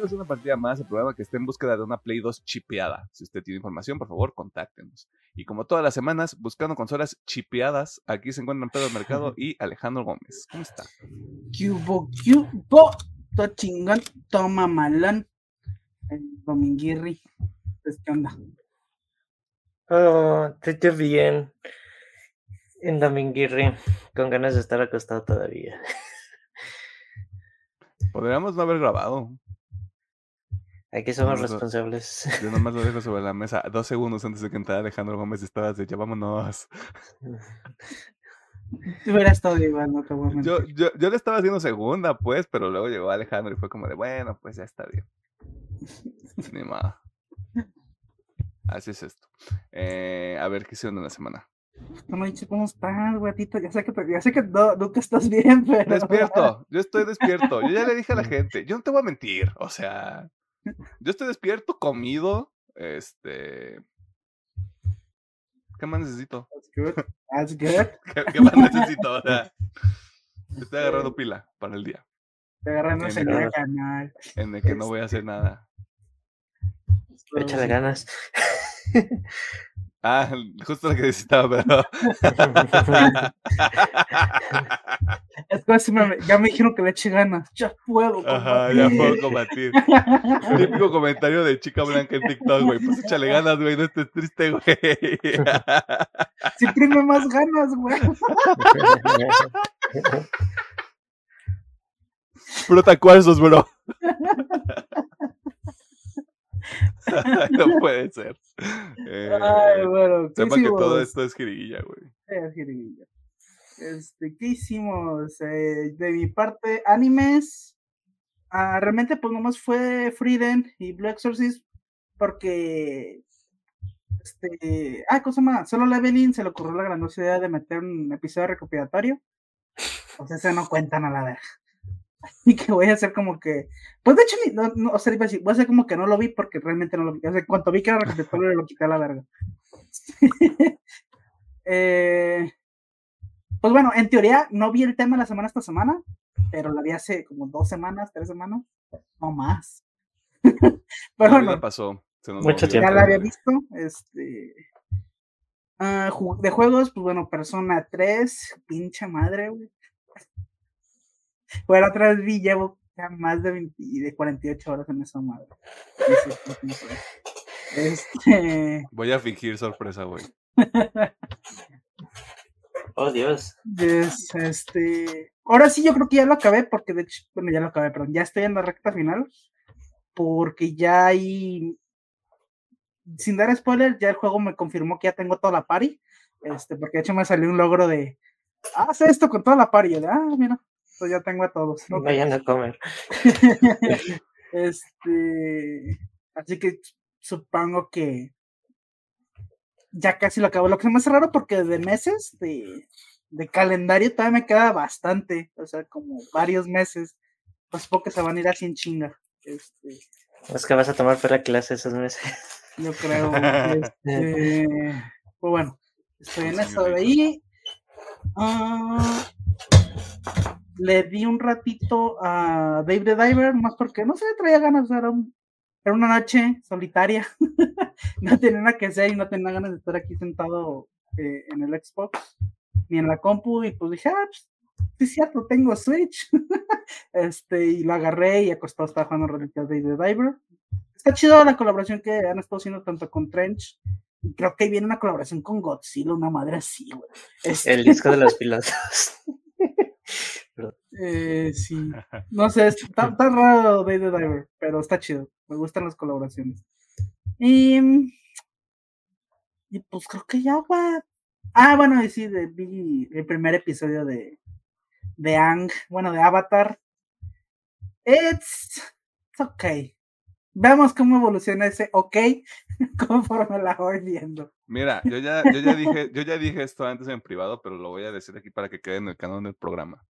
bienvenidos a una partida más, el programa que está en búsqueda de una Play 2 chipeada. Si usted tiene información, por favor, contáctenos. Y como todas las semanas, buscando consolas chipeadas, aquí se encuentran Pedro Mercado y Alejandro Gómez. ¿Cómo está? Cubo, cubo, todo chingón, toma malón. El dominguirri. Pues, ¿qué onda? Oh, estoy bien. En Dominguirri, con ganas de estar acostado todavía. Podríamos no haber grabado. Aquí somos No, no. responsables. Yo nomás lo dejo sobre la mesa dos segundos antes de que entrara Alejandro Gómez estabas de ya vámonos. Hubiera estado igual, no te voy a mentir. Yo, yo, yo le estaba haciendo segunda, pues, pero luego llegó Alejandro y fue como de bueno, pues ya está bien. Ni modo. Así es esto. Eh, a ver qué hicieron en la semana. No me dices cómo estás, güeyito. Ya sé que, ya sé que no, nunca estás bien, pero. Despierto, yo estoy despierto. Yo ya le dije a la gente, yo no te voy a mentir. O sea, yo estoy despierto, comido. Este. ¿Qué más necesito? That's good. That's good. ¿Qué, qué más necesito? O sea, estoy agarrando pila para el día. Te agarrando En en el- el canal. En el que no voy a hacer nada. Échale ganas. Ah, justo lo que necesitaba, pero. Es que así me- ya me dijeron que le eche ganas. Ya puedo. Ajá, ya puedo combatir. combatir. Típico comentario de chica blanca en TikTok, güey. Pues échale ganas, güey, no estés triste, güey. Sí, tiene más ganas, güey. Cuarzos, bro. No puede ser. Eh, Ay, bueno. ¿qué sepa que todo esto es jiriguilla, güey. Eh, jiribilla. Este, ¿qué hicimos? Eh, de mi parte, animes. ah, realmente, pues nomás fue Freeden y Blue Exorcist. Porque. Este. Ah, cosa más. Solo Leveling se le ocurrió la grandiosa idea de meter un episodio recopilatorio. O sea, se no cuentan a la verga. Y que voy a hacer como que. Pues de hecho, ni- no, no, o sea, iba a decir, voy a hacer como que no lo vi porque realmente no lo vi. O sea, cuando vi que era recopilatorio, lo quité a la verga. eh. Pues bueno, en teoría no vi el tema la semana esta semana, pero la vi hace como dos semanas, tres semanas, no más. pero bueno, pasó. se nos Mucho movió tiempo. ya la había visto. Este. ah, de juegos, pues bueno, Persona 3, pinche madre, güey. Bueno, otra vez vi, llevo ya más de, 20 de 48 horas en esa madre. Este. Voy a fingir sorpresa, güey. Oh, Dios. Yes, este. Ahora sí, yo creo que ya lo acabé, porque de hecho, bueno, ya lo acabé, perdón, ya estoy en la recta final, porque ya hay. Sin dar spoiler, ya el juego me confirmó que ya tengo toda la party, este, porque de hecho me salió un logro de. Haz esto con toda la party, yo de, ah, mira, ya tengo a todos. ok". Vayan a comer. este. Así que supongo que. Ya casi lo acabo. Lo que se me hace raro porque de meses de, de calendario todavía me queda bastante. O sea, como varios meses. Pues supongo que se van a ir así en chinga. Este, Es que vas a tomar para clase esos meses. yo creo. este, pues bueno, estoy en eso de ahí. Ah, le di un ratito a Dave the Diver, más porque no sé, traía ganas, era, un- era una noche solitaria, no tenía nada que hacer y no tenía ganas de estar aquí sentado eh, en el Xbox ni en la compu y pues dije, ah, pues, sí es cierto, tengo Switch, este, y lo agarré y acostado estaba jugando a Dave the Diver. Está chido la colaboración que han estado haciendo tanto con Trench, creo que viene una colaboración con Godzilla, una madre así, güey. Este, El disco de los eh, sí. No sé, es- está, está raro Day the Diver, pero está chido. Me gustan las colaboraciones. Y, y pues creo que ya, güey. Ah, bueno, y sí, de, vi el primer episodio de, de Ang, bueno, de Avatar. It's, it's okay. Veamos cómo evoluciona ese ok conforme la voy viendo. Mira, yo ya, yo ya dije, yo ya dije esto antes en privado, pero lo voy a decir aquí para que quede en el canon del programa.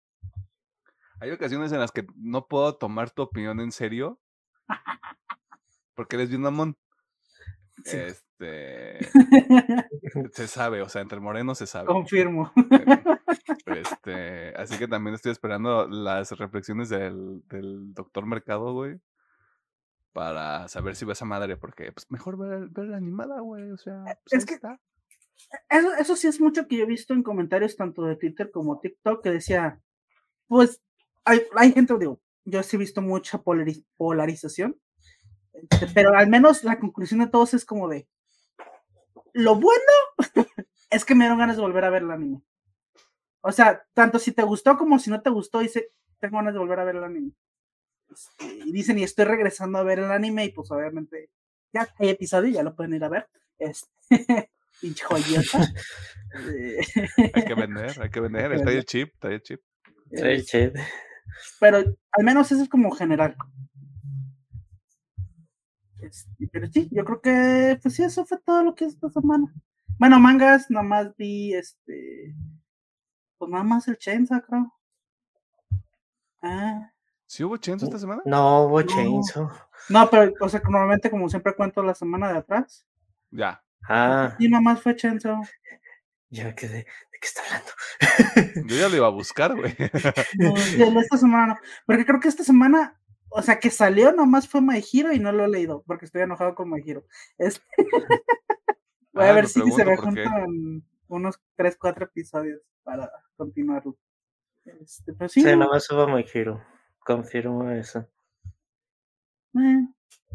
Hay ocasiones en las que no puedo tomar tu opinión en serio porque eres bien mamón. Sí. Este se sabe, o sea, entre morenos se sabe. Confirmo. Este, así que también estoy esperando las reflexiones del, del doctor Mercado, güey. para saber si va esa madre, porque pues mejor ver, ver la animada, güey, o sea, pues, Es que- está. Eso, eso sí es mucho que yo he visto en comentarios tanto de Twitter como TikTok que decía, pues hay, hay gente, digo, yo sí he visto mucha polariz- polarización, este, pero al menos la conclusión de todos es como de, lo bueno es que me dieron ganas de volver a ver el anime. O sea, tanto si te gustó como si no te gustó, dice, tengo ganas de volver a ver el anime. Este, y dicen, y estoy regresando a ver el anime, y pues obviamente ya hay episodio, ya lo pueden ir a ver. Este, pinche joyota. Hay que vender, hay que vender, está ahí el chip, está ahí el chip. Trae el chip. Pero al menos eso es como general. Este, pero sí, yo creo que pues sí, eso fue todo lo que es esta semana. Bueno, mangas, nada más vi este. Pues nada más el Chainsaw, creo. Ah, ¿Sí hubo Chenzo esta semana? No hubo No. Chainsaw. no, pero, o sea, que normalmente, como siempre cuento la semana de atrás. Ya. Ah, Y nada más fue Chainsaw. ya quedé. ¿De qué está hablando? Yo ya lo iba a buscar, güey. No, de esta semana no. Porque creo que esta semana, o sea, que salió nomás fue My Hero y no lo he leído, porque estoy enojado con My Hero. Es- Voy a Ah, ver si se me juntan unos 3, 4 episodios para continuarlo. Este, pero sí, Sí, no, nada más hubo My Hero. Confirmo eso. eh,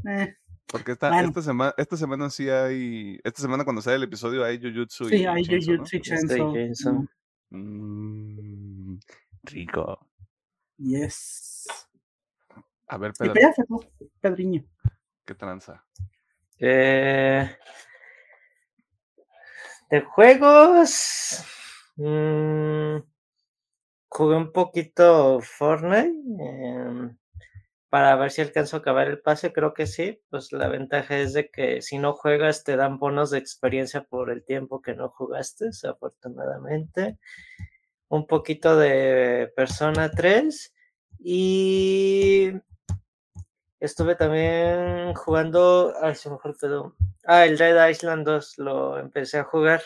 eh, Porque esta, Bueno. esta, semana, esta semana sí hay. Esta semana cuando sale el episodio hay Jujutsu sí, y hay Chainsaw, ¿no? Jujutsu y Chainsaw. Chainsaw. Mm, rico. Yes. A ver, Pedro, Pedriño. ¿qué tranza? Eh, de juegos. mm, jugué un poquito Fortnite. em, para ver si alcanzo a acabar el pase, creo que sí. Pues la ventaja es de que si no juegas te dan bonos de experiencia por el tiempo que no jugaste, afortunadamente. Un poquito de Persona 3 y estuve también jugando, ay, se me pedo. Ah, el Dead Island 2 lo empecé a jugar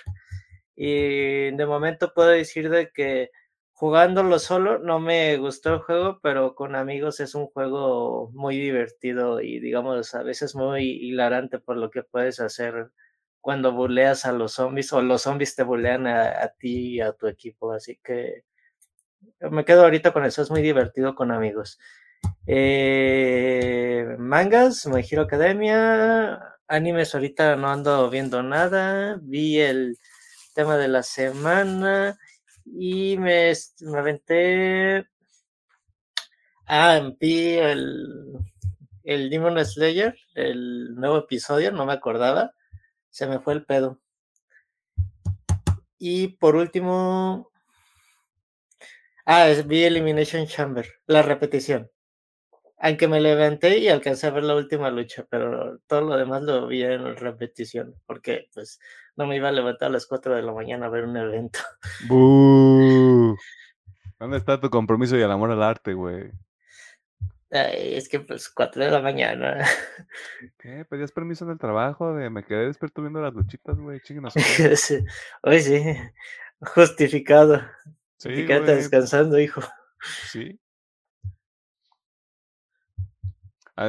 y de momento puedo decir de que jugándolo solo no me gustó el juego, pero con amigos es un juego muy divertido y digamos a veces muy hilarante por lo que puedes hacer cuando buleas a los zombies o los zombies te bulean a, a ti y a tu equipo, así que me quedo ahorita con eso, es muy divertido con amigos. Eh, mangas, My Academia, animes ahorita no ando viendo nada, vi el tema de la semana y me, est- me aventé, ah, vi el, el Demon Slayer, el nuevo episodio, no me acordaba, se me fue el pedo. Y por último, ah, vi Elimination Chamber, la repetición. Aunque me levanté y alcancé a ver la última lucha, pero todo lo demás lo vi en repetición, porque pues no me iba a levantar a las 4 de la mañana a ver un evento. ¡Bú! ¿Dónde está tu compromiso y el amor al arte, güey? Ay, es que pues 4 de la mañana. ¿Qué? ¿Pedías permiso en el trabajo? De me quedé despierto viendo las luchitas, güey. Chinguenos. Sí, Hoy sí, justificado. Sí, y quédate güey, descansando, hijo. Sí.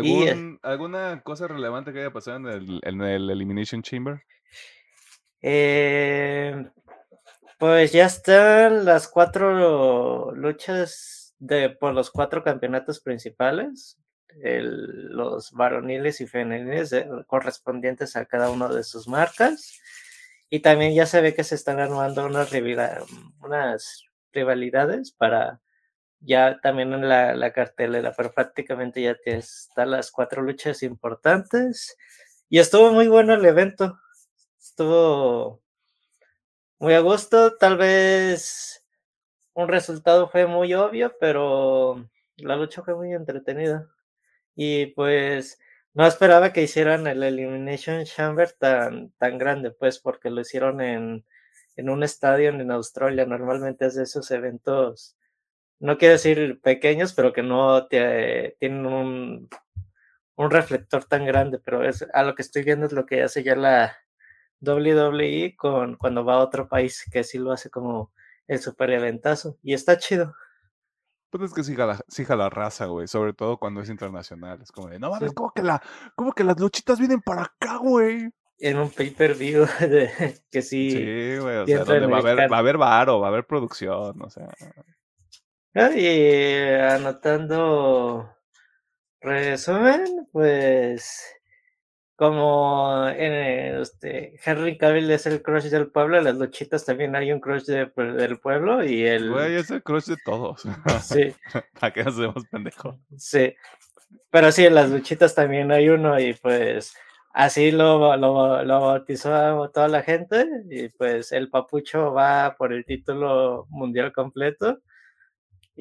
Y, eh, ¿Algún, ¿Alguna cosa relevante que haya pasado en el, en el Elimination Chamber? Eh, pues ya están las cuatro luchas de por los cuatro campeonatos principales, el- los varoniles y femeniles de- correspondientes a cada uno de sus marcas. Y también ya se ve que se están armando unas, unas rivalidades para ya también en la, la cartelera, pero prácticamente ya te- están las cuatro luchas importantes. Y estuvo muy bueno el evento. Estuvo muy a gusto. Tal vez un resultado fue muy obvio, pero la lucha fue muy entretenida. Y pues no esperaba que hicieran el Elimination Chamber tan, tan grande, pues porque lo hicieron en, en un estadio en Australia. Normalmente es de esos eventos, no quiero decir pequeños, pero que no te- tienen un, un reflector tan grande, pero es, a lo que estoy viendo es lo que hace ya la WWE con, cuando va a otro país, que sí lo hace como el super eventazo. Y está chido. Pues es que sí jala, sí jala raza, güey. Sobre todo cuando es internacional. Es como de, no mames, ¿cómo que, la, ¿cómo que las luchitas vienen para acá, güey? En un pay-per-view que sí. Sí, güey. O sí sea, donde va a haber, va a haber varo, va a haber producción, o sea. Y anotando resumen, pues como en eh, este, Henry Cavill es el crush del pueblo, las luchitas también hay un crush de- del pueblo y el Güey, es el crush de todos. sí, ¿Para qué nos hacemos pendejos? sí. Pero sí, en las luchitas también hay uno y pues así lo, lo, lo bautizó toda la gente y pues el papucho va por el título mundial completo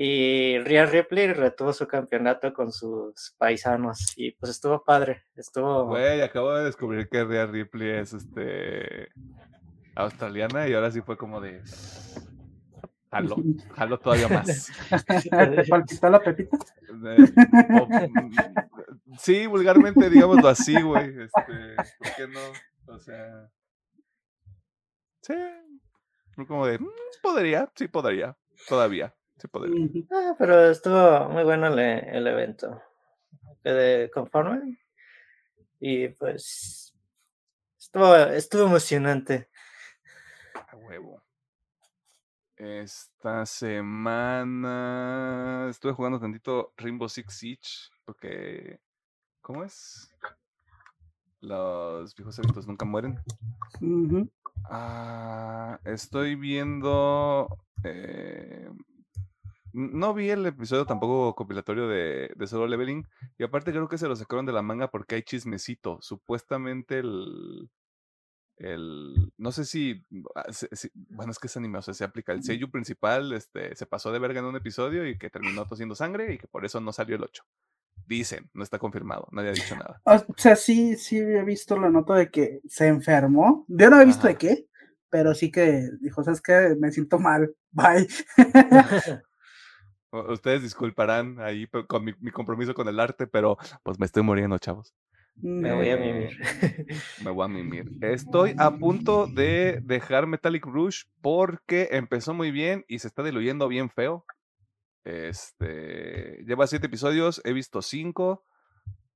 y Rhea Ripley retuvo su campeonato con sus paisanos y pues estuvo padre, estuvo... Güey, acabo de descubrir que Rhea Ripley es este australiana y ahora sí fue como de jalo, jalo todavía más. ¿Te palpitó la pepita? O, sí, vulgarmente digámoslo así, güey. Este, ¿por qué no? O sea, sí, como de, "Mm, podría, sí podría, todavía, sí podría. Ujú. Ah, pero estuvo muy bueno el, el evento. Quedé conforme y pues estuvo, estuvo emocionante. A huevo. Esta semana estuve jugando tantito Rainbow Six Siege porque, ¿cómo es? Los viejos hábitos nunca mueren. Ah, estoy viendo. eh, no vi el episodio tampoco compilatorio de, de Solo Leveling. Y aparte creo que se lo sacaron de la manga porque hay chismecito. Supuestamente el. El. No sé si. ah, se- si- bueno, es que es anime, o sea, se aplica. El sello principal este, se pasó de verga en un episodio y que terminó tosiendo sangre y que por eso no salió el 8. Dicen, no está confirmado, nadie ha dicho nada. O sea, sí, sí he visto la nota de que se enfermó. Yo no he visto de qué, pero sí que dijo, ¿sabes qué? Me siento mal. Bye. Ustedes disculparán ahí con mi, mi compromiso con el arte, pero pues me estoy muriendo, chavos. Me voy a mimir. Me voy a mimir. Estoy a punto de dejar Metallic Rouge porque empezó muy bien y se está diluyendo bien feo. Este lleva siete episodios, he visto cinco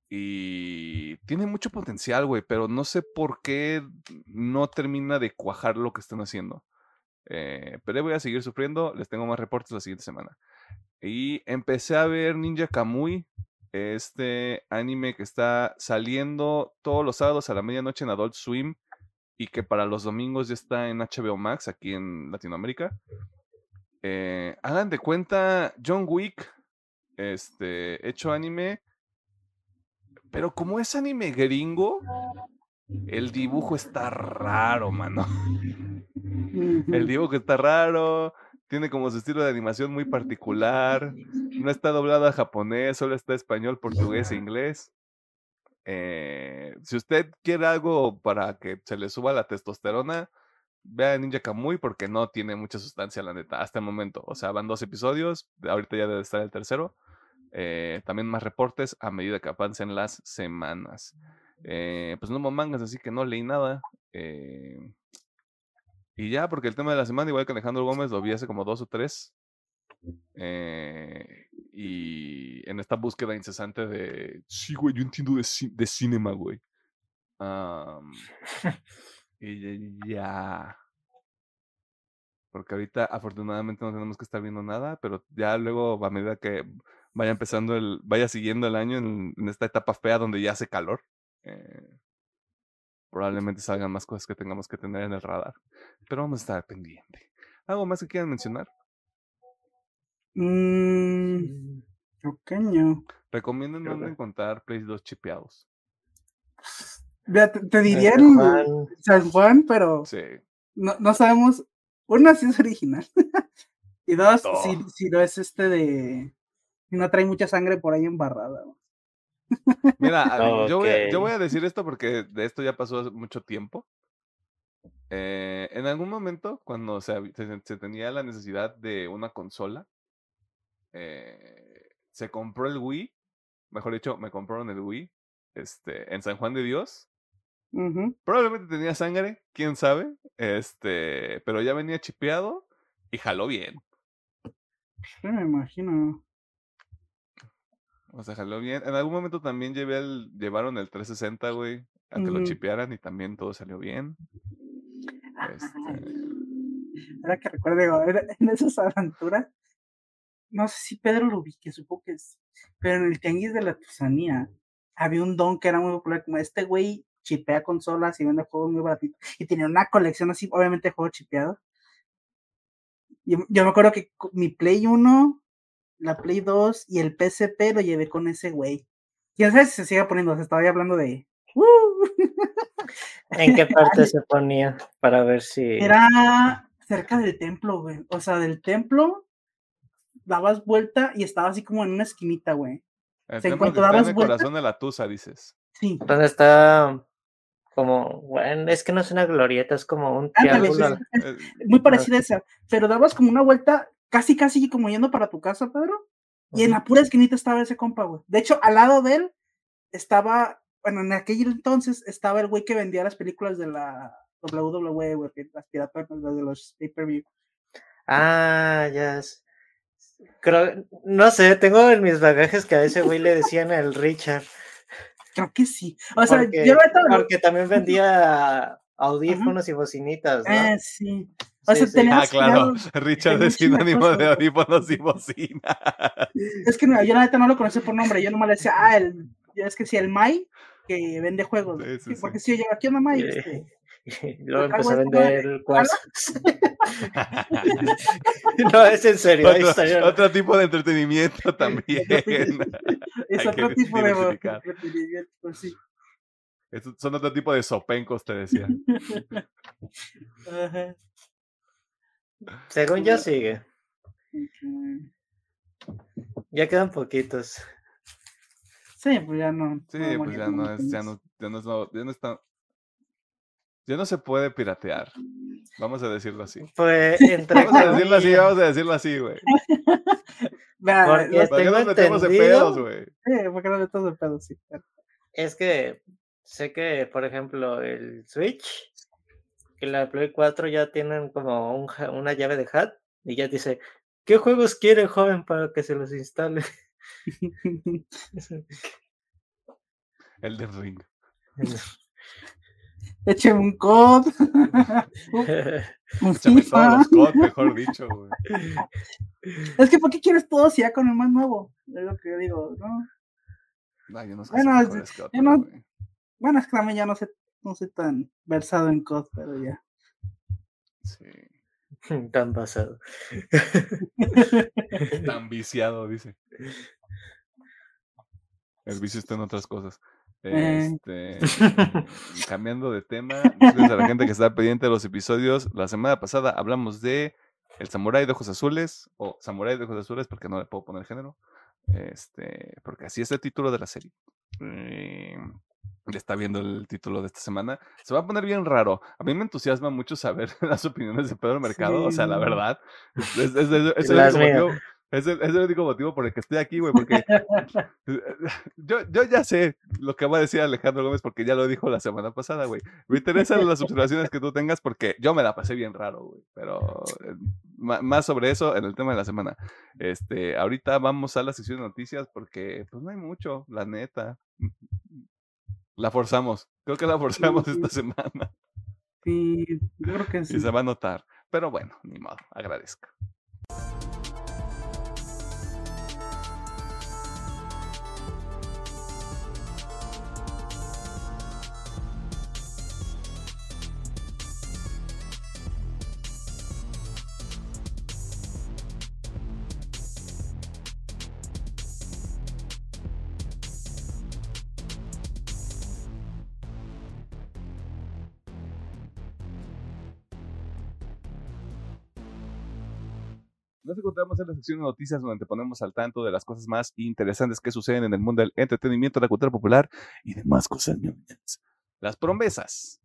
y tiene mucho potencial, güey, pero no sé por qué no termina de cuajar lo que están haciendo. Eh, pero voy a seguir sufriendo, les tengo más reportes la siguiente semana. Y empecé a ver Ninja Kamui, este anime que está saliendo todos los sábados a la medianoche en Adult Swim y que para los domingos ya está en HBO Max aquí en Latinoamérica. Eh, hagan de cuenta John Wick, este, hecho anime, pero como es anime gringo, el dibujo está raro, mano. El dibujo está raro, tiene como su estilo de animación muy particular, no está doblado a japonés, solo está español, portugués e inglés. Eh, si usted quiere algo para que se le suba la testosterona, vea Ninja Kamui porque no tiene mucha sustancia, la neta, hasta el momento. O sea, van dos episodios, ahorita ya debe estar el tercero. Eh, también más reportes a medida que avancen las semanas. Eh, pues no hubo mangas, así que no leí nada. Eh, y ya, porque el tema de la semana, igual que Alejandro Gómez, lo vi hace como dos o tres. Eh, y en esta búsqueda incesante de. Sí, güey, yo entiendo de, de cinema, güey. Am, y ya- ya. Porque ahorita, afortunadamente, no tenemos que estar viendo nada, pero ya luego, a medida que vaya empezando el. vaya siguiendo el año en, en esta etapa fea donde ya hace calor. eh, probablemente salgan más cosas que tengamos que tener en el radar. Pero vamos a estar pendiente. ¿Algo más que quieran mencionar? Mm, pequeño. Recomienden Creo dónde que- encontrar Play 2 chipeados. Vea, te, te diría el Juan, San Juan, pero Sí. no, no sabemos. Una, si es original. y dos, si, Oh. si no es este de. Si no trae mucha sangre por ahí embarrada. ¿no? Mira, yo, voy a, yo Ok. voy a decir esto porque de esto ya pasó hace mucho tiempo. Eh, en algún momento, cuando se, hab- se- se tenía la necesidad de una consola, eh, se compró el Wii. Mejor dicho, me compraron el Wii este, en San Juan de Dios. Probablemente tenía sangre, quién sabe. Este, pero ya venía chipeado y jaló bien. Sí, me imagino. O sea, jaló bien. En algún momento también llevé el, llevaron el 360, güey, a que lo Ujú. chipearan y también todo salió bien. Este, Ahora que recuerdo, digo, en esas aventuras, no sé si Pedro lo ubique, supongo que sí, pero en el tianguis de la artesanía había un don que era muy popular, como este güey chipea consolas y vende juegos muy baratitos, y tenía una colección así, obviamente de juegos chipeados. Yo, yo me acuerdo que mi Play 1, la Play 2 y el PSP lo llevé con ese güey. Quién sabe si se sigue poniendo, se estaba ya hablando de... ¡Uh! ¿En qué parte se ponía? Para ver si. Era cerca del templo, güey. O sea, del templo dabas vuelta y estaba así como en una esquinita, güey. el sea, en templo cuanto que está en el vuelta- corazón de la Tusa, dices. Sí. ¿Dónde está? Como. Bueno, es que no es una glorieta, es como un Ándale, triángulo. sí, es Eh, muy parecida a esa. Pero dabas como una vuelta casi, casi como yendo para tu casa, Pedro. Y en la pura esquinita estaba ese compa, güey. De hecho, al lado de él estaba, bueno, en aquel entonces estaba el güey que vendía las películas de la WWE, güey, las piratonas, las de los pay-per-view. Ah, ya. es- Creo, no sé, tengo en mis bagajes que a ese güey le decían el Richard. Creo que sí. O sea, porque, yo lo- porque también vendía audífonos y bocinitas, ¿no? Eh, sí. O Sí, sea, sí. tenía- Ah, claro. Richard es sinónimo de audífonos y bocina. Es que yo la neta no lo conocí por nombre, yo nomás le decía, ah, el, es que sí, el Mai que vende juegos. Sí, güey. sí, Sí, porque sí. si yo llego aquí a Mai, Eh, este, Y luego empezó a vender cuarzos. no, es en serio. ahí está, otro, tipo de entretenimiento también. es otro tipo de entretenimiento, pues sí. Estos son otro tipo de sopencos, te decía. Ajá. Según yo sigue. Ya quedan poquitos. Sí, pues ya no. Sí, no, pues ya no es, ya no, ya no es, ya no está, ya no se puede piratear. Vamos a decirlo así. Pues entre Vamos a decirlo así, vamos a decirlo así, güey. Porque- ¿Para qué nos metemos en entendido- pedos, güey? sí, porque no de todo de pedo, sí. es que sé que, por ejemplo, el Switch y la Play 4 ya tienen como un una llave de HAT y ya dice, ¿qué juegos quiere joven para que se los instale? El de Ring. Écheme un COD. un Échame todos FIFA. los COD, mejor dicho, güey. Es que, ¿por qué quieres todos ya con el más nuevo? Es lo que yo digo, ¿no? Yo no sé Bueno, si es- que yo no-. Bueno, es que también ya no sé, no soy tan versado en COD, pero ya. Sí. Tan pasado. Tan viciado, dice. El vicio está en otras cosas. Eh. Este, cambiando de tema, gracias a la gente que está pendiente de los episodios. La semana pasada hablamos de El Samurai de Ojos Azules, o Samurai de Ojos Azules, porque no le puedo poner género. Este, porque así es el título de la serie. Eh, está viendo el título de esta semana. Se va a poner bien raro. A mí me entusiasma mucho saber las opiniones de Pedro Mercado. O sea, la verdad. Es, es- es el- es el Es el, es el único motivo por el que estoy aquí, güey, porque yo, yo ya sé lo que va a decir Alejandro Gómez porque ya lo dijo la semana pasada, güey. Me interesan las observaciones que tú tengas porque yo me la pasé bien raro, güey. Pero eh, más sobre eso en el tema de la semana. Este, ahorita vamos a la sección de noticias porque pues no hay mucho, la neta. La forzamos. Creo que la forzamos esta semana Sí, yo creo que y sí. se va a notar. Pero bueno, ni modo, agradezco. Encontramos en la sección de noticias donde te ponemos al tanto de las cosas más interesantes que suceden en el mundo del entretenimiento, la cultura popular y demás cosas. Las promesas.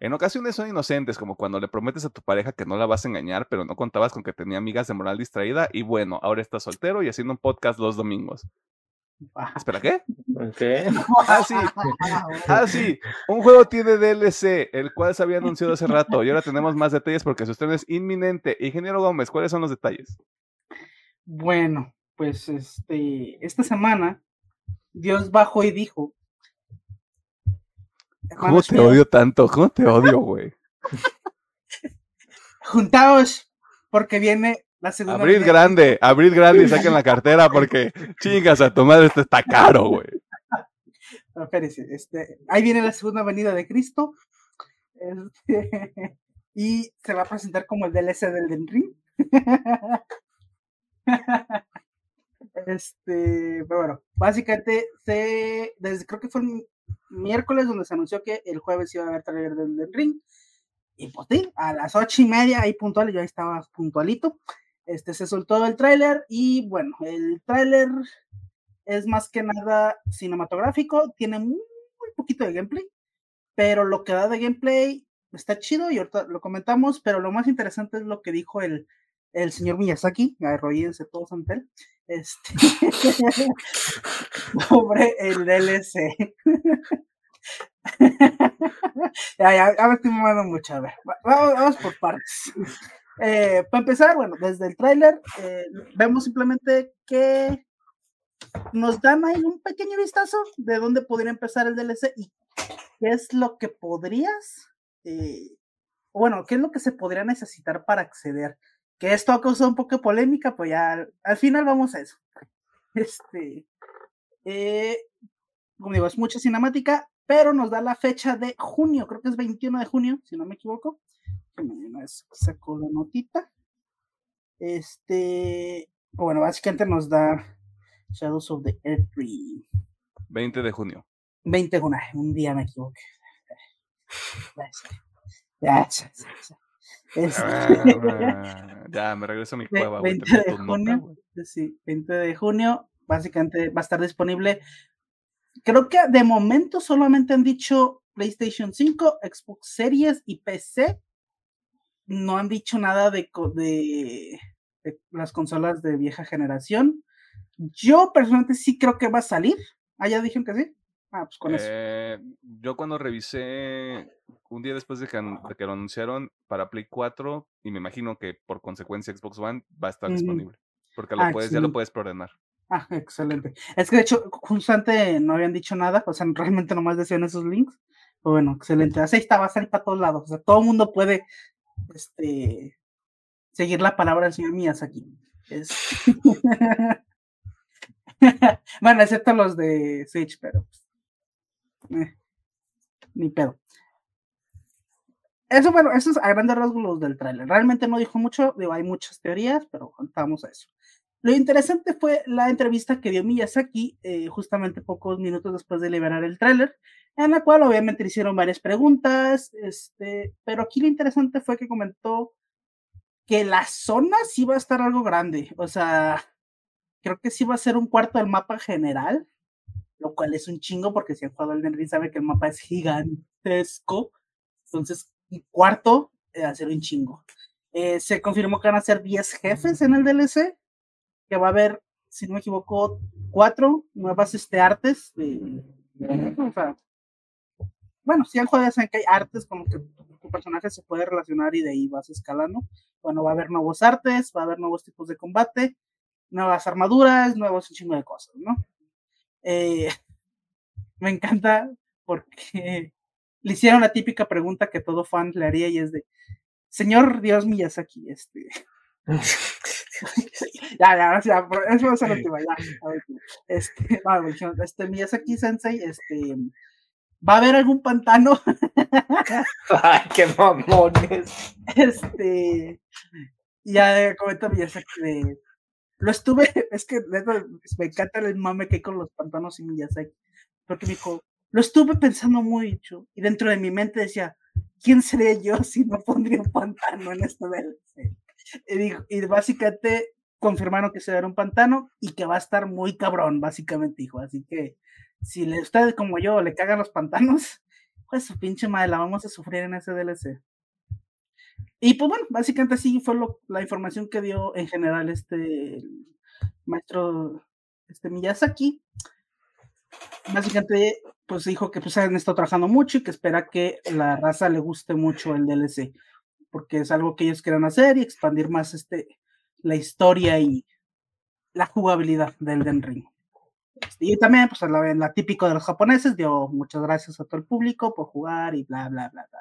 En ocasiones son inocentes, como cuando le prometes a tu pareja que no la vas a engañar, pero no contabas con que tenía amigas de moral distraída y bueno, ahora estás soltero y haciendo un podcast los domingos. Ah, Espera, ¿qué? Ok. Ah, sí. Ah, sí, un juego tiene DLC, el cual se había anunciado hace rato y ahora tenemos más detalles porque su estreno es inminente. Ingeniero Gómez, ¿cuáles son los detalles? Bueno, pues este, esta semana Dios bajó y dijo. ¿Cómo "Hermanos te odio tanto? ¿Cómo te odio, güey? Juntaos, porque viene la segunda. Abrid venida- grande, abrid grande y saquen la cartera porque chingas a tu madre, esto está caro, güey. No, este, ahí viene la segunda venida de Cristo. este, y se va a presentar como el DLC del Den Ring. Este, pero bueno, básicamente se, desde creo que fue el miércoles donde se anunció que el jueves iba a haber trailer del Den Ring. Y pues sí, a las ocho y media, ahí puntual, yo ahí estaba puntualito. Este se soltó el tráiler y bueno, el tráiler es más que nada cinematográfico, tiene muy, muy poquito de gameplay, pero lo que da de gameplay está chido y ahorita lo comentamos, pero lo más interesante es lo que dijo el, el señor Miyazaki, arroídense todos ante él, este, sobre el DLC. ya, ya, ya me estoy mamando mucho, a ver, va- vamos, vamos por partes. Eh, para empezar, bueno, desde el tráiler eh, vemos simplemente que nos dan ahí un pequeño vistazo de dónde podría empezar el DLC y qué es lo que podrías, eh, bueno, qué es lo que se podría necesitar para acceder. Que esto ha causado un poco de polémica, pues ya al, al final vamos a eso. Este, eh, como digo, es mucha cinemática, pero nos da la fecha de junio, creo que es 21 de junio, si no me equivoco. Saco la notita. Este, bueno, básicamente nos da Shadows of the Earth 3. 20 de junio. 20 de junio, un día me equivoqué. Ya, ya, ya, ya. Este, ya, me regreso a mi cueva, güey. 20 termino de junio. Sí, 20 de junio, básicamente va a estar disponible. Creo que de momento solamente han dicho PlayStation 5, Xbox Series y PC. No han dicho nada de, co- de, de las consolas de vieja generación. Yo personalmente sí creo que va a salir. Ah, ya dijeron que sí. Ah, pues con eso. Eh, yo cuando revisé un día después de que, an- de que lo anunciaron para Play 4, y me imagino que por consecuencia Xbox One va a estar disponible. Porque lo Ah, puedes, ya lo puedes preordenar. Ah, excelente. Es que de hecho, justamente no habían dicho nada, o sea, realmente nomás decían esos links. Pero bueno, excelente. Así está, va a salir para todos lados. O sea, todo el mundo puede este, seguir la palabra del señor Miyazaki. Es... bueno, excepto los de Switch, pero pues, eh, ni pedo. Eso, bueno, eso es a grandes rasgos los del tráiler. Realmente no dijo mucho, digo, hay muchas teorías, pero vamos a eso. Lo interesante fue la entrevista que dio Miyazaki eh, justamente pocos minutos después de liberar el tráiler, en la cual obviamente hicieron varias preguntas, este, pero aquí lo interesante fue que comentó que la zona sí va a estar algo grande, o sea, creo que sí va a ser un cuarto del mapa general, lo cual es un chingo porque si han jugado al Ring sabe que el mapa es gigantesco, entonces un cuarto eh, va a ser un chingo. Eh, se confirmó que van a ser 10 jefes en el DLC, que va a haber, si no me equivoco, cuatro nuevas este, artes. De, bueno, si jugado ya saben que hay artes como que tu personaje se puede relacionar y de ahí vas escalando. Bueno, va a haber nuevos artes, va a haber nuevos tipos de combate, nuevas armaduras, nuevos un chingo de cosas, ¿no? Eh, me encanta porque le hicieron la típica pregunta que todo fan le haría y es de, señor Dios Miyazaki, este, ya, ya, ya, pero eso ser la última, ya. A ver, este, este, Miyazaki Sensei, este, ¿va a haber algún pantano? Ay, qué mamones. Este, ya comenta Miyazaki de, lo estuve, es que me encanta el mame que hay con los pantanos y Miyazaki, porque me dijo, lo estuve pensando mucho, y dentro de mi mente decía, ¿quién sería yo si no pondría un pantano en este DLC? Y, y básicamente confirmaron que se va a ver un pantano y que va a estar muy cabrón, básicamente dijo. Así que si le, ustedes como yo le cagan los pantanos, pues su pinche madre la vamos a sufrir en ese DLC. Y pues bueno, básicamente así fue lo, la información que dio en general este maestro este Miyazaki. Básicamente, pues dijo que pues han estado trabajando mucho y que espera que la raza le guste mucho el DLC porque es algo que ellos quieren hacer y expandir más este, la historia y la jugabilidad del Den Ring. Y también, pues, la, la típico de los japoneses, dio muchas gracias a todo el público por jugar y bla, bla, bla, bla.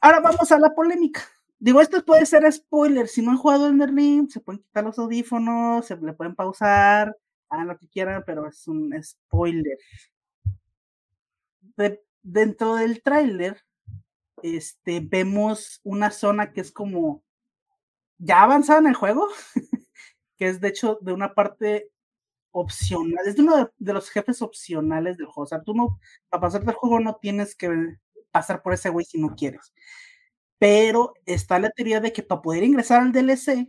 Ahora vamos a la polémica. Digo, esto puede ser spoiler. Si no han jugado en el ring, se pueden quitar los audífonos, se le pueden pausar, hagan lo que quieran, pero es un spoiler. dentro del tráiler, este, vemos una zona que es como ya avanzada en el juego, que es de hecho de una parte opcional, es de uno de, los jefes opcionales del juego. O sea, tú no, para pasarte el juego no tienes que pasar por ese güey si no quieres. Pero está la teoría de que para poder ingresar al DLC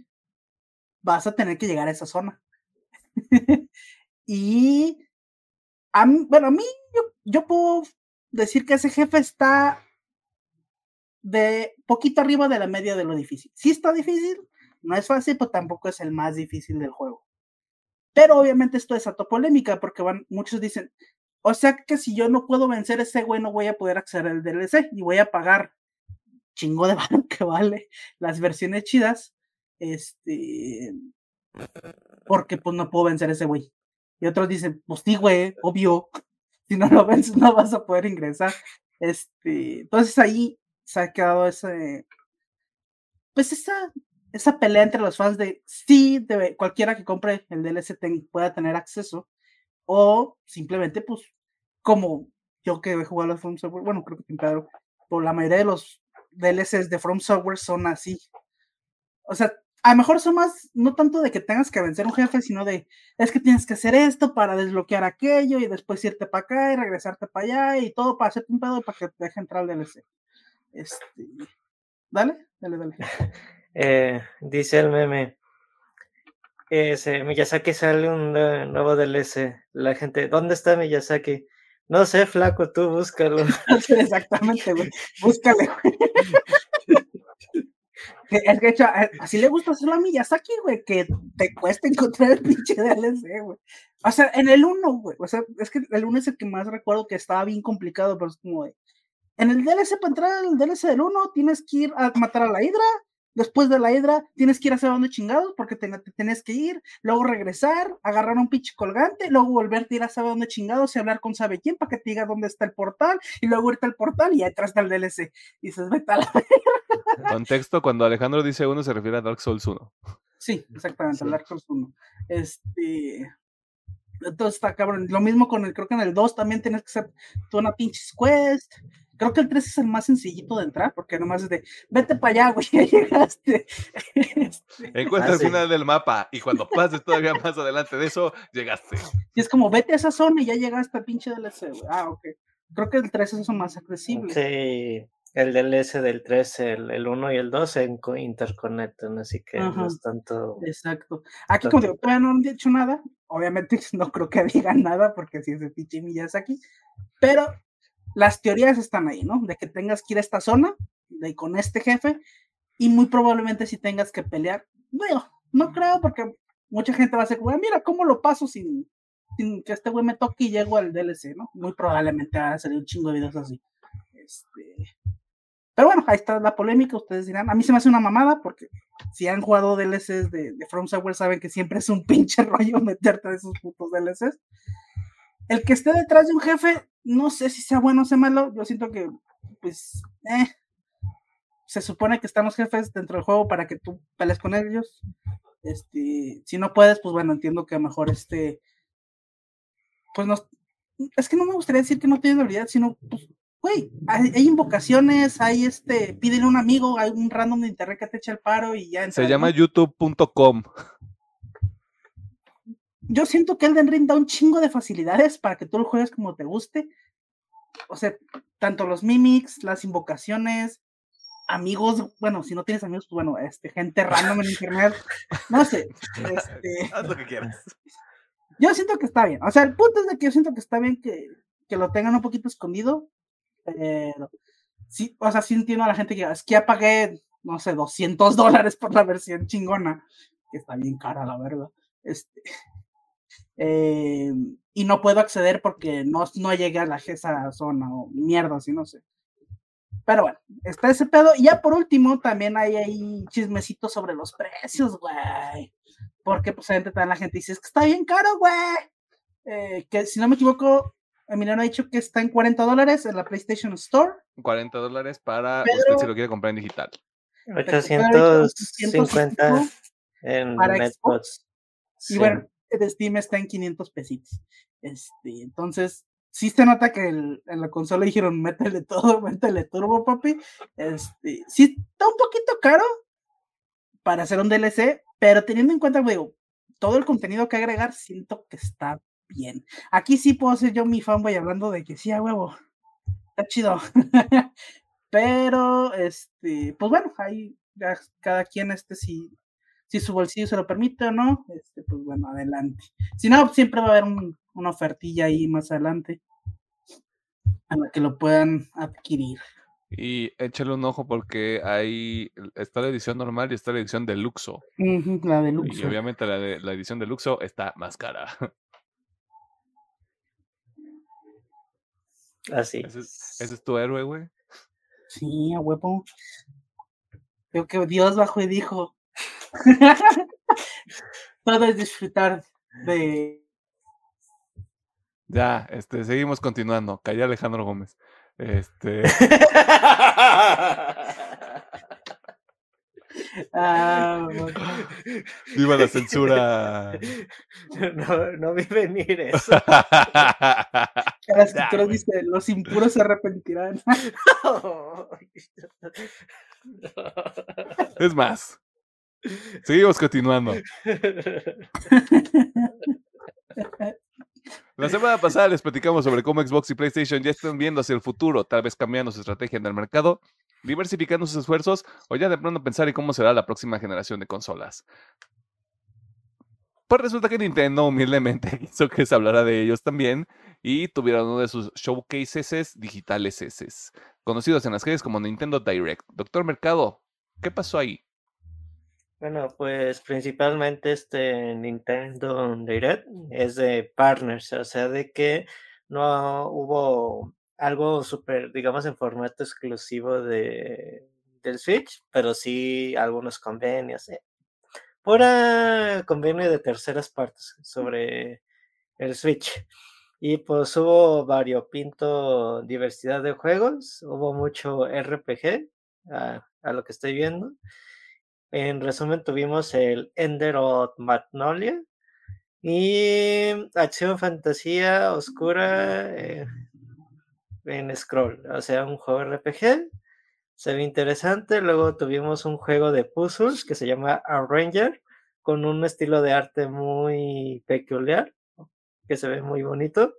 vas a tener que llegar a esa zona. y mí, bueno, a mí yo, yo puedo decir que ese jefe está de poquito arriba de la media de lo difícil. Sí está difícil, no es fácil, pero tampoco es el más difícil del juego. Pero obviamente esto es auto polémica porque van, muchos dicen, o sea que si yo no puedo vencer ese güey, no voy a poder acceder al DLC y voy a pagar chingo de valor que vale las versiones chidas, este, porque pues no puedo vencer ese güey. Y otros dicen, pues sí, güey, obvio, si no lo vences no vas a poder ingresar. Este, entonces ahí se ha quedado ese, pues esa, esa pelea entre los fans de sí, de, cualquiera que compre el DLC pueda tener acceso, o simplemente, pues, como yo que he jugado a From Software, bueno, creo que Pedro, por la mayoría de los DLCs de From Software son así. O sea, a lo mejor son más, no tanto de que tengas que vencer un jefe, sino de, es que tienes que hacer esto para desbloquear aquello y después irte para acá y regresarte para allá y todo para hacerte un pedo para que te deje entrar al DLC. Este, dale, dale, dale. Eh, dice el meme, ese, Miyazaki sale un nuevo DLC. La gente, ¿dónde está Miyazaki? No sé, flaco, tú búscalo. Exactamente, güey. Búscale, Es que, hecho, así le gusta hacerlo a Miyazaki, güey, que te cuesta encontrar el pinche DLC, güey. O sea, en el 1, güey. O sea, es que el 1 es el que más recuerdo que estaba bien complicado, pero es como de. En el DLC, para entrar al DLC del 1, tienes que ir a matar a la Hidra, Después de la hidra, tienes que ir a saber dónde chingados, porque te, tenés que ir, luego regresar, agarrar un pinche colgante, luego volverte a ir a saber dónde chingados y hablar con sabe quién para que te diga dónde está el portal, y luego irte al portal y atrás está el DLC. Y dices, vete a la Contexto, cuando Alejandro dice uno, se refiere a Dark Souls 1. Sí, exactamente, a Dark Souls 1. Este. Entonces está cabrón. Lo mismo con el, creo que en el 2 también tienes que hacer toda una pinche quest, Creo que el 3 es el más sencillito de entrar, porque nomás es de, vete para allá, güey, ya llegaste. Este, Encuentra el final del mapa y cuando pases todavía más adelante de eso, llegaste. Y es como, vete a esa zona y ya llegaste al pinche DLC, güey. Ah, ok. Creo que el 3 es eso más accesible. Sí, el DLC del 3, el, el 1 y el 2 se interconectan, así que no es tanto. Exacto. Aquí, como digo, todavía no han dicho nada. Obviamente no creo que digan nada porque si es de pinche aquí, Pero las teorías están ahí, ¿no? De que tengas que ir a esta zona, de con este jefe, y muy probablemente si tengas que pelear. Bueno, no creo, porque mucha gente va a decir, güey, mira cómo lo paso sin, que este güey me toque y llego al DLC, ¿no? Muy probablemente va a salir un chingo de videos así. Este... Pero bueno, ahí está la polémica, ustedes dirán. A mí se me hace una mamada, porque si han jugado DLCs de, de From Software saben que siempre es un pinche rollo meterte de esos putos DLCs. El que esté detrás de un jefe no sé si sea bueno o sea malo, yo siento que, pues, eh, se supone que están los jefes dentro del juego para que tú pelees con ellos. Este, si no puedes, pues bueno, entiendo que a lo mejor este, pues no, es que no me gustaría decir que no tienes habilidad, sino, pues, güey, hay, invocaciones, hay este, pídele a un amigo, hay un random de internet que te echa el paro y ya. Se llama youtube.com yo siento que Elden Ring da un chingo de facilidades para que tú lo juegues como te guste. O sea, tanto los mimics, las invocaciones, amigos, bueno, si no tienes amigos, pues bueno, este, gente random en internet, no sé. Este, Haz lo que quieras. Yo siento que está bien. O sea, el punto es de que yo siento que está bien que, que lo tengan un poquito escondido. Pero sí, o sea, sí entiendo a la gente que es que ya pagué, no sé, 200 dólares por la versión chingona, que está bien cara, la verdad. Este, eh, y no puedo acceder porque no, no llegué a la esa zona o mierda, así no sé. Pero bueno, está ese pedo. Y ya por último, también hay ahí chismecitos sobre los precios, güey. porque pues la gente dice, es que está bien caro, güey. Eh, que si no me equivoco, Emiliano ha dicho que está en 40 dólares en la PlayStation Store. 40 dólares para Pero- usted si lo quiere comprar en digital. 850 en para Xbox. Y Sí. bueno, de Steam está en 500 pesitos. Este, entonces, sí se nota que el- en la consola dijeron, métele todo, métele turbo, papi. Este, sí está un poquito caro para hacer un DLC, pero teniendo en cuenta, digo, todo el contenido que agregar, siento que está bien. Aquí sí puedo ser yo mi fanboy hablando de que sí, a huevo, está chido. pero, este, pues bueno, ahí cada quien, este, si, si su bolsillo se lo permite o no, este, pues bueno, adelante. Si no, siempre va a haber un- una ofertilla ahí más adelante a la que lo puedan adquirir. Y échale un ojo porque ahí está la edición normal y está la edición deluxo. Ujú, la de Y Luxo. obviamente la, de, la edición deluxo está más cara. Así. Ese es, ese es tu héroe, güey. Sí, a huevo. Creo que Dios bajó y dijo. Todo es disfrutar de. Ya, este, seguimos continuando. Calla Alejandro Gómez. Este, Ah, viva la censura. No, no vi venir eso. la escritura güey. dice: Los impuros se arrepentirán. es más, seguimos continuando. La semana pasada les platicamos sobre cómo Xbox y PlayStation ya están viendo hacia el futuro, tal vez cambiando su estrategia en el mercado, diversificando sus esfuerzos o ya de pronto pensar en cómo será la próxima generación de consolas. Pues resulta que Nintendo humildemente quiso que se hablara de ellos también y tuvieron uno de sus showcases digitales conocidos en las redes como Nintendo Direct. Doctor Mercado, ¿qué pasó ahí? Bueno, pues principalmente este Nintendo Direct es de partners, o sea, de que no hubo algo súper, digamos, en formato exclusivo de, del Switch, pero sí algunos convenios. eh, Pura convenio de terceras partes sobre el Switch. Y pues hubo variopinto diversidad de juegos, hubo mucho RPG, a, a lo que estoy viendo. En resumen, tuvimos el Ender of Magnolia y acción fantasía oscura eh, en scroll, o sea, un juego RPG. Se ve interesante. Luego tuvimos un juego de puzzles que se llama Arranger con un estilo de arte muy peculiar que se ve muy bonito.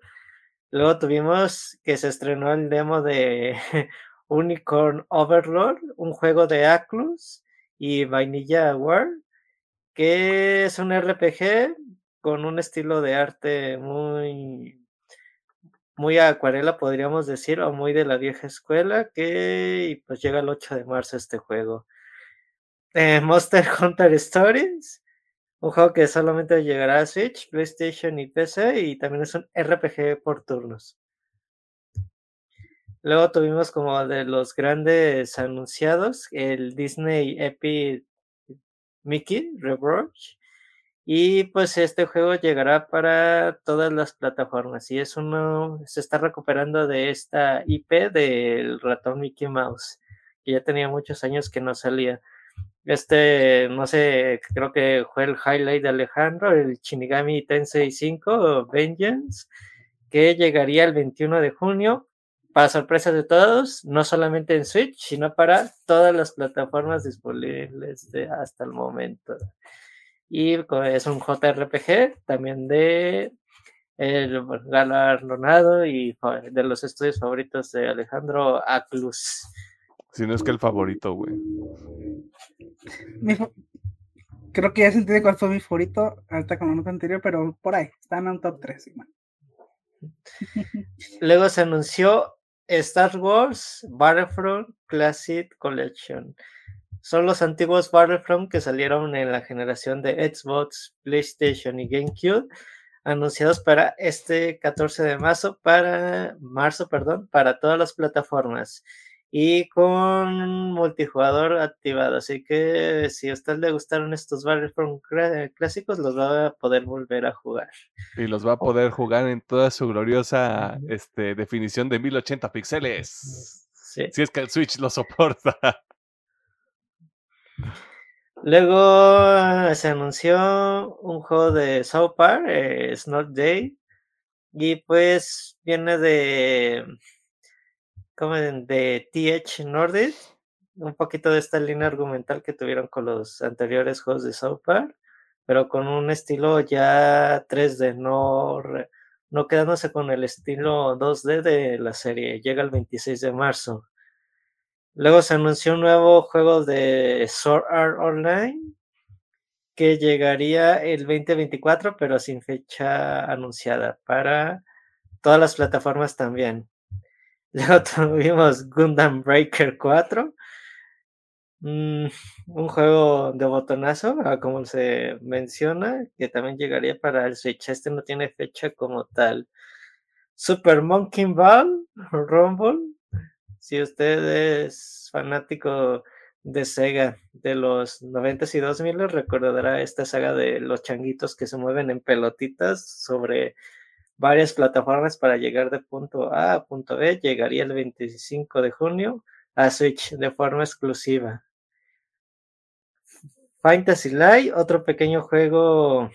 Luego tuvimos que se estrenó el demo de Unicorn Overlord, un juego de Aclus y Vainilla War, que es un RPG con un estilo de arte muy, muy acuarela, podríamos decir, o muy de la vieja escuela, que pues llega el 8 de marzo este juego. Eh, Monster Hunter Stories, un juego que solamente llegará a Switch, PlayStation y PC, y también es un RPG por turnos. Luego tuvimos como de los grandes anunciados el Disney Epic Mickey Rebroach. Y pues este juego llegará para todas las plataformas. Y es uno, se está recuperando de esta IP del ratón Mickey Mouse, que ya tenía muchos años que no salía. Este, no sé, creo que fue el highlight de Alejandro, el Shinigami Tensei 5 Vengeance, que llegaría el 21 de junio para sorpresa de todos, no solamente en Switch, sino para todas las plataformas disponibles de hasta el momento. Y es un JRPG también de el galardonado y de los estudios favoritos de Alejandro Aclus. Si no es que el favorito, güey. Creo que ya sentí cuál fue mi favorito, ahorita con la nota anterior, pero por ahí, están en un top 3. igual. Luego se anunció Star Wars Battlefront Classic Collection. Son los antiguos Battlefront que salieron en la generación de Xbox, PlayStation y GameCube, anunciados para este 14 de marzo para marzo, perdón, para todas las plataformas. Y con multijugador activado. Así que si a usted le gustaron estos Battlefront clásicos, los va a poder volver a jugar. Y los va a poder jugar en toda su gloriosa este, definición de 1080 píxeles. Si es que el Switch lo soporta. Luego se anunció un juego de South Park, eh, Day, y pues viene de de TH Nordic, un poquito de esta línea argumental que tuvieron con los anteriores juegos de South Park, pero con un estilo ya 3D, no, no quedándose con el estilo 2D de la serie. Llega el 26 de marzo. Luego se anunció un nuevo juego de Sword Art Online que llegaría el 2024, pero sin fecha anunciada para todas las plataformas también. Luego tuvimos Gundam Breaker 4, mm, un juego de botonazo, ah, como se menciona, que también llegaría para el Switch. Este no tiene fecha como tal. Super Monkey Ball, Rumble. Si usted es fanático de Sega de los 90s y 2000 recordará esta saga de los changuitos que se mueven en pelotitas sobre varias plataformas para llegar de punto A a punto B. Llegaría el 25 de junio a Switch de forma exclusiva. Fantasy Light, otro pequeño juego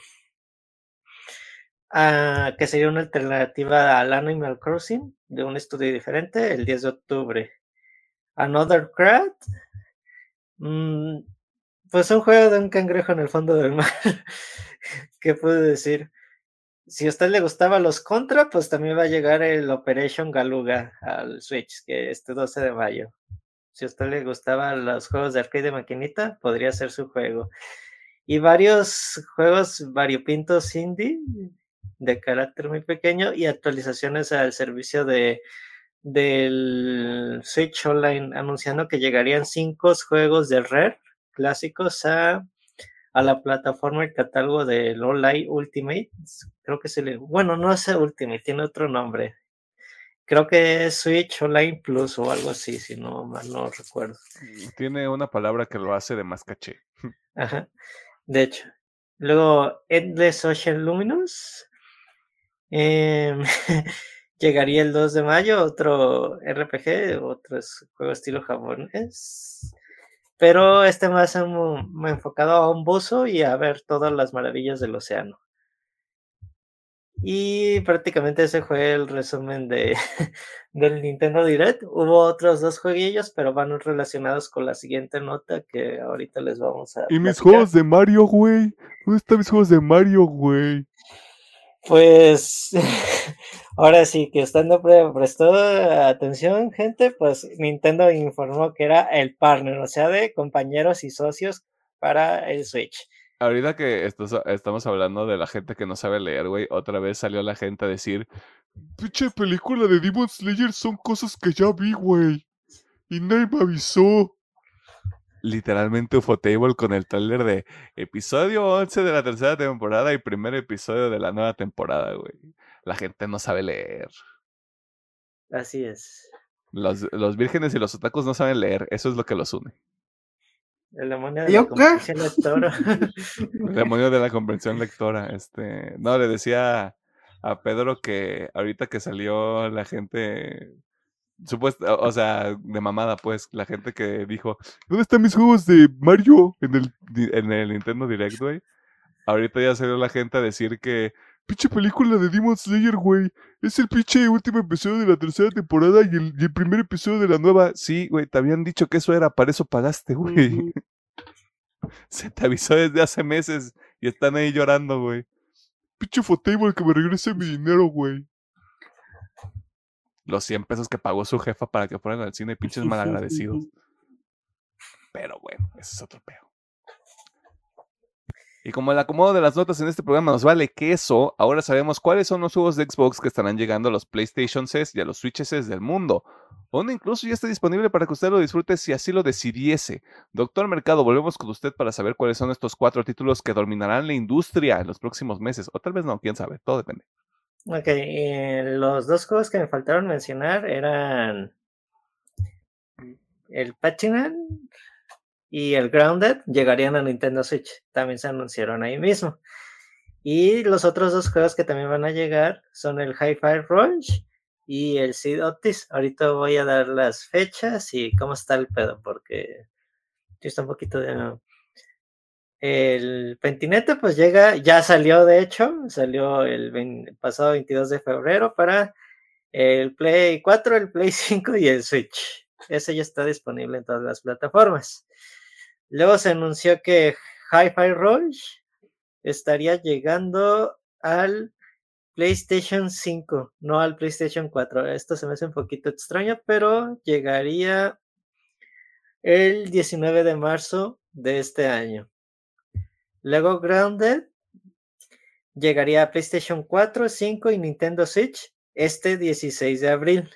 ah, que sería una alternativa al Animal Crossing de un estudio diferente el 10 de octubre. Another Craft, mm, pues un juego de un cangrejo en el fondo del mar. ¿Qué puedo decir? Si a usted le gustaba los Contra, pues también va a llegar el Operation Galuga al Switch, que este 12 de mayo. Si a usted le gustaban los juegos de arcade de maquinita, podría ser su juego. Y varios juegos variopintos indie de carácter muy pequeño y actualizaciones al servicio de del Switch Online anunciando que llegarían cinco juegos de Rare clásicos a a la plataforma el catálogo de Online Ultimate. Creo que se le. Bueno, no es Ultimate, tiene otro nombre. Creo que es Switch Online Plus o algo así, si no mal no recuerdo. Tiene una palabra que lo hace de más caché. Ajá. De hecho. Luego, Endless Ocean Luminous. Em, llegaría el 2 de mayo, otro RPG, otro juego estilo japonés pero este más enfocado a un buzo y a ver todas las maravillas del océano. Y prácticamente ese fue el resumen de, del Nintendo Direct. Hubo otros dos jueguillos, pero van relacionados con la siguiente nota que ahorita les vamos a. ¿Y mis juegos de Mario, güey? ¿Dónde están mis juegos de Mario, güey? Pues ahora sí que estando prestó atención, gente, pues Nintendo informó que era el partner, o sea, de compañeros y socios para el Switch. Ahorita que estamos hablando de la gente que no sabe leer, güey, otra vez salió la gente a decir, pinche película de Demon Slayer son cosas que ya vi, güey. Y nadie me avisó literalmente Ufotable con el trailer de episodio 11 de la tercera temporada y primer episodio de la nueva temporada, güey. La gente no sabe leer. Así es. Los, los vírgenes y los otakus no saben leer, eso es lo que los une. El demonio de la comprensión lectora. el demonio de la comprensión lectora. Este, no, le decía a Pedro que ahorita que salió la gente supuesto, o sea, de mamada, pues, la gente que dijo, ¿dónde están mis juegos de Mario en el, en el Nintendo Direct, güey? Ahorita ya salió la gente a decir que, pinche película de Demon Slayer, güey, es el pinche último episodio de la tercera temporada y el, primer episodio de la nueva. Sí, güey, te habían dicho que eso era, para eso pagaste, güey. Se te avisó desde hace meses y están ahí llorando, güey. Pinche Fotable que me regrese mi dinero, güey los 100 pesos que pagó su jefa para que fueran al cine, pinches malagradecidos. Pero bueno, ese es otro peo. Y como el acomodo de las notas en este programa nos vale queso, ahora sabemos cuáles son los juegos de Xbox que estarán llegando a los PlayStation 6 y a los Switches del mundo. Uno incluso ya está disponible para que usted lo disfrute si así lo decidiese. Doctor Mercado, volvemos con usted para saber cuáles son estos cuatro títulos que dominarán la industria en los próximos meses. O tal vez no, quién sabe, todo depende. Ok, los dos juegos que me faltaron mencionar eran el Pac-Man y el Grounded llegarían a Nintendo Switch. También se anunciaron ahí mismo. Y los otros dos juegos que también van a llegar son el Hi-Fi Rush y el Seed Otis. Ahorita voy a dar las fechas y cómo está el pedo, porque está un poquito de. El Pentinete, pues llega, ya salió de hecho, salió el pasado 22 de febrero para el Play 4, el Play 5 y el Switch. Ese ya está disponible en todas las plataformas. Luego se anunció que Hi-Fi Rush estaría llegando al PlayStation 5, no al PlayStation 4. Esto se me hace un poquito extraño, pero llegaría el 19 de marzo de este año. Luego Grounded llegaría a PlayStation 4, 5 y Nintendo Switch este 16 de abril.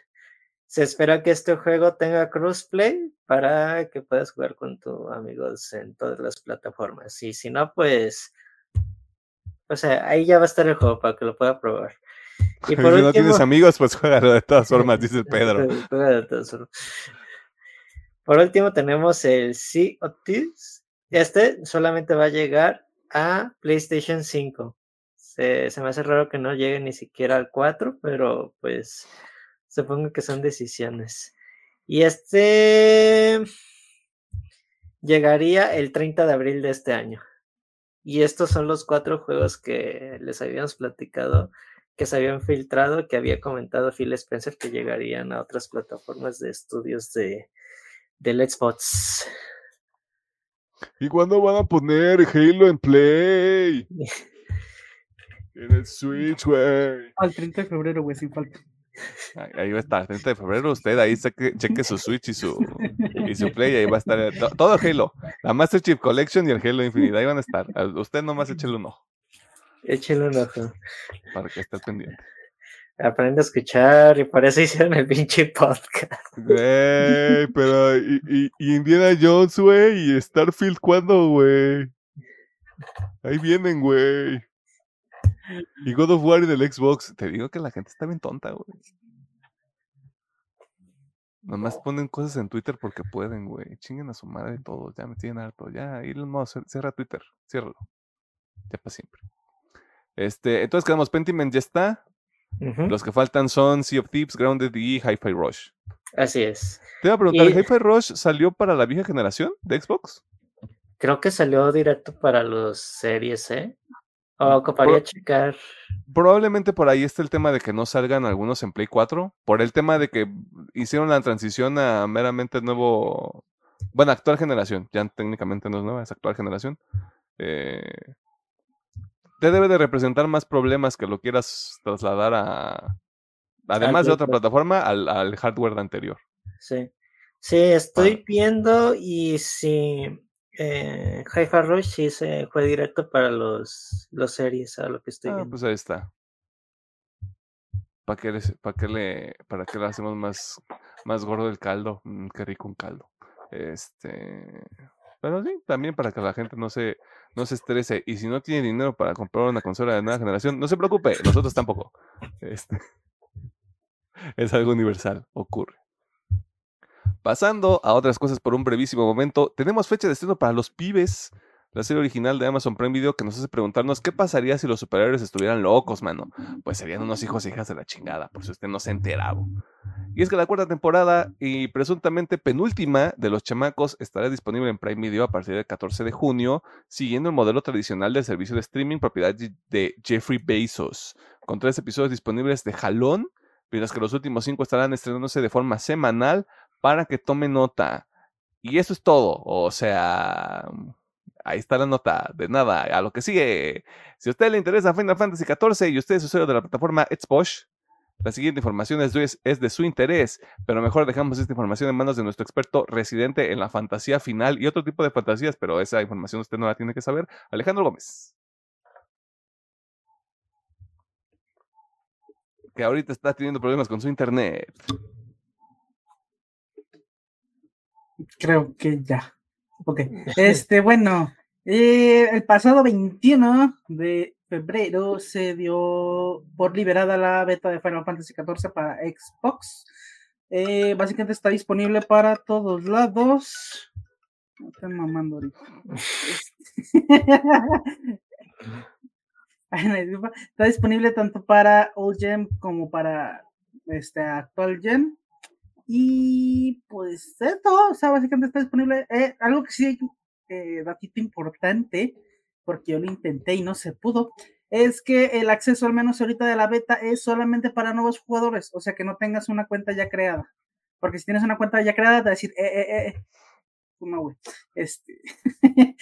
Se espera que este juego tenga crossplay para que puedas jugar con tus amigos en todas las plataformas. Y si no, pues, o sea, ahí ya va a estar el juego para que lo pueda probar. Y si no tienes amigos, pues juégalo de todas formas, dice Pedro. Por último, tenemos el Sea of Thieves. Este solamente va a llegar a PlayStation 5. Se, se me hace raro que no llegue ni siquiera al 4, pero pues Supongo que son decisiones. Y este llegaría el 30 de abril de este año. Y estos son los cuatro juegos que les habíamos platicado, que se habían filtrado, que había comentado Phil Spencer que llegarían a otras plataformas de estudios de, de Xbox. ¿Y cuándo van a poner Halo en Play? en el Switch, güey. Al 30 de febrero, güey, sin falta. Ahí va a estar, 30 de febrero, usted ahí cheque, su Switch y su, y su Play, ahí va a estar todo, Halo, la Master Chief Collection y el Halo Infinite, ahí van a estar. Usted nomás échele un ojo. Échele un ojo. Para que esté pendiente. Aprende a escuchar y para eso hicieron el pinche podcast. Güey, pero y, y, Indiana Jones, güey, y Starfield, ¿cuándo, güey? Ahí vienen, güey. Y God of War en el Xbox. Te digo que la gente está bien tonta, güey. Nomás ponen cosas en Twitter porque pueden, güey. Chinguen a su madre todos. Ya me tienen harto. Ya, no cierra Twitter. Ciérralo. Ya para siempre. Este, entonces quedamos. Pentiment ya está. Los que faltan son Sea of Thieves, Grounded y Hi-Fi Rush. Así es. Te iba a preguntar, ¿Hi-Fi Rush salió para la vieja generación de Xbox? Creo que salió directo para los series, ¿eh? Oh, ocuparía checar. Probablemente por ahí está el tema de que no salgan algunos en Play 4, por el tema de que hicieron la transición a meramente nuevo, bueno, actual generación, ya técnicamente no es nueva, es actual generación. Eh, te debe de representar más problemas que lo quieras trasladar a, además de otra plataforma, al, al hardware anterior. Sí, sí, estoy viendo y si eh, Hi-Fi Rush sí se fue directo para los, los series, a lo que estoy ah, viendo. Pues ahí está. ¿Para qué, le, para qué le, para qué le hacemos más, más gordo el caldo? Mm, qué rico un caldo. Este, pero sí, también para que la gente no se, no se estrese. Y si no tiene dinero para comprar una consola de nueva generación, no se preocupe, nosotros tampoco. Este, es algo universal, ocurre. Pasando a otras cosas por un brevísimo momento, tenemos fecha de estreno para Los Pibes, la serie original de Amazon Prime Video que nos hace preguntarnos qué pasaría si los superhéroes estuvieran locos, mano. Pues serían unos hijos e hijas de la chingada, por si usted no se ha enterado. Y es que la cuarta temporada y presuntamente penúltima de Los Chamacos estará disponible en Prime Video a partir del 14 de junio, siguiendo el modelo tradicional del servicio de streaming propiedad de Jeffrey Bezos, con tres episodios disponibles de jalón, mientras que los últimos cinco estarán estrenándose de forma semanal para que tome nota. Y eso es todo. O sea, ahí está la nota. De nada, a lo que sigue. Si a usted le interesa Final Fantasy XIV y usted es usuario de la plataforma Xbox, la siguiente información es es de su interés, pero mejor dejamos esta información en manos de nuestro experto residente en la fantasía final y otro tipo de fantasías, pero esa información usted no la tiene que saber. Alejandro Gómez. Que ahorita está teniendo problemas con su internet. Creo que ya. Ok. Este, bueno, eh, el pasado 21 de febrero se dio por liberada la beta de Final Fantasy XIV para Xbox. Eh, básicamente está disponible para todos lados. No están mamando ahorita. Está disponible tanto para Old Gen como para este actual Gen. Y pues esto, o sea, básicamente está disponible. Eh, algo que sí, eh, datito importante, porque yo lo intenté y no se pudo, es que el acceso, al menos ahorita de la beta, es solamente para nuevos jugadores, o sea que no tengas una cuenta ya creada. Porque si tienes una cuenta ya creada, te va a decir, eh, eh, eh, no, güey. Este.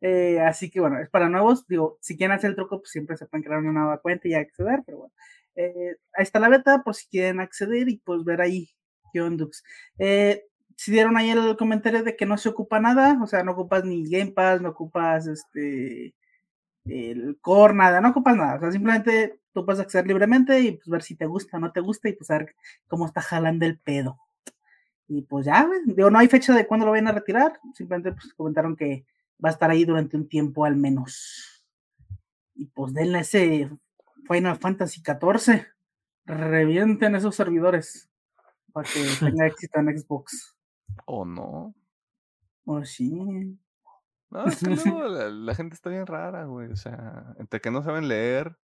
eh, así que bueno, es para nuevos. Digo, si quieren hacer el truco, pues siempre se pueden crear una nueva cuenta y acceder, pero bueno. Eh, ahí está la beta por si quieren acceder y pues ver ahí Eh, si dieron ahí el comentario de que no se ocupa nada, o sea, no ocupas ni Game Pass, no ocupas este el core, nada, no ocupas nada, o sea, simplemente tú puedes acceder libremente y pues ver si te gusta o no te gusta y pues a ver cómo está jalando el pedo. Y pues ya, digo, no hay fecha de cuándo lo vayan a retirar, simplemente pues comentaron que va a estar ahí durante un tiempo al menos. Y pues denle ese Final Fantasy XIV, revienten esos servidores para que tenga éxito en Xbox. ¿O no? O sí. No, es que no, la, la gente está bien rara, güey. O sea, entre que no saben leer.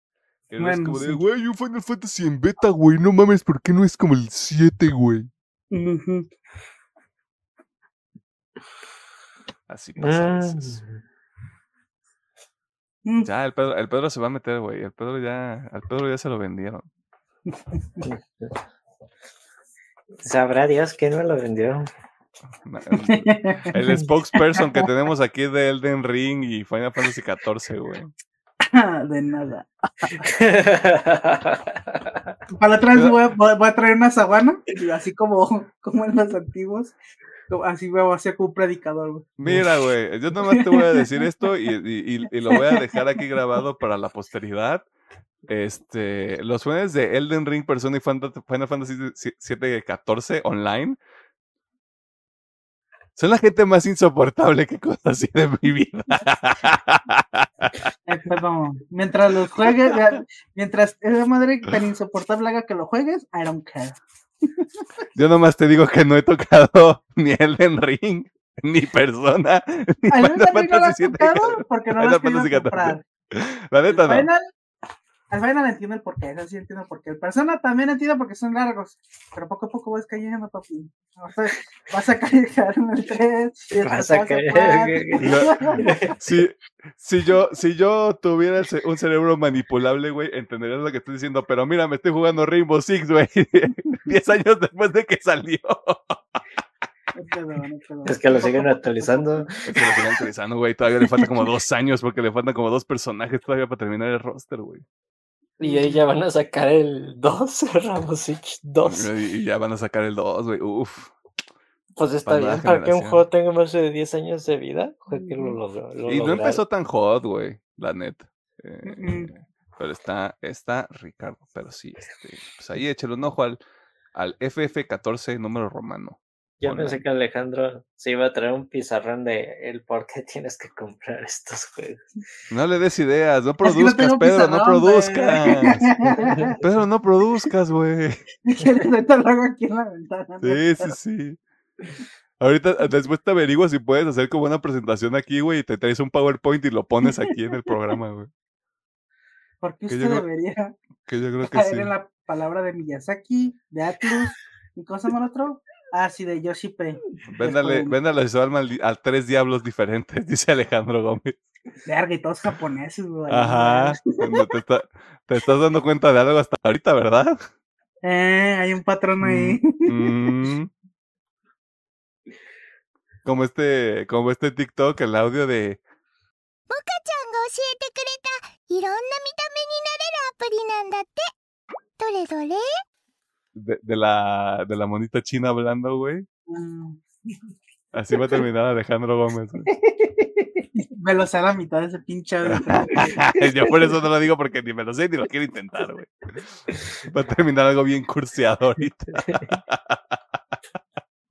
Luego es como de, güey, un Final Fantasy en beta, güey. No mames, ¿por qué no es como el 7, güey? Así pasa a Ah, veces. Mm, Ya, el Pedro, el Pedro se va a meter, güey. El Pedro ya, al Pedro ya se lo vendieron. Sabrá Dios quién me lo vendió. El, spokesperson que tenemos aquí de Elden Ring y Final Fantasy XIV, güey. de nada. Para la otra vez voy a, voy a- voy a traer una sabana, así como, como en los antiguos. Así veo, así como un predicador, güey. Mira, güey, yo nomás te voy a decir esto y, y- y- y lo voy a dejar aquí grabado para la posteridad. Este, los fans de Elden Ring, Persona y Final Fantasy 7 14 online son la gente más insoportable que conocí de mi vida. Perdón. Mientras los juegues, mientras esa madre tan insoportable haga que lo juegues, I don't care. Yo nomás te digo que no he tocado ni Elden Ring, ni Persona, ni Al Final mí no lo has Fantasy 7 tocado porque no lo has Final querido Fantasy 14. comprar. La neta no. final, al final entiendo el porqué, eso sí entiendo el porqué. El persona también entiendo porque son largos, pero poco a poco vas cayendo, papi. O sea, vas a caer en el 3, y Vas a caer. cuatro. Si, si, yo, si yo tuviera un cerebro manipulable, güey, entenderías lo que estoy diciendo. Pero mira, me estoy jugando Rainbow Six, güey. Diez años después de que salió. Es que lo siguen actualizando. Es que lo siguen actualizando, güey. Todavía le falta como dos años porque le faltan como dos personajes todavía para terminar el roster, güey. Y ahí ya van a sacar el 2, Ramosich 2. Y, ya van a sacar el 2, güey. Uf. Pues está Para bien, para que un juego tenga más de 10 años de vida. Fue que lo, logró- lo Y no empezó tan hot, güey. La neta. Eh, Mm. Pero está, está Ricardo. Pero sí, este, pues ahí échale un ojo al, al FF14 número romano. Yo online. pensé que Alejandro se iba a traer un pizarrón de el por qué tienes que comprar estos juegos. No le des ideas, no Es que no produzcas, Pedro, no pizarrón, produzcas. Pedro, no produzcas, güey. ¿Quieres ahorita lo hago aquí en la ventana? Sí, sí, sí. Ahorita, eh, después te averiguo si puedes hacer como una presentación aquí, güey, y te traes un PowerPoint y lo pones aquí en el programa, güey. ¿Por qué Que usted yo creo- debería Que yo creo que caer sí. en la palabra de Miyazaki, de Atlus y cosa más otro? Ah, sí, de Yoshi P. Véndale, Después- véndale a su alma a tres diablos diferentes, dice Alejandro Gómez. Verga, y todos japoneses, güey. Ajá. Te, está- te estás dando cuenta de algo hasta ahorita, ¿verdad? Eh, hay un patrón ahí. Mm. Como este, como este TikTok, el audio de de, de la, de la monita china hablando, güey. Así va a terminar Alejandro Gómez. güey. Me lo sé a la mitad de ese pinche. Yo por eso no lo digo porque ni me lo sé ni lo quiero intentar, güey. Va a terminar algo bien curseado ahorita.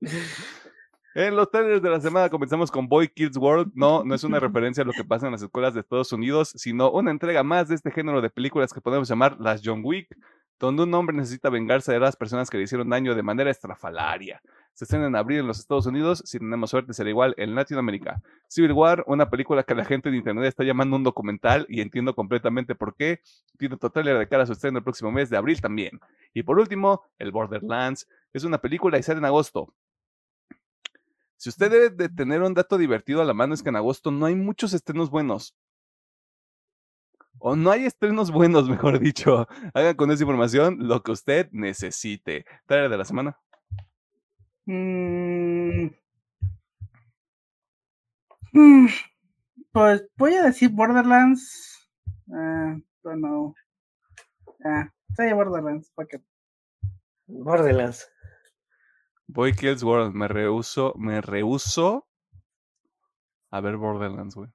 En los trailers de la semana comenzamos con Boy Kids World. No, no es una referencia a lo que pasa en las escuelas de Estados Unidos, sino una entrega más de este género de películas que podemos llamar las John Wick. Donde un hombre necesita vengarse de las personas que le hicieron daño de manera estrafalaria. Se estrena en abril en los Estados Unidos, si tenemos suerte será igual en Latinoamérica. Civil War, una película que la gente en internet está llamando un documental y entiendo completamente por qué. Tiene total de cara a su estreno el próximo mes de abril también. Y por último, el Borderlands. Es una película y sale en agosto. Si usted debe de tener un dato divertido a la mano es que en agosto no hay muchos estrenos buenos. O no hay estrenos buenos, mejor dicho. Hagan con esa información lo que usted necesite. Trailer de la semana. Mm. Mm, Pues voy a decir Borderlands. Ah, bueno. Ah, sí, Borderlands. ¿para qué? Borderlands. Boy Kills World. Me rehuso, me rehuso a ver Borderlands, güey.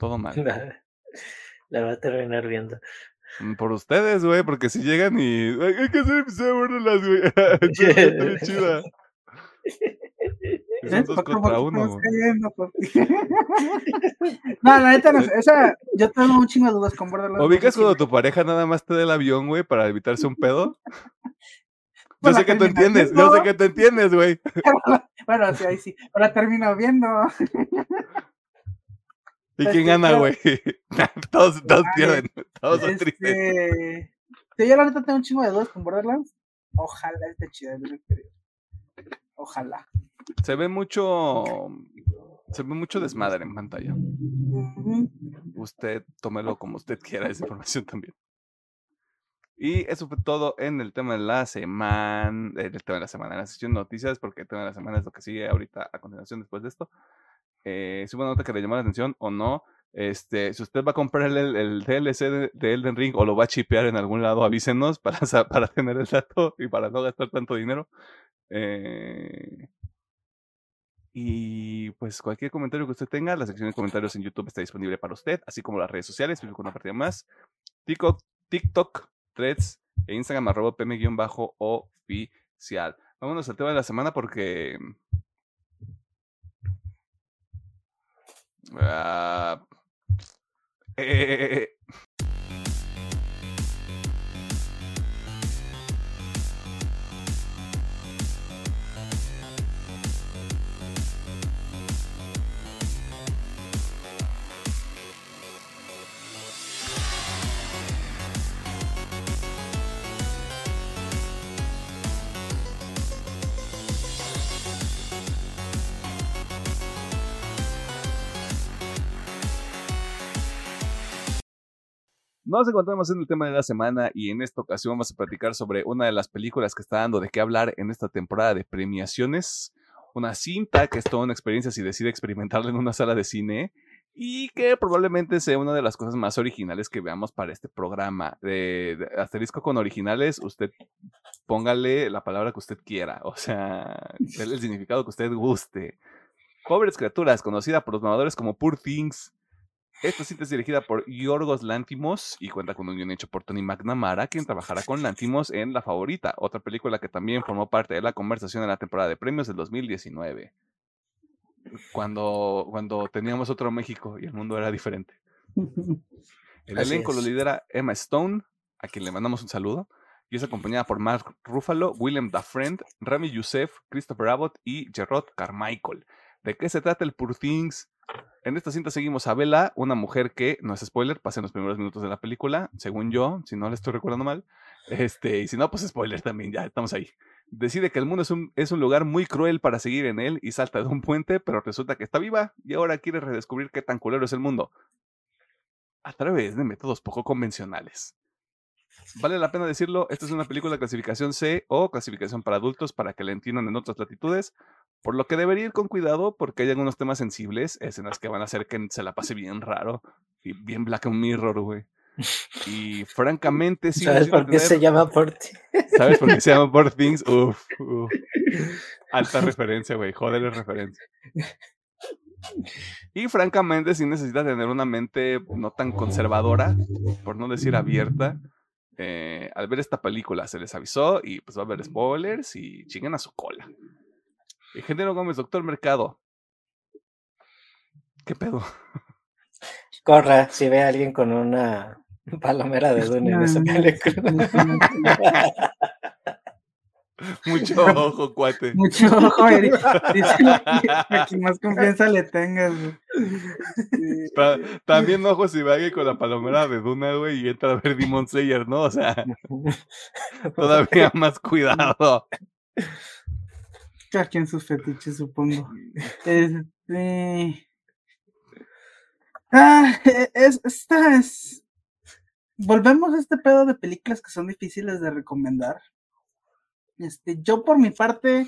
Todo mal. La, la va a terminar viendo. Mm, Por ustedes, güey, porque si llegan y. "Ay, Hay que hacer episodio de Borderlands, güey. Está chida. Y Son dos ¿Por qué- contra uno. cayendo, no, la neta, no sé, o sea, yo tengo un chingo de dudas con Borderlands. ¿Ubicas cuando tu pareja nada más te dé el avión, güey, para evitarse un pedo? Yo Pues sé que tú entiendes, yo sé que tú entiendes, güey. Bueno, sí, ahí sí. La termino viendo. ¿Y Este, quién gana, claro. güey? todos todos pierden, todos son tristes. Este, sí, yo la neta tengo un chingo de dudas con Borderlands. Ojalá esté digo. Ojalá. Se ve mucho. Se ve mucho desmadre en pantalla. Usted tómelo como usted quiera, esa información también. Y eso fue todo en el tema de la semana, eh, el tema de la semana, en la sesión de noticias, porque el tema de la semana es lo que sigue ahorita a continuación después de esto. Eh, si una nota que le llamó la atención o no, este, si usted va a comprar el, DLC de, de Elden Ring o lo va a chipear en algún lado, avísenos para, para tener el dato y para no gastar tanto dinero. Eh, y pues cualquier comentario que usted tenga, la sección de comentarios en YouTube está disponible para usted, así como las redes sociales, Facebook una partida más, TikTok, TikTok, Threads e Instagram arroba pm-oficial. Vámonos al tema de la semana porque... ah, eh, Nos encontramos en el tema de la semana y en esta ocasión vamos a platicar sobre una de las películas que está dando de qué hablar en esta temporada de premiaciones. Una cinta que es toda una experiencia si decide experimentarla en una sala de cine y que probablemente sea una de las cosas más originales que veamos para este programa. De, de asterisco con originales, usted póngale la palabra que usted quiera, o sea, el significado que usted guste. Pobres criaturas, conocida por los mamadores como Poor Things. Esta cinta es dirigida por Yorgos Lantimos y cuenta con un guion hecho por Tony McNamara, quien trabajará con Lantimos en La Favorita, otra película que también formó parte de la conversación en la temporada de premios del 2019. Cuando, cuando teníamos otro México y el mundo era diferente. El Así elenco lo lidera Emma Stone, a quien le mandamos un saludo, y es acompañada por Mark Ruffalo, Willem Dafoe, Rami Youssef, Christopher Abbott y Gerard Carmichael. ¿De qué se trata el Poor Things? En esta cinta seguimos a Bella, una mujer que, no es spoiler, pasa en los primeros minutos de la película, según yo, si no le estoy recordando mal. Este, y si no, pues spoiler también, ya estamos ahí. Decide que el mundo es un, es un lugar muy cruel para seguir en él y salta de un puente, pero resulta que está viva y ahora quiere redescubrir qué tan culero es el mundo. A través de métodos poco convencionales. Vale la pena decirlo, esta es una película de clasificación C o clasificación para adultos para que la entiendan en otras latitudes, por lo que debería ir con cuidado porque hay algunos temas sensibles, escenas que van a hacer que se la pase bien raro y bien Black Mirror, güey. Y francamente sí. ¿Sabes por qué se llama por? ¿Sabes por qué se llama Poor Things? Uf, uf. Alta referencia, güey. Joder, referencia. Y francamente, sí necesita tener una mente no tan conservadora, por no decir abierta. eh, al ver esta película se les avisó y pues va a haber spoilers y chinguen a su cola. Ingeniero Gómez, doctor Mercado. ¿Qué pedo? Corra, si ve a alguien con una Palomera de Dune en esa película. Mucho ojo, cuate. Mucho ojo, Eric. A quien más confianza le tengas. Sí. Ta- también ojo si va alguien con la palomera de Duna, güey, y entra a ver Demon Slayer, ¿no? O sea, todavía más cuidado. Cada quien sus fetiches, supongo. Este. Ah, e- es, esta es. Volvemos a este pedo de películas que son difíciles de recomendar. Este, yo por mi parte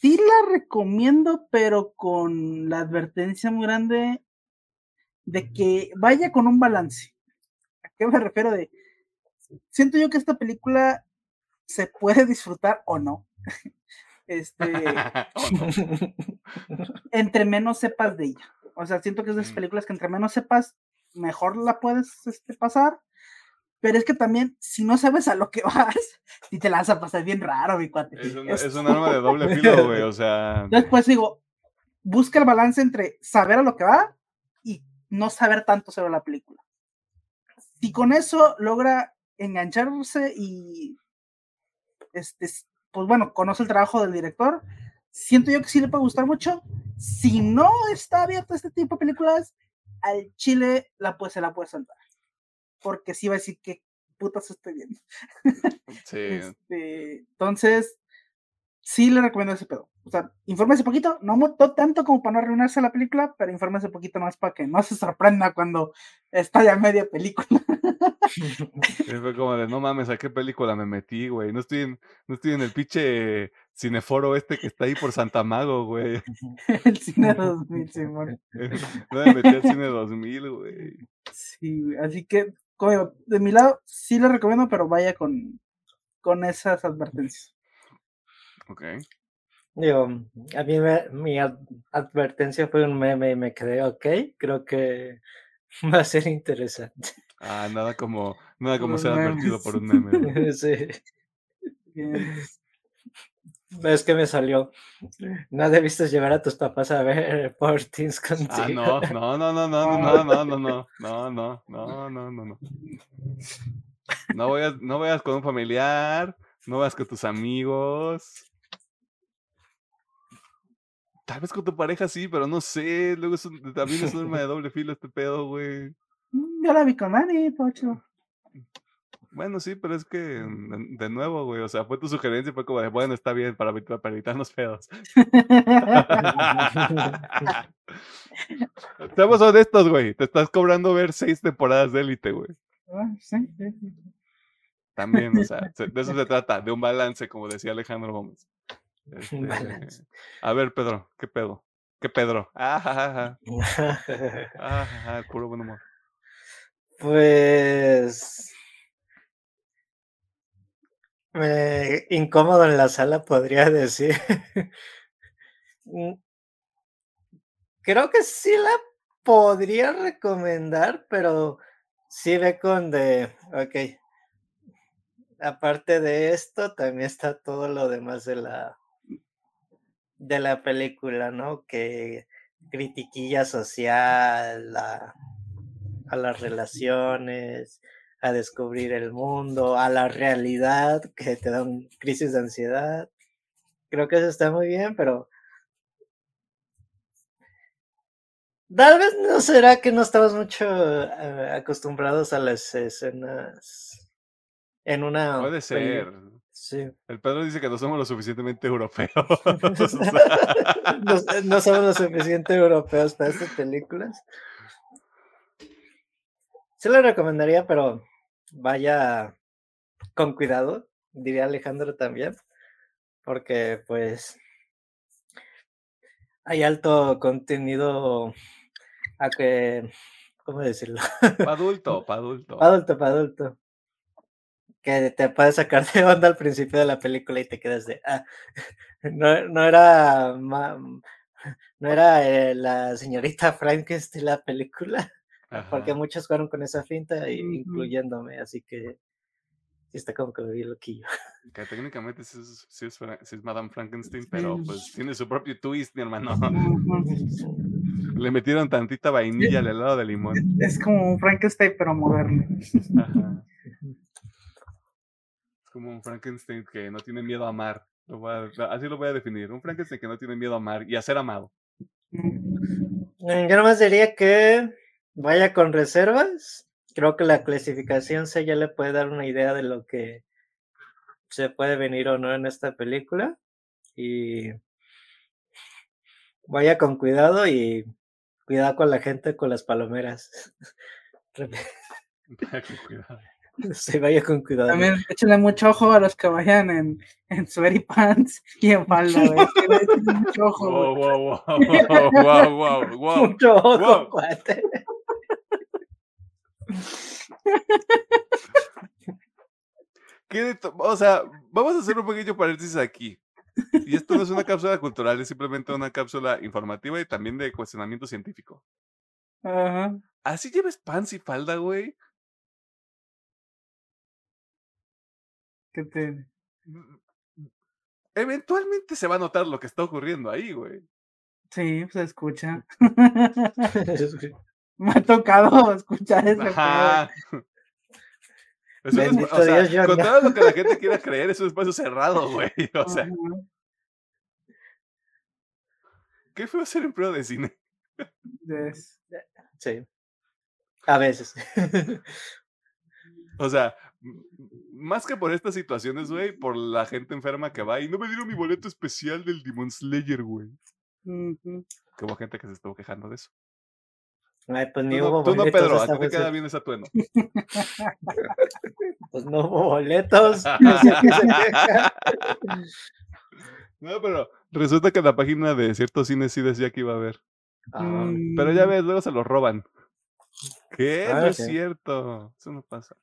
sí la recomiendo, pero con la advertencia muy grande de que vaya con un balance. ¿A qué me refiero? De siento yo que esta película se puede disfrutar o no. Este, ¿O no? entre menos sepas de ella. O sea, siento que es de esas Mm. películas que entre menos sepas, mejor la puedes este, pasar. Pero es que también, si no sabes a lo que vas, y te la vas a pasar bien raro, mi cuate. Es un, Es- es un arma de doble filo, güey, o sea. Después digo, busca el balance entre saber a lo que va y no saber tanto sobre la película. Si con eso logra engancharse y, este, pues bueno, conoce el trabajo del director, siento yo que sí le puede gustar mucho. Si no está abierto a este tipo de películas, al chile la pues se la puede saltar. Porque sí va a decir que putas estoy viendo. Sí. Este, entonces, sí le recomiendo ese pedo. O sea, infórmese poquito, no no tanto como para no arruinarse la película, pero infórmese poquito más para que no se sorprenda cuando está ya media película. Fue como de, no mames, ¿a qué película me metí, güey? No estoy en, no estoy en el pinche cineforo este que está ahí por Santa Mago, güey. El cine 2000, Simón. No me metí al cine 2000, güey. Sí, güey, así que, como digo, de mi lado, sí le recomiendo, pero vaya con, con esas advertencias. Ok. Digo, a mí me- mi ad- advertencia fue un meme y me quedé, ok, creo que va a ser interesante. Ah, nada como, nada como ser advertido por un meme. Sí, Bien. es que me salió. No debiste llevar a tus papás a ver por Teens contigo. Ah, no, no, no, no, no, no, no, no, no, no, no, no, no, no, no. No vayas, no vayas con un familiar, no vayas con tus amigos. Tal vez con tu pareja sí, pero no sé. Luego es un- también es un arma de doble filo este pedo, güey. Mm, Yo la vi con Dani, Pocho. Bueno, sí, pero es que de, de nuevo, güey. O sea, fue tu sugerencia, fue como de, bueno, está bien para, evitar- para evitarnos pedos. Seamos honestos, güey. Te estás cobrando ver seis temporadas de élite, güey. Ah. También, o sea, se- de eso se trata, de un balance, como decía Alejandro Gómez. Este, balance. a ver, Pedro, ¿qué pedo? ¿Qué Pedro? Ah. Ah, puro buen humor. Pues. me- incómodo en la sala, podría decir. Mm, Creo que sí la podría recomendar, pero sí ve con de, ok. Aparte de esto, también está todo lo demás de la de la película, ¿no? Que critiquilla social, a, a las relaciones, a descubrir el mundo, a la realidad, que te da un crisis de ansiedad. Creo que eso está muy bien, pero tal vez no será que no estamos mucho eh, acostumbrados a las escenas en una Puede ser. Sí. El Pedro dice que no somos lo suficientemente europeos. no, no somos lo suficiente europeos para estas películas. Sí lo recomendaría, pero vaya con cuidado, diría Alejandro también, porque pues hay alto contenido a que, ¿cómo decirlo? Pa' adulto, pa' adulto. Pa' adulto, para adulto. Que te puede sacar de onda al principio de la película y te quedas de, ah, no, no era, ma- no era eh, la señorita Frankenstein la película, porque Ajá. muchos fueron con esa finta, incluyéndome, así que está como que medio loquillo. Que técnicamente sí es, sí es sí es Madame Frankenstein, pero pues tiene su propio twist, mi hermano. Le metieron tantita vainilla al helado de limón. Es como un Frankenstein, pero moderno. Ajá. Como un Frankenstein que no tiene miedo a amar. Lo voy a- así lo voy a definir. Un Frankenstein que no tiene miedo a amar y a ser amado. Mm, Yo nomás diría que vaya con reservas. Creo que la clasificación se ya le puede dar una idea de lo que se puede venir o no en esta película. Y vaya con cuidado y cuidado con la gente con las palomeras. Vaya con cuidado. Se vaya con cuidado. También échenle mucho ojo a los que vayan en, en sweaty pants y en falda, güey. Que le echen mucho ojo, Wow, wow, wow, wow, wow, wow. Mucho ojo, wow. cuate. ¿Qué de to- O sea, vamos a hacer un pequeño paréntesis aquí. Y esto no es una cápsula cultural, es simplemente una cápsula informativa y también de cuestionamiento científico. Ajá. ¿Así lleves pants y falda, güey? Que te... Eventualmente se va a notar lo que está ocurriendo ahí, güey. Sí, se escucha. Me ha tocado escuchar ese pedo. Ajá. Es un Bendito o sea, Dios, no. lo que la gente quiera creer, es un espacio cerrado, güey. O sea, qué feo ser empleado de cine. Sí. A veces. O sea, más que por estas situaciones, güey, por la gente enferma que va y no me dieron mi boleto especial del Demon Slayer, güey. Que hubo gente que se estuvo quejando de eso. Ay, pues Tú ni no, hubo tú no, boletos Pedro, a ti te queda bien ese atuendo. Pues no hubo boletos. No pero resulta que la página de ciertos cines sí decía que iba a haber. Ah, Pero ya Mm, ves, luego se los roban. ¿Qué? Ah, no es cierto. Eso no pasa.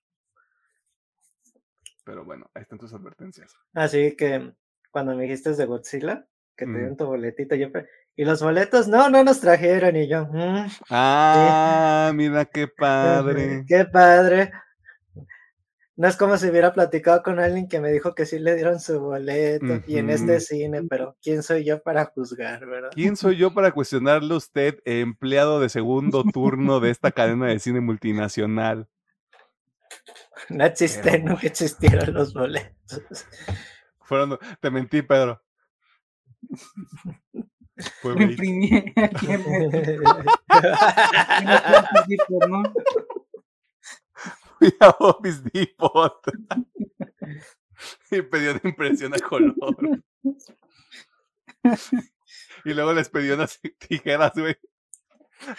Pero bueno, ahí están tus advertencias. Así que cuando me dijiste de Godzilla, que te Mm. dieron tu boletito, yo y los boletos, no, no nos trajeron, y yo, "Mm, Ah, mira qué padre. qué padre. No es como si hubiera platicado con alguien que me dijo que sí le dieron su boleto y en este cine, pero ¿quién soy yo para juzgar, verdad? ¿Quién soy yo para cuestionarle a usted, empleado de segundo turno de esta cadena de cine multinacional? No existe, Pero nunca existieron los boletos. Fueron, te mentí, Pedro. Fue bait. imprimí aquí en ¿no? Fui a Office Depot. y pedí una impresión a color. y luego les pedí unas tijeras, güey,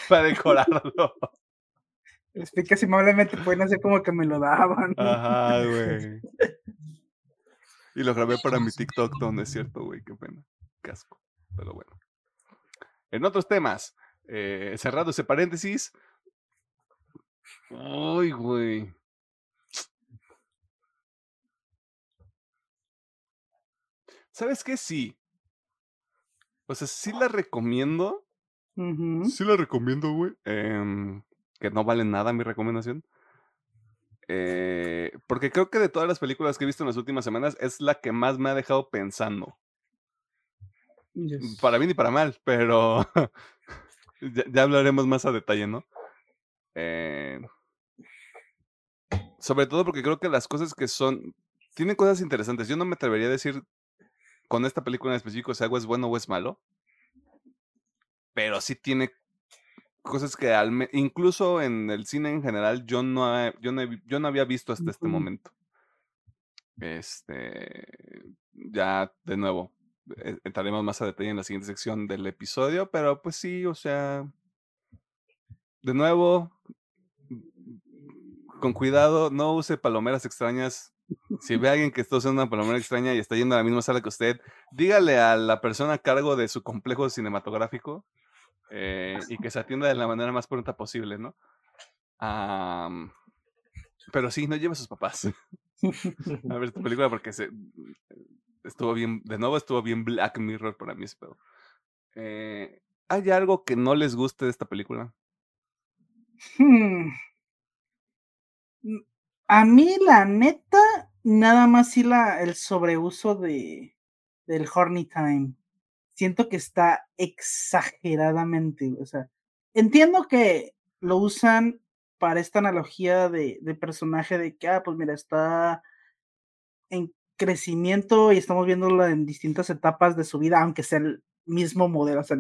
para decorarlo. Explica amablemente, pueden hacer como que me lo daban. Ajá, güey. Y lo grabé para mi TikTok, donde es cierto, güey, qué pena. Casco. Pero bueno. En otros temas, eh, cerrado ese paréntesis. Ay, güey. ¿Sabes qué? Sí. O sea, sí la recomiendo. Sí la recomiendo, güey. em, que no vale nada mi recomendación. Eh, porque creo que de todas las películas que he visto en las últimas semanas es la que más me ha dejado pensando. Yes. Para bien y para mal, pero ya, ya hablaremos más a detalle, ¿no? Eh, sobre todo porque creo que las cosas que son... Tienen cosas interesantes. Yo no me atrevería a decir con esta película en específico si algo es bueno o es malo. Pero sí tiene cosas que al me- incluso en el cine en general yo no, he- yo no, he yo no había visto hasta este momento. Este, ya de nuevo, eh, entraremos más a detalle en la siguiente sección del episodio, pero pues sí, o sea, de nuevo, con cuidado, no use palomeras extrañas. Si ve a alguien que está usando una palomera extraña y está yendo a la misma sala que usted, dígale a la persona a cargo de su complejo cinematográfico eh, y que se atienda de la manera más pronta posible, ¿no? Pero sí, no lleve a sus papás a ver esta película porque se, estuvo bien, de nuevo estuvo bien Black Mirror para mí pedo. Eh, ¿Hay algo que no les guste de esta película? Mm, A mí, la neta, nada más sí la, el sobreuso de, del Horny Time. Siento que está exageradamente, o sea, entiendo que lo usan para esta analogía de, de personaje de que, ah, pues mira, está en crecimiento y estamos viéndolo en distintas etapas de su vida, aunque sea el mismo modelo, o sea,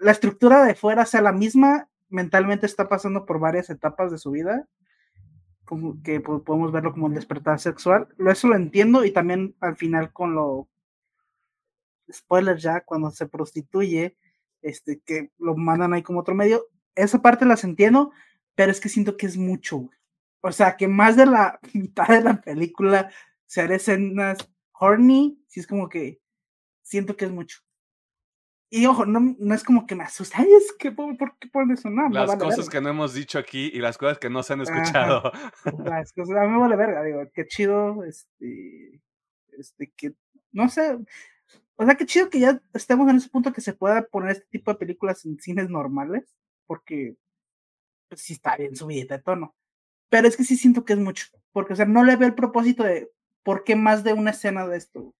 la estructura de fuera sea la misma, mentalmente está pasando por varias etapas de su vida, como que podemos verlo como el despertar sexual. Eso lo entiendo y también al final con lo spoiler ya cuando se prostituye, este que lo mandan ahí como otro medio, esa parte las entiendo, pero es que siento que es mucho. O sea, que más de la mitad de la película se hará escenas horny, si es como que siento que es mucho. Y ojo, no, no es como que me asusta, es que ¿por, qué pones eso? No, las cosas que no hemos dicho aquí y las cosas que no se han escuchado. Las cosas, a mí me vale verga, digo, qué chido, este, este, que, no sé, o sea, qué chido que ya estemos en ese punto que se pueda poner este tipo de películas en cines normales, porque pues, sí está bien subida de tono. Pero es que sí siento que es mucho, porque, o sea, no le veo el propósito de por qué más de una escena de esto.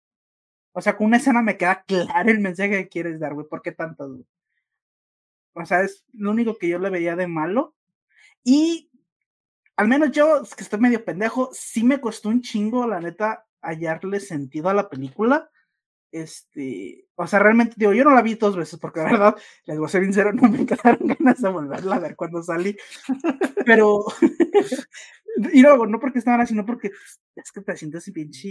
O sea, con una escena me queda claro el mensaje que quieres dar, güey. ¿Por qué tanto? O sea, es lo único que yo le veía de malo. Y al menos yo, que estoy medio pendejo, sí me costó un chingo, la neta, hallarle sentido a la película. Este, o sea, realmente digo, yo no la vi dos veces porque la verdad, les voy a ser sincero, no me quedaron ganas de volverla a ver cuando salí. Pero, y luego, no porque estaban así, sino porque es que te sientes pinche.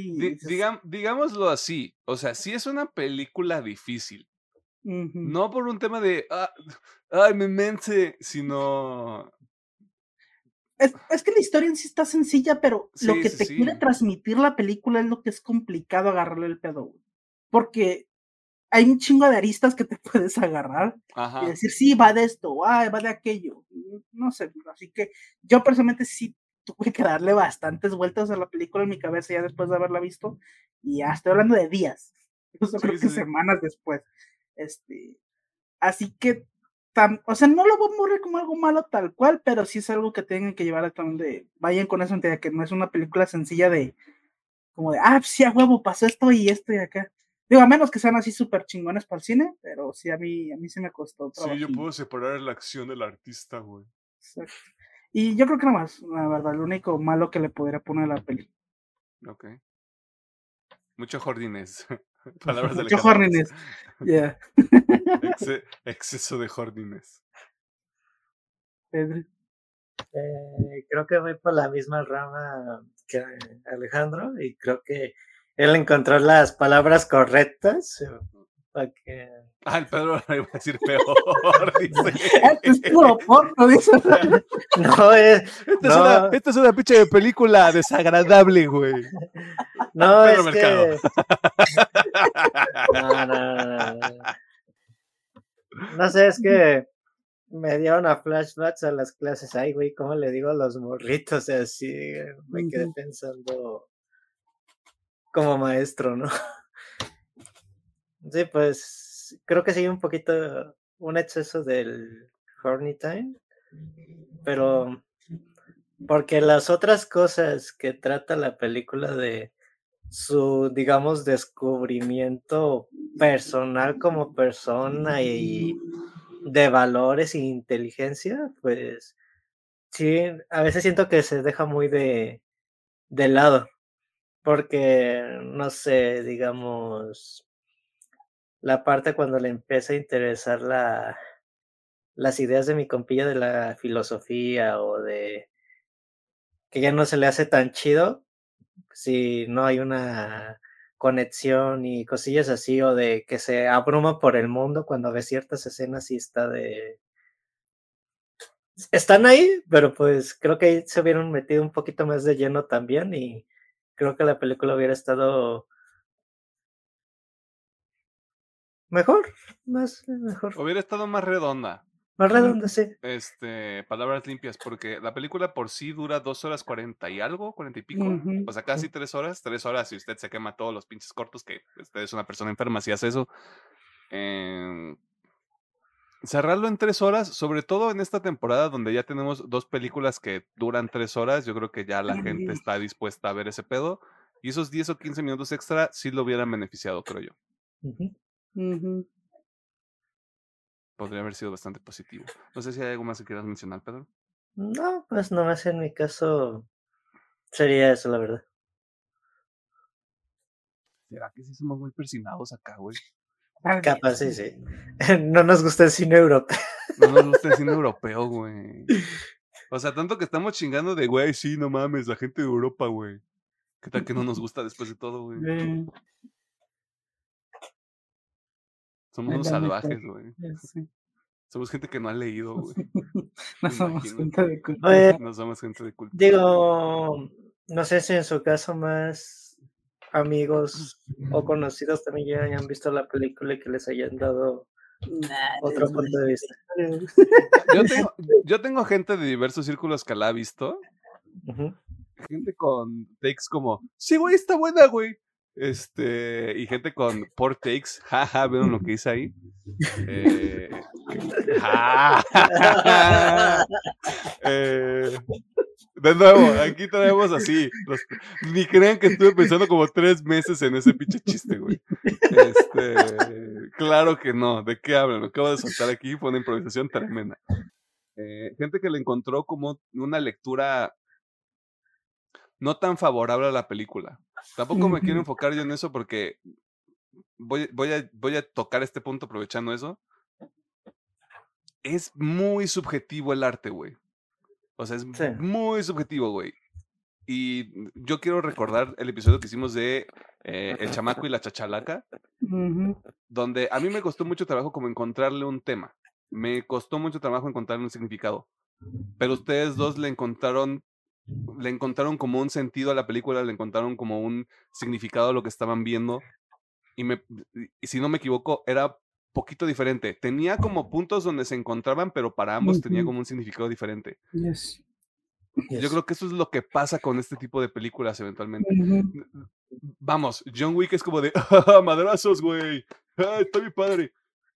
digámoslo así, o sea, sí es una película difícil. No por un tema de, ah, ay, me mente, sino. Es, es, que la historia en sí está sencilla, pero lo que te quiere transmitir la película es lo que es complicado agarrarle el pedo. Porque hay un chingo de aristas que te puedes agarrar y decir, sí, va de esto, va de aquello. No sé, así que yo personalmente sí tuve que darle bastantes vueltas a la película en mi cabeza ya después de haberla visto. Y ya estoy hablando de días, incluso creo que semanas después. Este, así que, o sea, no lo voy a morir como algo malo tal cual, pero sí es algo que tienen que llevar a donde vayan con eso, que no es una película sencilla de, como de, ah, sí, a huevo, pasó esto y esto y acá. Digo, a menos que sean así súper chingones para el cine, pero sí, a mí, a mí sí me costó. Sí, yo puedo separar la acción del artista, güey. Exacto. Y yo creo que nada más, la verdad, lo único malo que le podría poner a la peli. Ok. Mucho jardines. Palabras Mucho jardines. Ya. exceso de jardines. Pedro. Eh, creo que voy por la misma rama que Alejandro y creo que él encontró las palabras correctas para que Ah, el Pedro lo iba a decir peor. dice. es puro porno, dice. No, es. Esta, Es una, esta es una pinche de película desagradable, güey. No, Pedro es Mercado. que. No, no, no, no. No sé, es que me dieron a flashbacks a las clases. Ay, güey, ¿cómo le digo a los morritos? Así me quedé pensando como maestro, ¿no? Sí, pues creo que sí un poquito un exceso del horny time, pero porque las otras cosas que trata la película de su, digamos, descubrimiento personal como persona y de valores e inteligencia, pues sí, a veces siento que se deja muy de, de lado, porque, no sé, digamos, la parte cuando le empieza a interesar la, las ideas de mi compilla de la filosofía o de que ya no se le hace tan chido si no hay una conexión y cosillas así o de que se abruma por el mundo cuando ve ciertas escenas y está de están ahí, pero pues creo que ahí se hubieran metido un poquito más de lleno también y creo que la película hubiera estado Mejor, más mejor. Hubiera estado más redonda. Más redonda, sí. Este, palabras limpias, porque la película por sí dura dos horas cuarenta y algo, cuarenta y pico. O sea, casi tres horas, tres horas y usted se quema todos los pinches cortos, que usted es una persona enferma si hace eso. Em, cerrarlo en tres horas, sobre todo en esta temporada donde ya tenemos dos películas que duran tres horas, yo creo que ya la gente está dispuesta a ver ese pedo. Y esos 10 o 15 minutos extra sí lo hubieran beneficiado, creo yo. Podría haber sido bastante positivo. No sé si hay algo más que quieras mencionar, Pedro. No, pues nomás en mi caso sería eso, la verdad. ¿Será que sí somos muy persinados acá, güey? Capaz, sí, sí. No nos gusta el cine europeo. No nos gusta el cine europeo, güey. O sea, tanto que estamos chingando de, güey, sí, no mames, la gente de Europa, güey. ¿Qué tal que no nos gusta después de todo, güey? Eh, Somos unos salvajes, güey. sí. Somos gente que no ha leído, güey. No somos gente de cultura. Oye, No somos gente de cultura. digo, no sé si en su caso más amigos o conocidos también ya hayan visto la película y que les hayan dado Nah, otro punto de vista. Yo tengo, yo tengo gente de diversos círculos que la ha visto. Gente con takes como, sí, güey, está buena, güey. Este, y gente con por takes, jaja, ¿vieron lo que hice ahí? Eh, eh, de nuevo, aquí traemos así. ni crean que estuve pensando como tres meses en ese pinche chiste, güey. Este, claro que no. ¿De qué hablan? Lo acabo de soltar aquí, fue una improvisación tremenda. Eh, gente que le encontró como una lectura no tan favorable a la película. Tampoco me quiero enfocar yo en eso porque voy, voy, a, voy a tocar este punto aprovechando eso. Es muy subjetivo el arte, güey. O sea, es Sí. muy subjetivo, güey. Y yo quiero recordar el episodio que hicimos de eh, El chamaco y la chachalaca, donde a mí me costó mucho trabajo como encontrarle un tema. Me costó mucho trabajo encontrarle un significado. Pero ustedes dos le encontraron le encontraron como un sentido a la película, le encontraron como un significado a lo que estaban viendo. Y, me, y si no me equivoco, era poquito diferente. Tenía como puntos donde se encontraban, pero para ambos tenía Ujú. como un significado diferente. Yes. Yo Yes. creo que eso es lo que pasa con este tipo de películas eventualmente. Ujú. Vamos, John Wick es como de "Ah, madrazos, güey. Ah, está bien padre.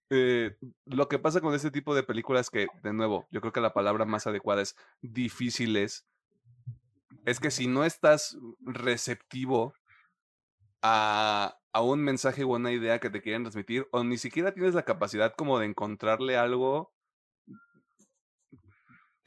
Eh, lo que pasa con este tipo de películas que, de nuevo, yo creo que la palabra más adecuada es difíciles. Es que si no estás receptivo a, a un mensaje o una idea que te quieren transmitir, o ni siquiera tienes la capacidad como de encontrarle algo,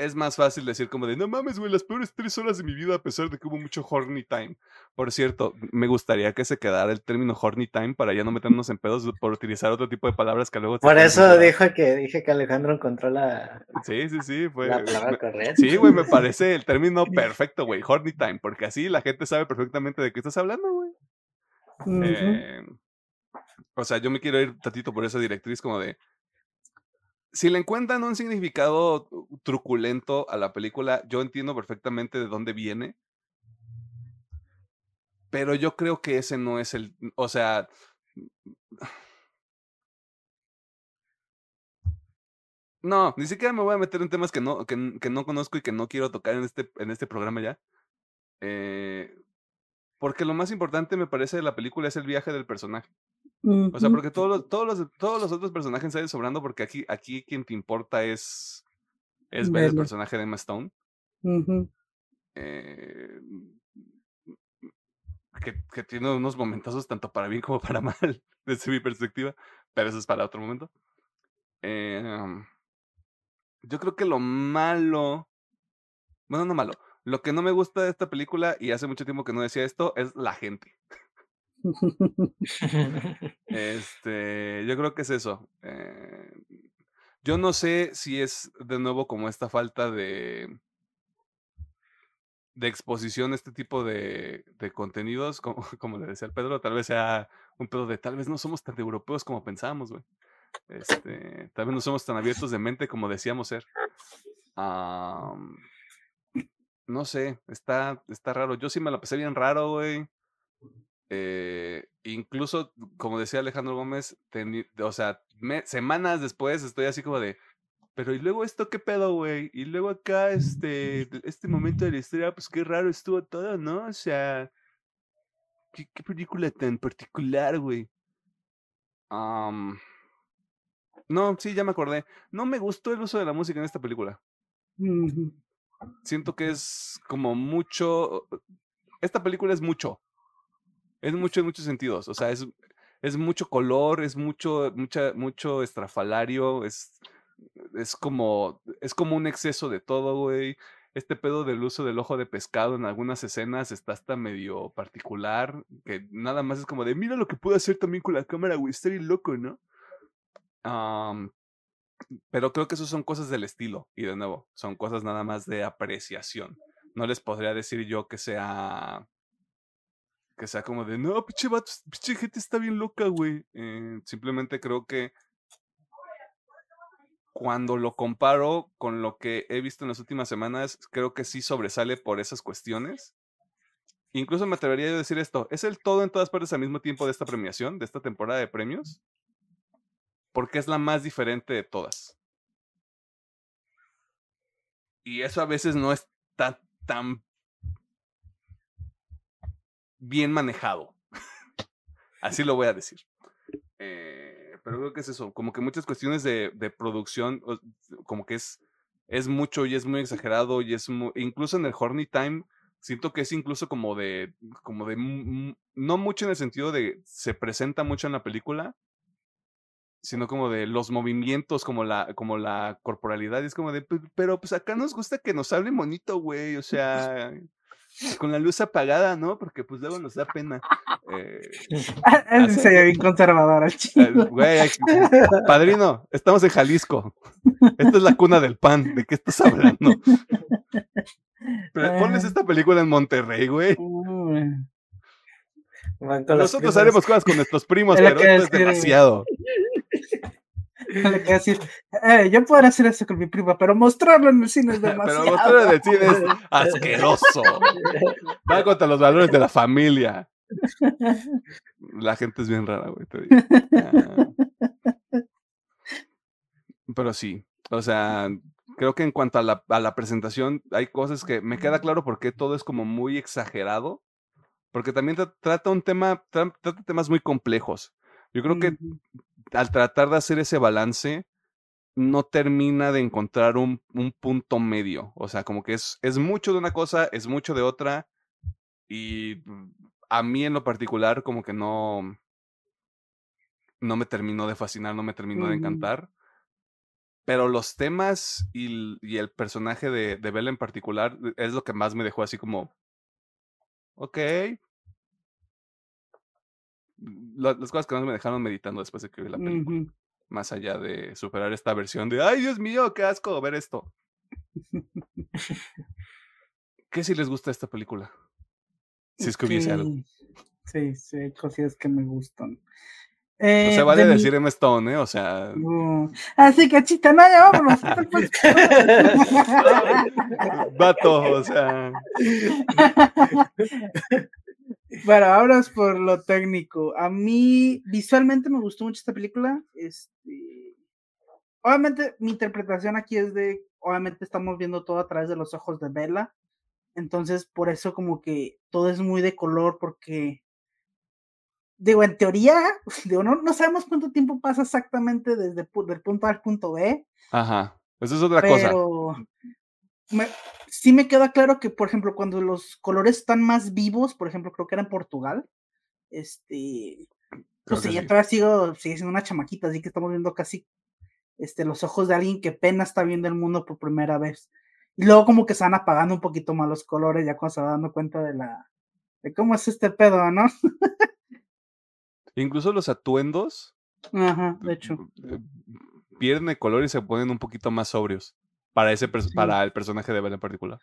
es más fácil decir como de, no mames, güey, las peores tres horas de mi vida a pesar de que hubo mucho horny time. Por cierto, me gustaría que se quedara el término horny time para ya no meternos en pedos por utilizar otro tipo de palabras que luego... Por eso dijo que dije que Alejandro encontró la, Sí, sí, sí, fue... la palabra correcta. Sí, güey, me parece el término perfecto, güey, horny time, porque así la gente sabe perfectamente de qué estás hablando, güey. Eh, o sea, yo me quiero ir tantito por esa directriz como de... Si le encuentran un significado truculento a la película, yo entiendo perfectamente de dónde viene. Pero yo creo que ese no es el... O sea... No, ni siquiera me voy a meter en temas que no, que, que no conozco y que no quiero tocar en este, en este programa ya. Eh, porque lo más importante me parece de la película es el viaje del personaje. O sea, porque todos los, todos los, todos los otros personajes salen sobrando porque aquí, aquí quien te importa es, es ver el personaje de Emma Stone. Eh, que, que tiene unos momentazos tanto para bien como para mal, desde mi perspectiva, pero eso es para otro momento. Eh, um, yo creo que lo malo, bueno, no malo, lo que no me gusta de esta película, y hace mucho tiempo que no decía esto, es la gente. Este, yo creo que es eso. eh, yo no sé si es de nuevo como esta falta de de exposición a este tipo de, de contenidos, como, como le decía el Pedro, tal vez sea un pedo de tal vez no somos tan europeos como pensábamos, güey. Este, tal vez no somos tan abiertos de mente como decíamos ser. No sé, está, está raro. Yo sí me la pasé bien raro, güey. Eh, incluso, como decía Alejandro Gómez, o sea, me- semanas después estoy así como de, pero y luego esto qué pedo, güey, y luego acá este, este momento de la historia, pues qué raro estuvo todo, ¿no? O sea, qué, qué película tan particular, güey. No, sí, ya me acordé. No me gustó el uso de la música en esta película. Siento que es como mucho. Esta película es mucho. Es mucho en muchos sentidos. O sea, es, es mucho color, es mucho, mucha, mucho estrafalario, es, es como. Es como un exceso de todo, güey. Este pedo del uso del ojo de pescado en algunas escenas está hasta medio particular. Que nada más es como de mira lo que puedo hacer también con la cámara, güey. Estoy loco, ¿no? Pero creo que eso son cosas del estilo. Y de nuevo, son cosas nada más de apreciación. No les podría decir yo que sea. Que sea como de, no, pinche vato, pinche gente está bien loca, güey. Eh, simplemente creo que cuando lo comparo con lo que he visto en las últimas semanas, creo que sí sobresale por esas cuestiones. Incluso me atrevería a decir esto, ¿es el todo en todas partes al mismo tiempo de esta premiación, de esta temporada de premios? Porque es la más diferente de todas. Y eso a veces no está tan bien manejado. Así lo voy a decir. Eh, pero creo que es eso, como que muchas cuestiones de, de producción, como que es, es mucho y es muy exagerado y es mu- incluso en el Horny Time, siento que es incluso como de, como de, no mucho en el sentido de se presenta mucho en la película, sino como de los movimientos, como la, como la corporalidad, y es como de, "Pe- pero pues acá nos gusta que nos hable bonito, güey, o sea, con la luz apagada, ¿no? Porque pues luego nos da pena. Eh, Ah, Él Así- se ve bien conservador al eh, chico. güey, padrino, estamos en Jalisco. Esta es la cuna del pan. ¿De qué estás hablando? Pero ponles Ah. esta película en Monterrey, güey. Nosotros haremos cosas con nuestros primos, pero esto es demasiado. Le queda decir, "Eh, yo podría hacer eso con mi prima, pero mostrarlo en el cine es Pero demasiado. mostrar en el cine es asqueroso. Va contra los valores de la familia. La gente es bien rara, güey. te digo. Ah. Pero sí, o sea, creo que en cuanto a la, a la presentación, hay cosas que me queda claro porque todo es como muy exagerado. Porque también tra- trata un tema, tra- trata temas muy complejos. Yo creo que. Al tratar de hacer ese balance, no termina de encontrar un, un punto medio. O sea, como que es, es mucho de una cosa, es mucho de otra. Y a mí en lo particular, como que no, no me terminó de fascinar, no me terminó de encantar. Pero los temas y, y el personaje de, de Bella en particular es lo que más me dejó así como, ok. La- las cosas que más me dejaron meditando después de que vi la película más allá de superar esta versión de, ay Dios mío, qué asco ver esto. ¿Qué si les gusta esta película? Si es que hubiese algo. Sí, sí, hay cosillas que me gustan. No Eh, se vale de mi- decir Emma Stone, ¿eh? O sea, Así que chita, no, ya vámonos. vato, o sea, Bueno, ahora es por lo técnico. A mí visualmente me gustó mucho esta película. Este, obviamente mi interpretación aquí es de, obviamente estamos viendo todo a través de los ojos de Bella. Entonces, por eso como que todo es muy de color porque digo, en teoría, digo, no, no sabemos cuánto tiempo pasa exactamente desde del punto A al punto B, ajá. Eso es otra cosa. Me- sí me queda claro que, por ejemplo, cuando los colores están más vivos, por ejemplo, creo que era en Portugal, este, pues ella sí. todavía sigo, sigue siendo una chamaquita, así que estamos viendo casi este, los ojos de alguien que apenas está viendo el mundo por primera vez. Y luego como que se van apagando un poquito más los colores, ya cuando se va dando cuenta de la de cómo es este pedo, ¿no? Incluso los atuendos Ajá, de hecho. eh, pierden el color y se ponen un poquito más sobrios para ese Sí. para el personaje de Bella en particular.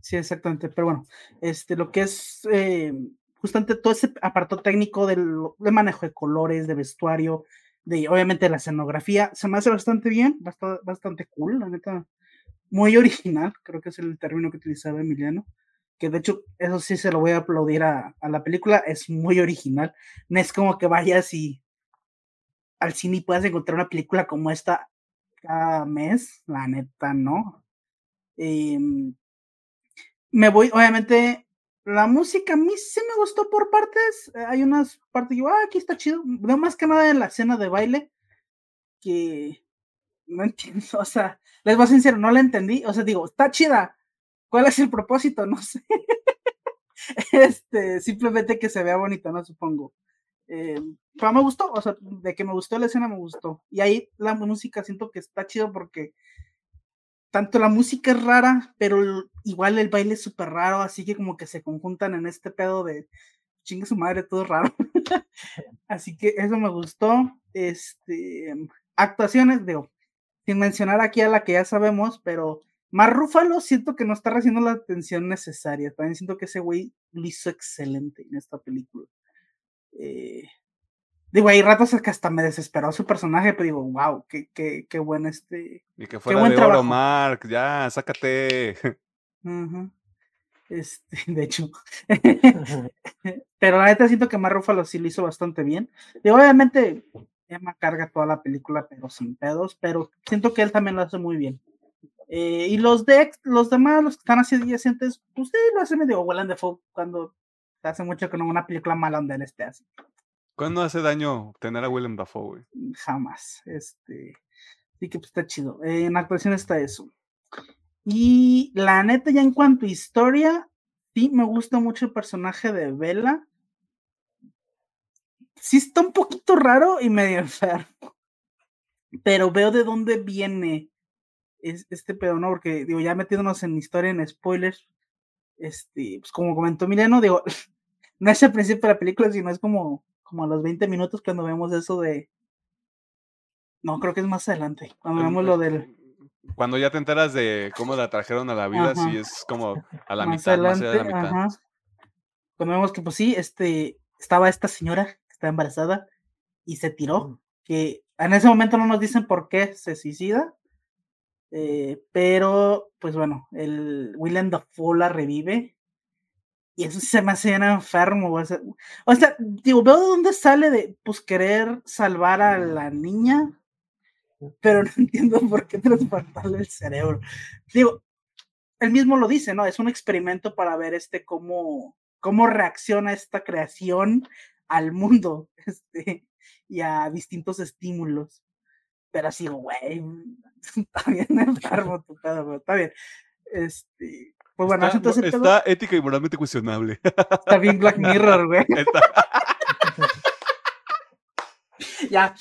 Sí, exactamente. Pero bueno, este, lo que es eh, justamente todo ese apartado técnico del, de manejo de colores, de vestuario, de obviamente la escenografía, se me hace bastante bien, bastante, bastante cool, la neta. Muy original, creo que es el término que utilizaba Emiliano. Que de hecho, eso sí se lo voy a aplaudir a, a la película, es muy original. No es como que vayas y al cine y puedas encontrar una película como esta cada mes, la neta, ¿no? Em, me voy, obviamente, la música a mí sí me gustó por partes. eh, Hay unas partes que digo, ah, aquí está chido. No más que nada en la escena de baile. que no entiendo, o sea, les voy a ser sincero, no la entendí, o sea, digo, está chida, ¿cuál es el propósito? No sé. este, simplemente que se vea bonito, ¿no? Supongo. Eh, pero me gustó, o sea, de que me gustó la escena me gustó. Y ahí la música siento que está chido porque tanto la música es rara, pero igual el baile es súper raro, así que como que se conjuntan en este pedo de chingue su madre, todo raro. así que eso me gustó. Este, actuaciones, digo, sin mencionar aquí a la que ya sabemos, pero más Rúfalo siento que no está recibiendo la atención necesaria. También siento que ese güey lo hizo excelente en esta película. Eh, digo, hay ratos que hasta me desesperó su personaje, pero digo, wow, qué, qué, qué buen este. Y que fuera de oro, Mark, ya, sácate. Este, de hecho. pero la neta siento que Mar Rúfalo sí lo hizo bastante bien. Y obviamente Emma carga toda la película, pero sin pedos, pero siento que él también lo hace muy bien. Eh, y los de los demás, los que están así adyacentes, pues sí, lo hace medio Willem Dafoe cuando hace mucho que no una película mala donde él esté así. ¿Cuándo hace daño tener a Willem Dafoe, güey? Jamás. Este, sí que pues está chido. en actuación está eso. Y la neta, ya en cuanto a historia, sí me gusta mucho el personaje de Bella sí está un poquito raro y medio enfermo. Pero veo de dónde viene este pedo, ¿no? Porque, digo, ya metiéndonos en historia, en spoilers, este, pues como comentó Mileno, digo, no es al principio de la película, sino es como, como a los 20 minutos cuando vemos eso de. No, creo que es más adelante, cuando vemos lo del. Cuando ya te enteras de cómo la trajeron a la vida, sí es como a la mitad, más de la mitad. Cuando vemos que, pues sí, este, estaba esta señora está embarazada y se tiró. Que en ese momento no nos dicen por qué se suicida, eh, pero pues bueno, el Willem Dafoe la revive y eso se me hace enfermo. O sea, digo, veo de dónde sale de pues querer salvar a la niña, pero no entiendo por qué transportarle el cerebro. Digo, él mismo lo dice, ¿no? Es un experimento para ver este cómo, cómo reacciona esta creación al mundo este, y a distintos estímulos. Pero así, güey, está bien enfermo tu pedo, pero está bien. Este, pues bueno, está, entonces está ética y moralmente cuestionable. Está bien Black Mirror, güey. ya.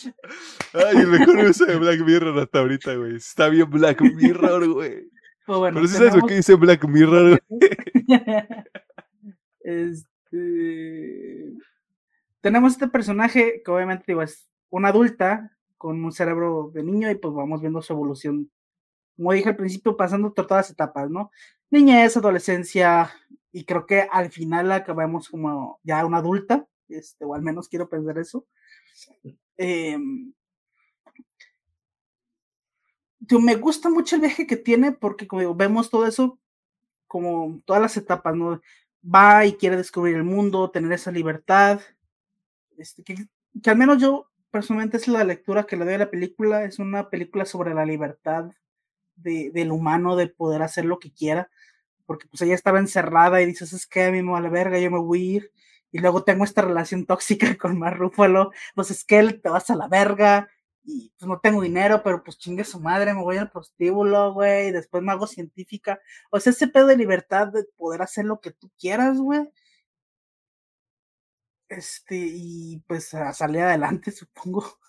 Ay, el mejor uso de Black Mirror hasta ahorita, güey. Está bien Black Mirror, güey. Pues bueno, Pero si sabes lo que dice Black Mirror, güey. este tenemos este personaje que obviamente es una adulta con un cerebro de niño y pues vamos viendo su evolución, como dije al principio, pasando por todas las etapas, ¿no? Niñez, adolescencia y creo que al final acabamos como ya una adulta, este, o al menos quiero pensar eso. Eh, me gusta mucho el viaje que tiene porque vemos todo eso como todas las etapas, ¿no? Va y quiere descubrir el mundo, tener esa libertad, este, que, al menos yo personalmente es la lectura que le doy a la película, es una película sobre la libertad de, del humano de poder hacer lo que quiera, porque pues ella estaba encerrada y dices, es que a mí me vale verga, yo me voy a ir, y luego tengo esta relación tóxica con Mar Rúfalo, pues es que él te vas a la verga, y pues no tengo dinero, pero pues chingue su madre, me voy al prostíbulo, güey, después me hago científica, o sea, ese pedo de libertad de poder hacer lo que tú quieras, güey, este, y pues a salir adelante, supongo.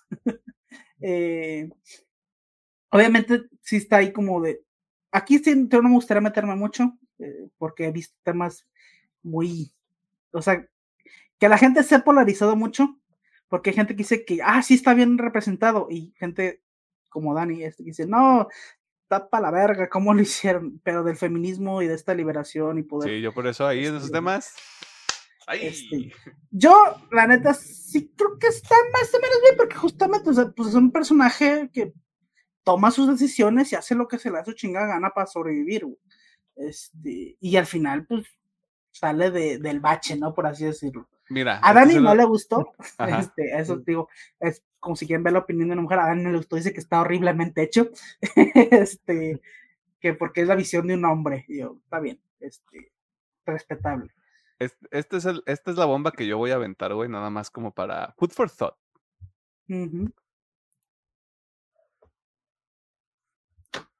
eh, obviamente, sí está ahí como de. Aquí sí, no me gustaría meterme mucho, eh, porque he visto temas muy. O sea, que la gente se ha polarizado mucho, porque hay gente que dice que, ah, sí está bien representado, y gente como Dani, este, que dice, no, tapa la verga, ¿cómo lo hicieron? Pero del feminismo y de esta liberación y poder. Sí, yo por eso ahí en esos este, temas este, yo, la neta, sí creo que está más o menos bien, porque justamente pues es un personaje que toma sus decisiones y hace lo que se le hace chingada gana para sobrevivir. Este, y al final, pues, sale de, del bache, ¿no? Por así decirlo. Mira. A Dani no le gustó. Este, eso digo, es como si quieren ver la opinión de una mujer. A Dani no le gustó, dice que está horriblemente hecho. este, que porque es la visión de un hombre. Y yo, está bien, este, respetable. Este, es el, esta es la bomba que yo voy a aventar, güey, nada más como para food for thought.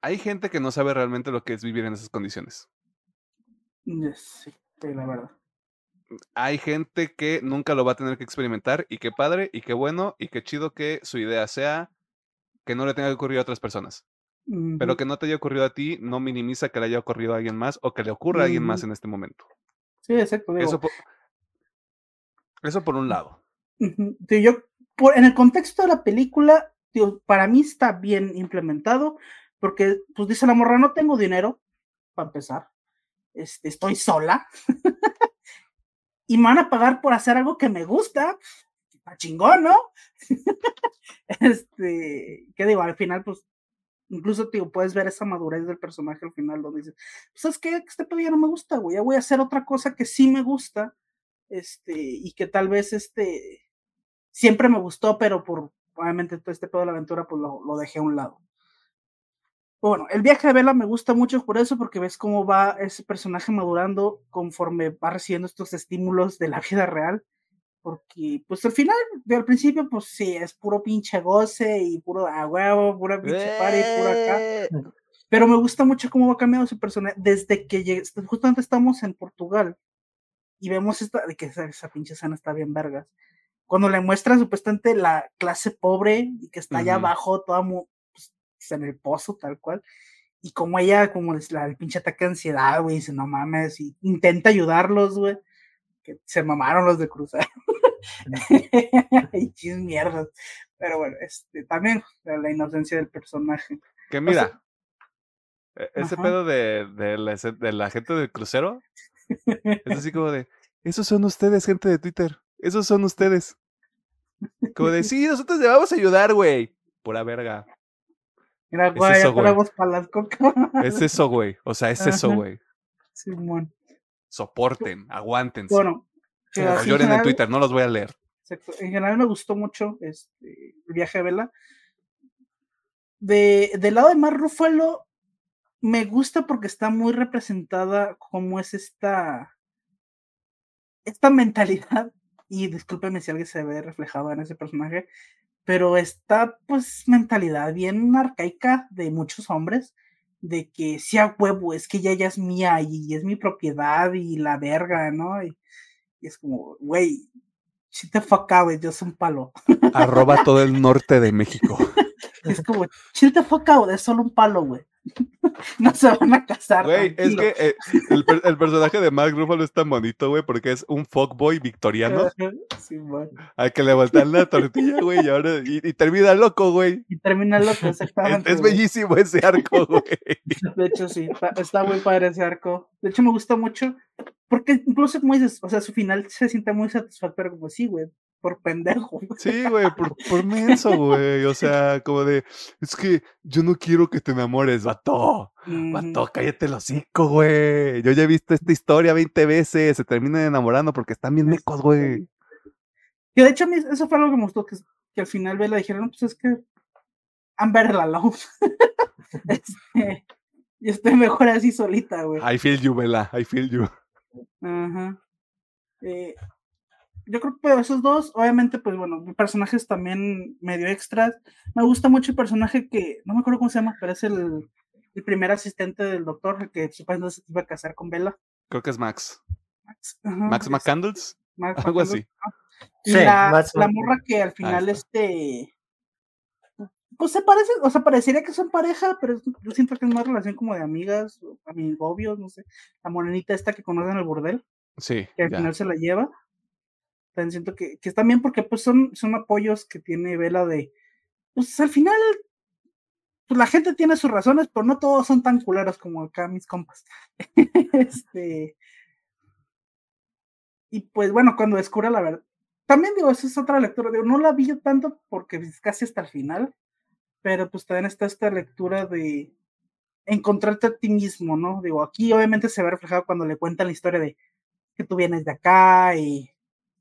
Hay gente que no sabe realmente lo que es vivir en esas condiciones. Yes, Sí, la verdad. Hay gente que nunca lo va a tener que experimentar y qué padre y qué bueno y qué chido que su idea sea que no le tenga que ocurrir a otras personas. Pero que no te haya ocurrido a ti no minimiza que le haya ocurrido a alguien más o que le ocurra a alguien más Ujú. en este momento. Sí, exacto. digo, Eso por, eso por un lado. Sí, yo, por, en el contexto de la película, digo, para mí está bien implementado, porque, pues dice la morra, no tengo dinero, para empezar, este, estoy sola, y me van a pagar por hacer algo que me gusta, está chingón, ¿no? este, ¿qué digo? Al final, pues, incluso, digo, puedes ver esa madurez del personaje al final, donde dice, pues, ¿sabes qué? Este pedo ya no me gusta, güey, ya voy a hacer otra cosa que sí me gusta, este, y que tal vez, este, siempre me gustó, pero por, obviamente, todo este pedo de la aventura, pues lo dejé a un lado. Bueno, el viaje de Vela me gusta mucho por eso, porque ves cómo va ese personaje madurando conforme va recibiendo estos estímulos de la vida real. Porque, pues al final, al principio, pues sí, es puro pinche goce y puro a huevo, pura pinche party, puro acá. ¡Eh! Pero me gusta mucho cómo va cambiando su personaje desde que llegué, justamente estamos en Portugal y vemos esta, de que esa, esa pinche escena está bien vergas. Cuando le muestra supuestamente la clase pobre y que está allá Ujú. abajo, toda mu- en el pozo, tal cual. Y como ella, como la, el pinche ataque de ansiedad, güey, dice, no mames, y intenta ayudarlos, güey, que se mamaron los de cruzar. y chis mierdas. Pero bueno, este, también la inocencia del personaje. Que mira, e- ese Ajá. pedo de, de, la, escen- de la gente del crucero es así como de, esos son ustedes, gente de Twitter, esos son ustedes. Como de, sí, nosotros le vamos a ayudar, güey. Pura verga. Mira, Es güey, eso, güey. para las cocas. Es eso, güey. O sea, es eso, güey. Simón. Soporten, aguántense. Bueno, lloren en general- Twitter, no los voy a leer. En general me gustó mucho este, el viaje a Vela. De, del lado de Mar Ruffalo, me gusta porque está muy representada como es esta, esta mentalidad, y discúlpeme si alguien se ve reflejado en ese personaje, pero esta pues mentalidad bien arcaica de muchos hombres, de que sea huevo, es que ya, ya es mía y es mi propiedad y la verga, ¿no? Y, y es como, güey, si te fuck out, yo soy un palo. Arroba todo el norte de México. Es como, chill the fuck out, es solo un palo, güey. no se van a casar. Güey, es que eh, el, per- el personaje de Mark Ruffalo es tan bonito, güey, porque es un fuckboy victoriano Sí, al que le voltean la tortilla, güey, y ahora y, y termina loco, güey. Y termina loco, Es, exactamente. es güey. bellísimo ese arco, güey. De hecho, sí, está, muy padre ese arco. De hecho, me gusta mucho, porque incluso, como dices, o sea, su final se siente muy satisfactorio, como sí, güey, por pendejo. güey. Sí, güey, por, por menso, güey. O sea, como de, es que yo no quiero que te enamores, vato. Vato, cállate el hocico, güey. Yo ya he visto esta historia 20 veces. Se terminan enamorando porque están bien mecos, güey. Que de hecho, a mí eso fue algo que me gustó, que, que al final Bella dijeron, no, pues es que Amber la love. este, y estoy mejor así solita, güey. I feel you, Vela. I feel you. Ajá. Eh, yo creo que esos dos, obviamente, pues bueno, personajes también medio extras. Me gusta mucho el personaje que, no me acuerdo cómo se llama, pero es el, el primer asistente del doctor, el que supuestamente se iba a casar con Bella. Creo que es Max. Max, Max es- McCandles. Max Algo así. Y Sí, la, Max la morra que al final, este. Pues se parece, o sea, parecería que son pareja, pero yo siento que es más relación como de amigas, o amigobios, no sé. La morenita esta que conocen en el burdel, Sí, que al ya. final se la lleva. Siento que, que están bien porque pues son, son apoyos que tiene Vela de. Pues al final. Pues la gente tiene sus razones, pero no todos son tan culeros como acá mis compas. este. Y pues bueno, cuando descubra la verdad. También digo, esa es otra lectura. Digo, no la vi yo tanto porque es casi hasta el final. Pero pues también está esta lectura de encontrarte a ti mismo, ¿no? Digo, aquí obviamente se ve reflejado cuando le cuentan la historia de que tú vienes de acá y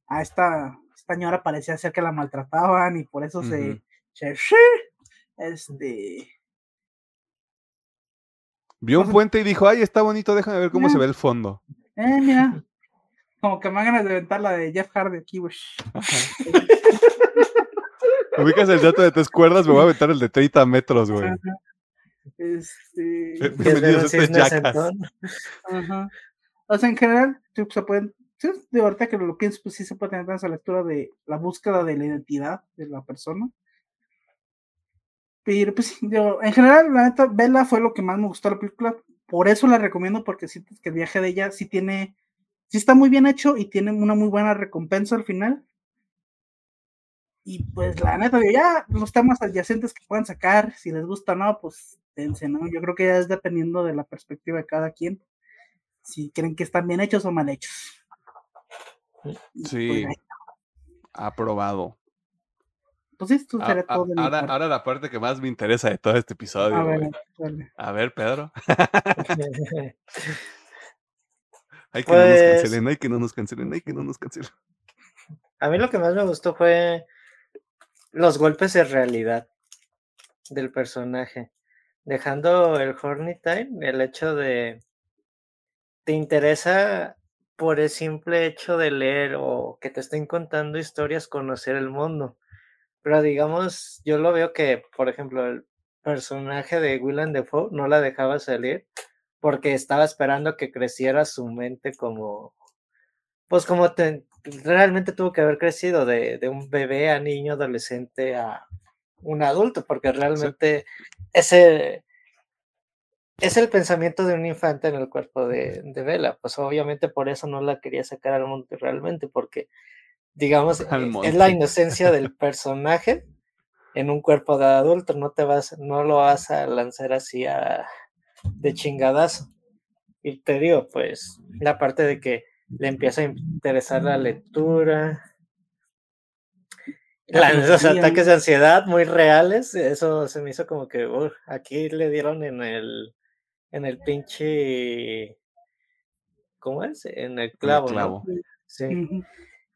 a esta, esta señora parecía ser que la maltrataban y por eso se, se- este Vio un Ajá. puente y dijo, ay, está bonito, déjame ver cómo se ve el fondo. eh, mira, como que me dan ganas de aventar la de Jeff Hardy aquí, güey. Ubicas el dato de tres cuerdas, me voy a aventar el de 30 metros, güey. Este, Bienvenidos a este Jackass. Ajá. O sea, en general, se pueden. De ahorita que lo pienso, pues sí se puede tener esa lectura de la búsqueda de la identidad de la persona. Pero pues en general, la neta, Bella fue lo que más me gustó de la película. Por eso la recomiendo, porque siento que el viaje de ella sí tiene, sí está muy bien hecho y tiene una muy buena recompensa al final. Y pues la neta, digo, ya los temas adyacentes que puedan sacar, si les gusta o no, pues dense, ¿no? Yo creo que ya es dependiendo de la perspectiva de cada quien, si creen que están bien hechos o mal hechos. Pues, Sí. ahí- Aprobado. Pues sí, esto A- sería a- todo de mi ahora, parte. ahora la parte que más me interesa de todo este episodio. A ver. A ver, Pedro. Hay que no nos Pues- cancelen, hay que no nos cancelen, hay que no nos cancelen. A mí lo que más me gustó fue los golpes de realidad del personaje. Dejando el Horny Time, el hecho de. Te interesa por el simple hecho de leer o que te estén contando historias, conocer el mundo. Pero digamos, yo lo veo que, por ejemplo, el personaje de Willem Dafoe no la dejaba salir porque estaba esperando que creciera su mente como, pues como te- realmente tuvo que haber crecido de, de un bebé a niño, adolescente a un adulto, porque realmente ese es el pensamiento de un infante en el cuerpo de, de Bella. Pues obviamente por eso no la quería sacar al monte realmente, porque digamos, monte. es la inocencia del personaje en un cuerpo de adulto, no te vas, no lo vas a lanzar así a, de chingadazo. Y te digo, pues, la parte de que le empieza a interesar la lectura, La los ataques de ansiedad muy reales, eso se me hizo como que "Uf, aquí le dieron en el en el pinche ¿cómo es? En el clavo, clavo. Sí.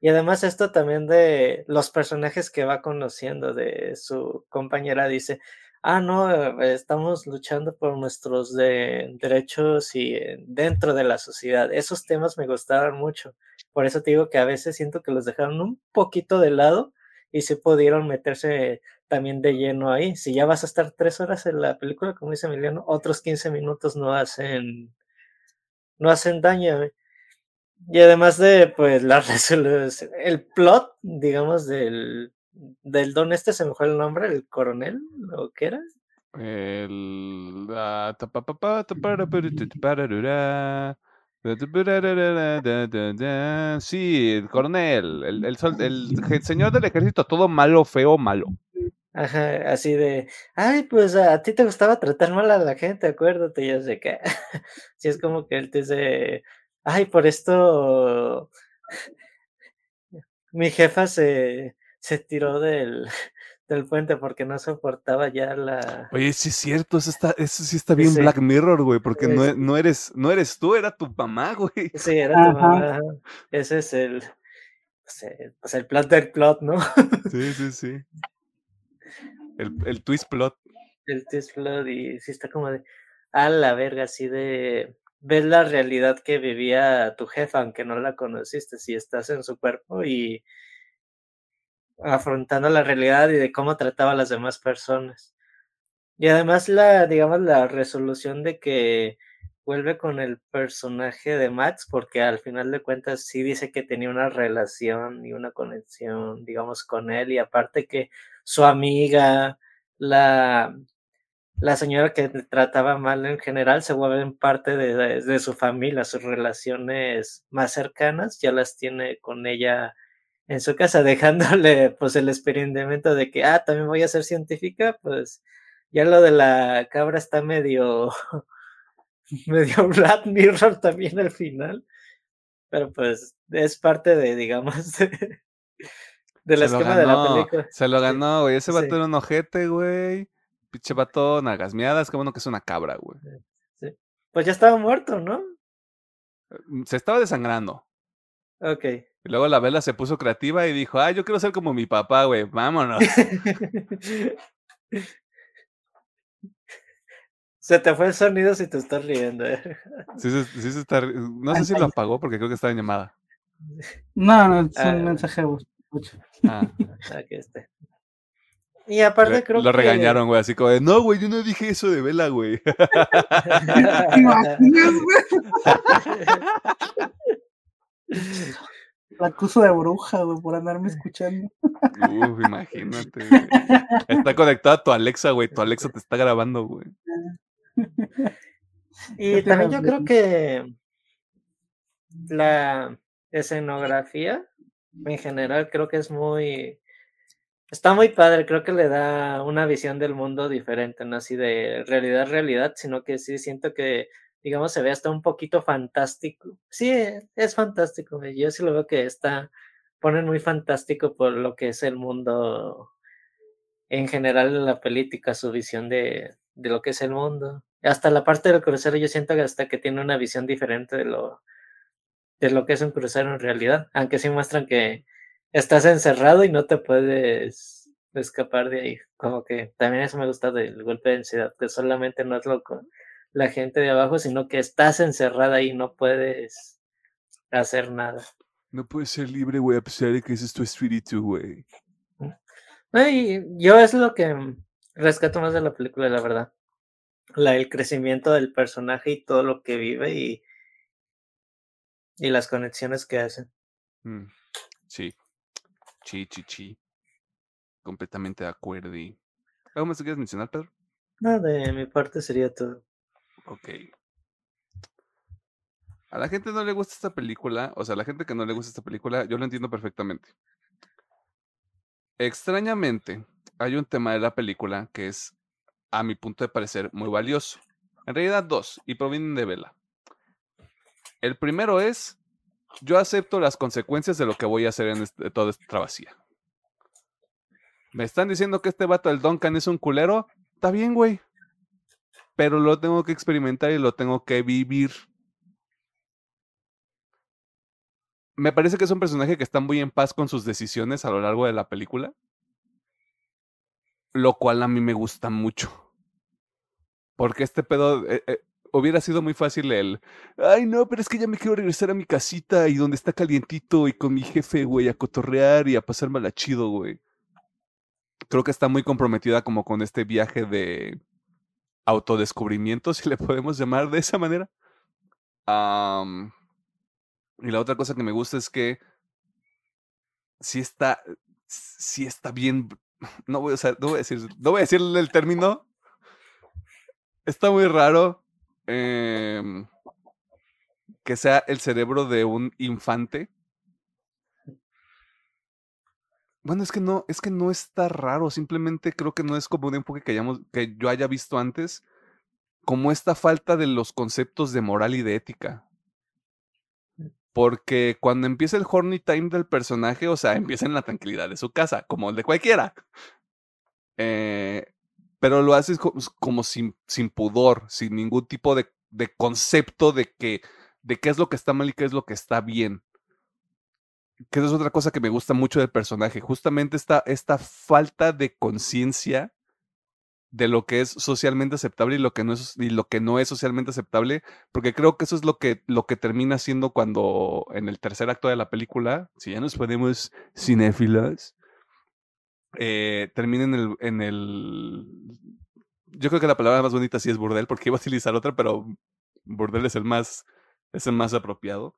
Y además esto también de los personajes que va conociendo de su compañera dice, ah, no, eh, estamos luchando por nuestros de- derechos y eh, dentro de la sociedad. Esos temas me gustaron mucho. Por eso te digo que a veces siento que los dejaron un poquito de lado y sí pudieron meterse también de lleno ahí. Si ya vas a estar tres horas en la película, como dice Emiliano, otros 15 minutos no hacen, no hacen daño. Y además de, pues, la resolución, el plot, digamos, del, del don este, se me fue el nombre, el coronel, ¿o qué era? El. Sí, el coronel, el, el, sol- el je- señor del ejército, todo malo, feo, malo. Ajá, así de, ay, pues a ti te gustaba tratar mal a la gente, acuérdate, ya sé que. Sí, es como que él te dice, ay, por esto mi jefa se, se tiró del, del puente porque no soportaba ya la. Oye, sí es cierto, eso, está, eso sí está bien Sí. Black Mirror, güey, porque no, Sí. e- no, eres, no eres tú, era tu mamá, güey. Sí, era tu mamá. Ese es el, pues, el, pues, el plot del plot, ¿no? Sí, sí, sí. El, el twist plot. el twist plot y sí está como de, a la verga, así de, ves la realidad que vivía tu jefa, aunque no la conociste, si estás en su cuerpo y afrontando la realidad y de cómo trataba a las demás personas. Y además la, digamos, la resolución de que vuelve con el personaje de Max, porque al final de cuentas sí dice que tenía una relación y una conexión, digamos, con él, y aparte que su amiga, la, la señora que trataba mal en general, se vuelven parte de- de su familia, sus relaciones más cercanas, ya las tiene con ella en su casa, dejándole pues el experimento de que, ah, también voy a ser científica, pues ya lo de la cabra está medio, medio Black Mirror también al final, pero pues es parte de, digamos, de, lo esquema de la película. Se lo ganó, güey. Ese vato Sí. era un ojete, güey. Pinche vato, nagasmeadas. Qué bueno que es una cabra, güey. Pues ya estaba muerto, ¿no? Mm, Se estaba desangrando. Ok. Y luego la vela se puso creativa y dijo, ah, yo quiero ser como mi papá, güey. Vámonos. Se te fue el sonido si te estás riendo. ¿eh? Sí, se- sí se está... No sé si lo apagó porque creo que estaba en llamada. No, no, es Ah. un mensaje de voz. escucha. Ah, Aquí está. Y aparte creo lo que... regañaron, güey, así como de, no, güey, yo no dije eso de vela, güey. La acuso de bruja, güey, por andarme escuchando. Uf, imagínate, güey. Está conectada a tu Alexa, güey. Tu Alexa te está grabando, güey. Y también yo creo que la escenografía en general creo que es muy está muy padre, creo que le da una visión del mundo diferente, no así de realidad realidad, sino que sí siento que digamos se ve hasta un poquito fantástico. Sí, es fantástico, yo sí lo veo que está ponen muy fantástico por lo que es el mundo en general en la política, su visión de, de lo que es el mundo. Hasta la parte del crucero yo siento que hasta que tiene una visión diferente de lo, de lo que es un crucero en realidad, aunque sí muestran que estás encerrado y no te puedes escapar de ahí. Como que también eso me gusta del golpe de ansiedad, que solamente no es lo con la gente de abajo, sino que estás encerrada y no puedes hacer nada. No puedes ser libre, güey, a pesar de que ese es tu espíritu, güey. Yo es lo que rescato más de la película, la verdad. La, el crecimiento del personaje y todo lo que vive y, y las conexiones que hace. Mm, Sí. Sí, sí, sí. Completamente de acuerdo. y- ¿Algo más que quieres mencionar, Pedro? No, de mi parte sería todo. Ok. A la gente no le gusta esta película, o sea, a la gente que no le gusta esta película, yo lo entiendo perfectamente. Extrañamente, hay un tema de la película que es, a mi punto de parecer, muy valioso. En realidad, dos, y provienen de Vela. El primero es, yo acepto las consecuencias de lo que voy a hacer en este- toda esta travesía. Me están diciendo que este vato del Duncan es un culero. Está bien, güey pero lo tengo que experimentar y lo tengo que vivir. Me parece que es un personaje que está muy en paz con sus decisiones a lo largo de la película, lo cual a mí me gusta mucho. Porque este pedo eh, eh, hubiera sido muy fácil el, ay no, pero es que ya me quiero regresar a mi casita y donde está calientito y con mi jefe, güey, a cotorrear y a pasármela chido, güey. Creo que está muy comprometida como con este viaje de autodescubrimiento, si le podemos llamar de esa manera. Y la otra cosa que me gusta es que sí está, sí está bien, no voy a, usar- no voy a decir, no voy a decir el término. Está muy raro em, que sea el cerebro de un infante. Bueno, es que no, es que no está raro, simplemente creo que no es como un enfoque que, hayamos, que yo haya visto antes, como esta falta de los conceptos de moral y de ética. Porque cuando empieza el horny time del personaje, o sea, empieza en la tranquilidad de su casa, como el de cualquiera. Eh, pero lo haces co- como sin, sin pudor, sin ningún tipo de, de concepto de que de qué es lo que está mal y qué es lo que está bien que esa es otra cosa que me gusta mucho del personaje, justamente esta, esta falta de conciencia de lo que es socialmente aceptable y lo que no es y lo que no es socialmente aceptable, porque creo que eso es lo que lo que termina siendo cuando en el tercer acto de la película, si ya nos ponemos cinéfilos, eh, termina en el, en el yo creo que la palabra más bonita sí es burdel, porque iba a utilizar otra, pero burdel es el más es el más apropiado.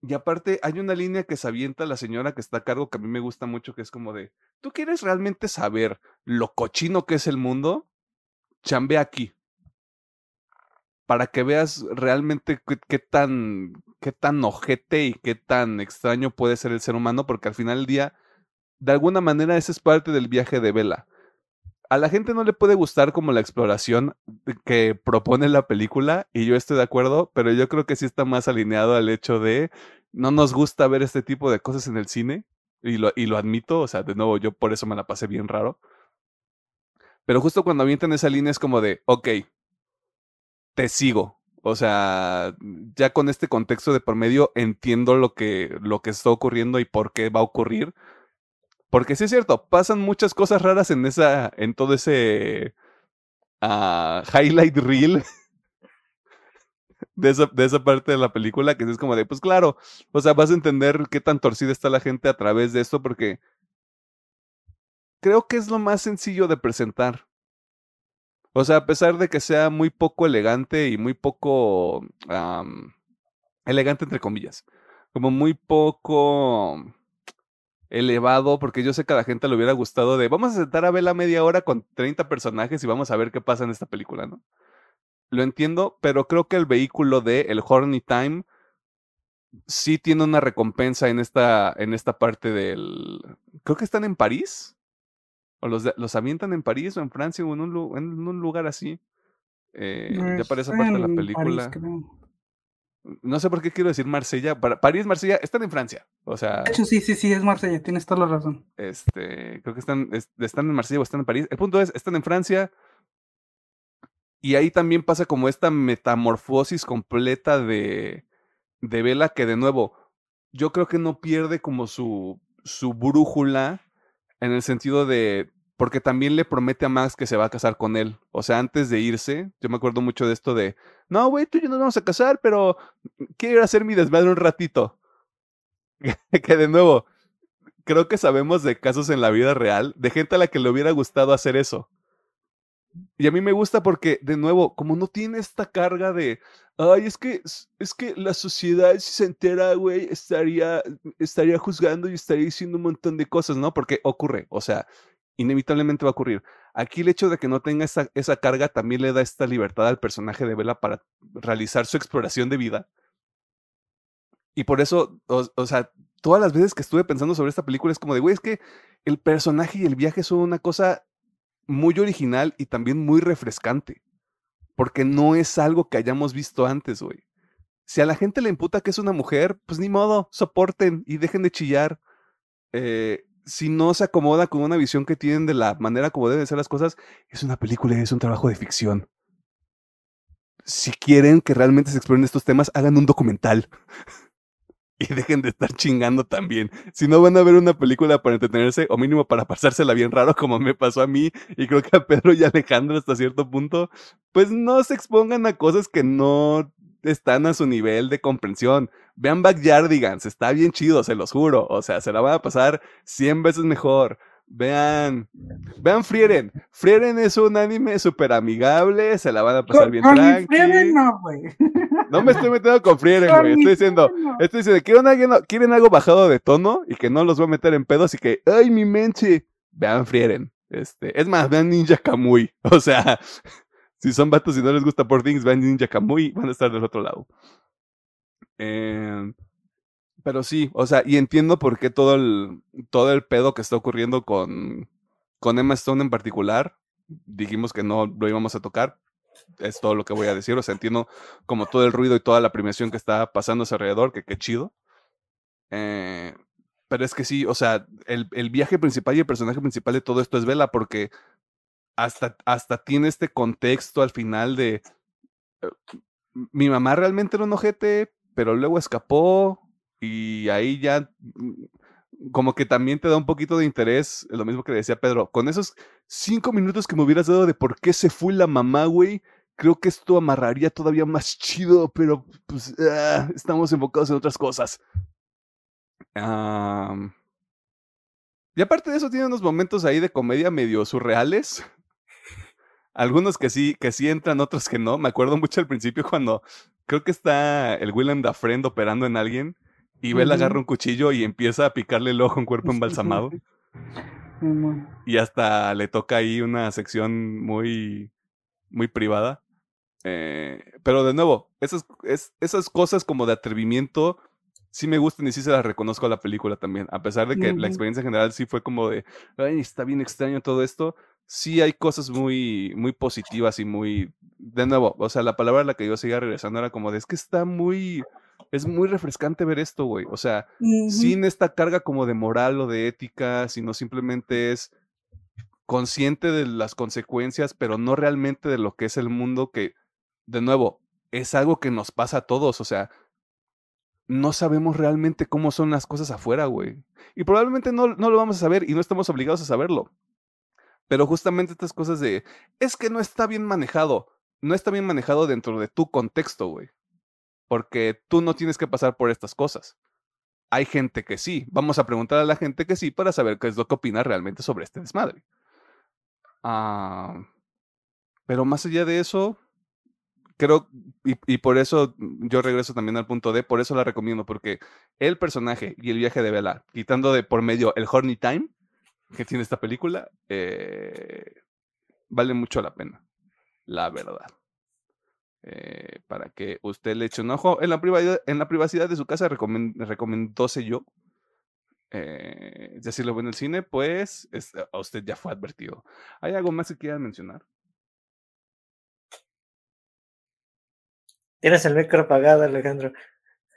Y aparte, hay una línea que se avienta la señora que está a cargo que a mí me gusta mucho, que es como de, ¿tú quieres realmente saber lo cochino que es el mundo? Chambea aquí. Para que veas realmente qué, qué tan, qué tan ojete y qué tan extraño puede ser el ser humano, porque al final del día, de alguna manera, ese es parte del viaje de Vela. A la gente no le puede gustar como la exploración que propone la película, y yo estoy de acuerdo, pero yo creo que sí está más alineado al hecho de no nos gusta ver este tipo de cosas en el cine, y lo, y lo admito, o sea, de nuevo, yo por eso me la pasé bien raro. Pero justo cuando avientan esa línea es como de, ok, te sigo. O sea, ya con este contexto de por medio entiendo lo que, lo que está ocurriendo y por qué va a ocurrir. Porque sí es cierto, pasan muchas cosas raras en esa, en todo ese ah, highlight reel de esa, de esa parte de la película, que es como de, pues claro, o sea, vas a entender qué tan torcida está la gente a través de esto, porque creo que es lo más sencillo de presentar. O sea, a pesar de que sea muy poco elegante y muy poco elegante entre comillas, como muy poco elevado, porque yo sé que a la gente le hubiera gustado de vamos a sentar a Bella media hora con 30 personajes y vamos a ver qué pasa en esta película, ¿no? Lo entiendo, pero creo que el vehículo de el Horny Time sí tiene una recompensa en esta, en esta parte del. Creo que están en París. O los, los avientan en París o en Francia o en un, lu- en un lugar así. Eh, ya para esa parte de la película. París. No sé por qué quiero decir Marsella. París, Marsella, están en Francia. O sea, De hecho, sí, sí, sí, es Marsella, tienes toda la razón. este, creo que están, es- están en Marsella o están en París. El punto es, están en Francia. Y ahí también pasa como esta metamorfosis completa de, de Vela que de nuevo, yo creo que no pierde como su, su brújula en el sentido de, porque también le promete a Max que se va a casar con él. O sea, antes de irse, yo me acuerdo mucho de esto de, no, güey, tú y yo nos vamos a casar, pero quiero ir a hacer mi desmadre un ratito. que de nuevo, creo que sabemos de casos en la vida real de gente a la que le hubiera gustado hacer eso. Y a mí me gusta porque, de nuevo, como no tiene esta carga de, ay, es que, es que la sociedad si se entera, güey, estaría, estaría juzgando y estaría diciendo un montón de cosas, ¿no? Porque ocurre, o sea, inevitablemente va a ocurrir. Aquí el hecho de que no tenga esa, esa carga también le da esta libertad al personaje de Bella para realizar su exploración de vida. Y por eso, o, o sea, todas las veces que estuve pensando sobre esta película es como de, güey, es que el personaje y el viaje son una cosa muy original y también muy refrescante. Porque no es algo que hayamos visto antes, güey. Si a la gente le imputa que es una mujer, pues ni modo, soporten y dejen de chillar. Eh, si no se acomoda con una visión que tienen de la manera como deben ser las cosas, es una película y es un trabajo de ficción. Si quieren que realmente se exploren estos temas, hagan un documental. y dejen de estar chingando también. Si no van a ver una película para entretenerse, o mínimo para pasársela bien raro, como me pasó a mí, y creo que a Pedro y Alejandro hasta cierto punto, pues no se expongan a cosas que no están a su nivel de comprensión. Vean Backyardigans, está bien chido, se los juro. O sea, se la van a pasar 100 veces mejor. Vean, vean Frieren. Frieren es un anime súper amigable, se la van a pasar bien Con tranqui. Frieren, no, güey. No me estoy metiendo con Frieren, güey. Estoy diciendo, estoy diciendo, quieren algo, quieren algo bajado de tono y que no los va a meter en pedos y que, ay, mi menche. Vean Frieren. Este, es más, vean Ninja Kamui. O sea, si son vatos y no les gusta por Things, vean Ninja Kamui, van a estar del otro lado. Eh, pero sí, o sea, y entiendo por qué todo el, todo el pedo que está ocurriendo con, con Emma Stone en particular. Dijimos que no lo íbamos a tocar. Es todo lo que voy a decir. O sea, entiendo como todo el ruido y toda la premiación que está pasando alrededor, que qué chido. Eh, pero es que sí, o sea, el, el viaje principal y el personaje principal de todo esto es Vela, porque hasta, hasta tiene este contexto al final de eh, mi mamá realmente era un ojete, pero luego escapó y ahí ya mm, como que también te da un poquito de interés, lo mismo que decía Pedro, con esos cinco minutos que me hubieras dado de por qué se fue la mamá, güey, creo que esto amarraría todavía más chido, pero pues ah, estamos enfocados en otras cosas. Y aparte de eso, tiene unos momentos ahí de comedia medio surreales. Algunos que sí, que sí entran, otros que no. Me acuerdo mucho al principio cuando creo que está el Willem Dafoe operando en alguien y Bella Ujú. agarra un cuchillo y empieza a picarle el ojo a un cuerpo embalsamado. Y hasta le toca ahí una sección muy, muy privada. Eh, pero de nuevo, esas, es- esas cosas como de atrevimiento sí me gustan y sí se las reconozco a la película también. A pesar de que la experiencia en general sí fue como de, ay, está bien extraño todo esto. Sí hay cosas muy, muy positivas y muy, de nuevo, o sea, la palabra a la que yo seguía regresando era como de, es que está muy, es muy refrescante ver esto, güey. O sea, sin esta carga como de moral o de ética, sino simplemente es consciente de las consecuencias, pero no realmente de lo que es el mundo que, de nuevo, es algo que nos pasa a todos, o sea, no sabemos realmente cómo son las cosas afuera, güey. Y probablemente no, no lo vamos a saber y no estamos obligados a saberlo. Pero justamente estas cosas de, es que no está bien manejado, no está bien manejado dentro de tu contexto, güey. Porque tú no tienes que pasar por estas cosas. hay gente que sí. Vamos a preguntar a la gente que sí para saber qué es lo que opina realmente sobre este desmadre. Ah, pero más allá de eso, creo, y, por eso yo regreso también al punto D, por eso la recomiendo, porque el personaje y el viaje de Bella, quitando de por medio el Horny Time que tiene esta película, eh, vale mucho la pena, la verdad. Eh, para que usted le eche un ojo. En la privacidad, en la privacidad de su casa, recomend, recomendóse yo. Eh, ya si lo ve en el cine, pues es, a usted ya fue advertido. ¿Hay algo más que quieran mencionar? Tienes el micro apagado, Alejandro.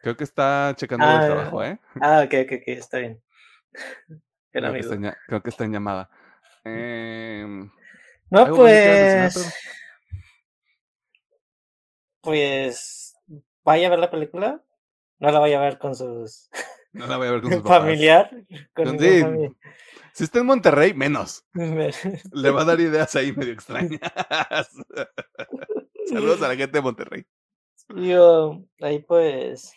Creo que está checando ah, el trabajo, ¿eh? Ah, ok, ok, ok, está bien. Creo que, está en, creo que, está en, llamada. Eh, no, pues. Pues. Vaya a ver la película. No la vaya a ver con sus. No la voy a ver con sus familiar. Con sí. Si está en Monterrey, menos. Le va a dar ideas ahí medio extrañas. Saludos a la gente de Monterrey. Yo, ahí pues.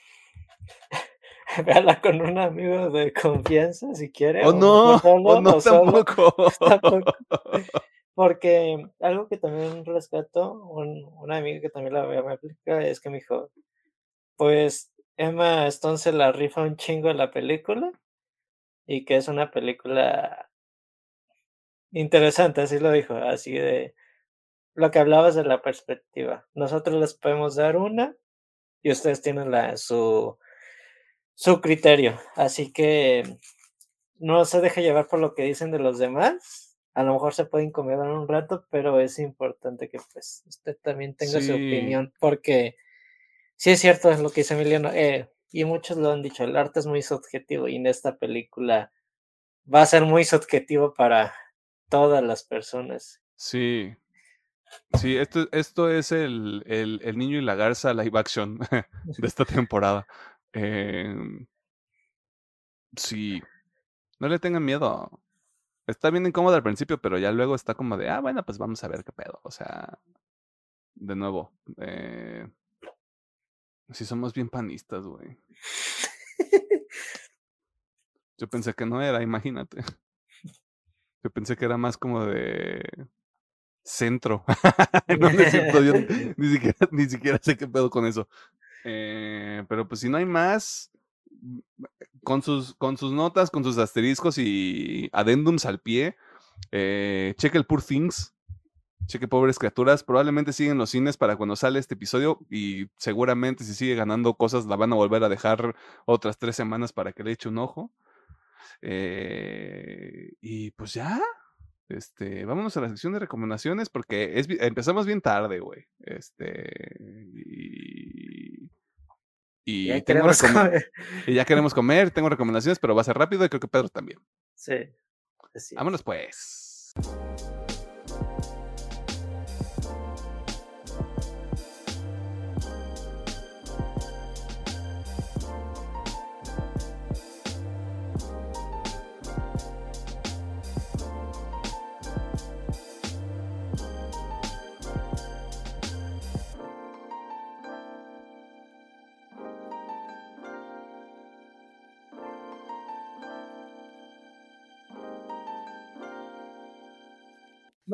Véala con un amigo de confianza si quiere. Oh, no, o no, tampoco. Porque algo que también rescato, un, una amiga que también la me aplica, es que me dijo, pues Emma Stone se la rifa un chingo en la película y que es una película interesante, así lo dijo, así de lo que hablabas de la perspectiva. Nosotros les podemos dar una y ustedes tienen la, su, su criterio. Así que no se deje llevar por lo que dicen de los demás. A lo mejor se puede incomodar un rato, pero es importante que pues usted también tenga su opinión, porque sí es cierto es lo que dice Emiliano, eh, y muchos lo han dicho, el arte es muy subjetivo y en esta película va a ser muy subjetivo para todas las personas. Sí, Sí, esto, esto es el, el, el, niño y la garza live action de esta temporada. Eh, sí, no le tengan miedo. Está bien incómodo al principio, pero ya luego está como de, ah, bueno, pues vamos a ver qué pedo. O sea, de nuevo, eh, si somos bien panistas, güey. Yo pensé que no era, imagínate. Yo pensé que era más como de centro. no, ni, siquiera, ni siquiera sé qué pedo con eso. Eh, pero pues si no hay más, mm, con sus, con sus notas, con sus asteriscos y adendums al pie, eh, cheque el Poor Things, cheque Pobres Criaturas, probablemente siguen los cines para cuando sale este episodio y seguramente si sigue ganando cosas la van a volver a dejar otras tres semanas para que le eche un ojo. Eh, y pues ya, este, vámonos a la sección de recomendaciones porque empezamos bien tarde, güey. Este, y, ya queremos comer. y ya queremos comer, tengo recomendaciones, pero va a ser rápido y creo que Pedro también. Sí. Vámonos pues.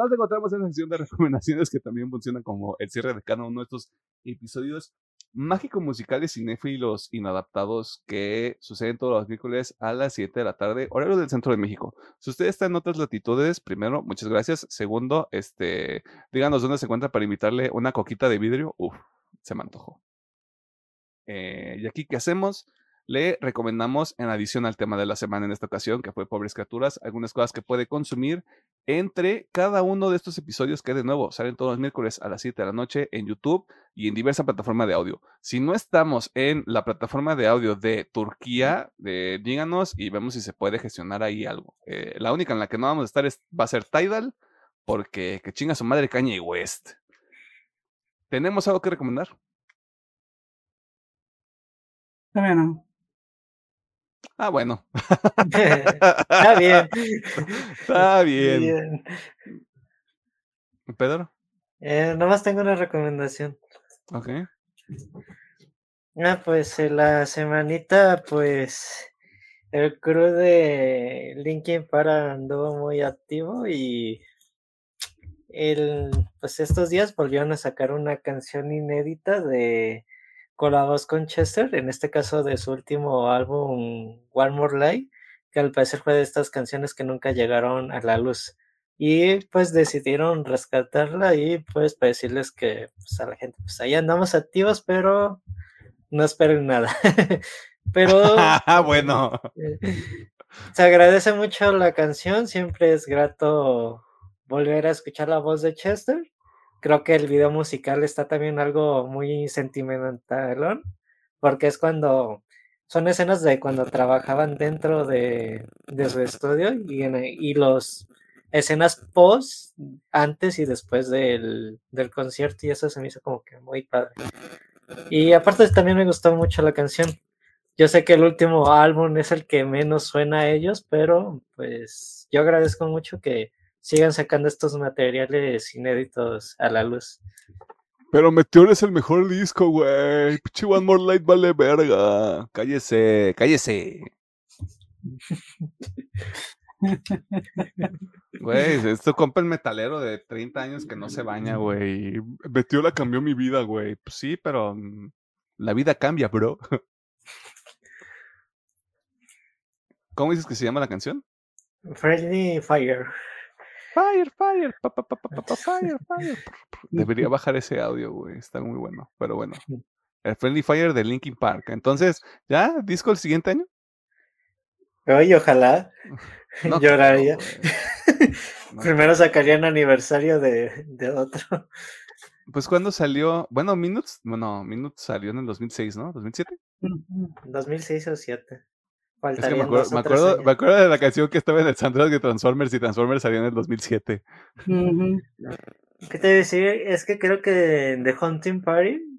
Nos encontramos en la sección de recomendaciones que también funciona como el cierre de cada uno de estos episodios mágico-musicales cinéfilos inadaptados que suceden todos los miércoles a las 7 de la tarde, horario del centro de México. Si usted está en otras latitudes, primero, muchas gracias. Segundo, este, díganos dónde se encuentra para invitarle una coquita de vidrio. Uf, se me antojó. Eh, y aquí, ¿qué hacemos? Le recomendamos, en adición al tema de la semana en esta ocasión, que fue Pobres Criaturas, algunas cosas que puede consumir entre cada uno de estos episodios que de nuevo salen todos los miércoles a las 7 de la noche en YouTube y en diversas plataformas de audio. Si no estamos en la plataforma de audio de Turquía, eh, díganos y vemos si se puede gestionar ahí algo. Eh, la única en la que no vamos a estar es, va a ser Tidal, porque que chinga su madre Caña y West. ¿Tenemos algo que recomendar? Todavía no. Ah, bueno. Está bien. Está bien. ¿Pedro? Eh, nomás tengo una recomendación. Ok. Ah, pues la semanita, pues el crew de Linkin Park anduvo muy activo y el, pues estos días volvieron a sacar una canción inédita de con la voz con Chester, en este caso de su último álbum One More Light, que al parecer fue de estas canciones que nunca llegaron a la luz. Y pues decidieron rescatarla y pues para decirles que pues, a la gente, pues ahí andamos activos, pero no esperen nada. pero bueno. se agradece mucho la canción, siempre es grato volver a escuchar la voz de Chester creo que el video musical está también algo muy sentimental, porque es cuando son escenas de cuando trabajaban dentro de, su estudio y, en, y los escenas post, antes y después del, del, concierto, y eso se me hizo como que muy padre. Y aparte también me gustó mucho la canción. Yo sé que el último álbum es el que menos suena a ellos, pero pues yo agradezco mucho que sigan sacando estos materiales inéditos a la luz. Pero Meteor es el mejor disco, güey. Pichi One More Light vale verga. Cállese, cállese. Güey, esto compa el metalero de 30 años que no se baña, güey. Meteor cambió mi vida, güey. Pues sí, pero mm, la vida cambia, bro. ¿Cómo dices que se llama la canción? Friendly Fire. Fire, fire, pa, pa, fire, fire. Debería bajar ese audio, güey. Está muy bueno. Pero bueno. El Friendly Fire de Linkin Park. Entonces, ¿ya? ¿Disco el siguiente año? Oye, ojalá. Lloraría. Primero sacarían aniversario de, de otro. Pues cuando salió, bueno, Minutes, bueno, Minutes salió en el 2006, ¿no? ¿2007? 2006 o 2007 es que me acuerdo, me, acuerdo, de la canción que estaba en el soundtrack de Transformers y Transformers salió en el 2007. ¿Qué te decir? Es que creo que The Hunting Party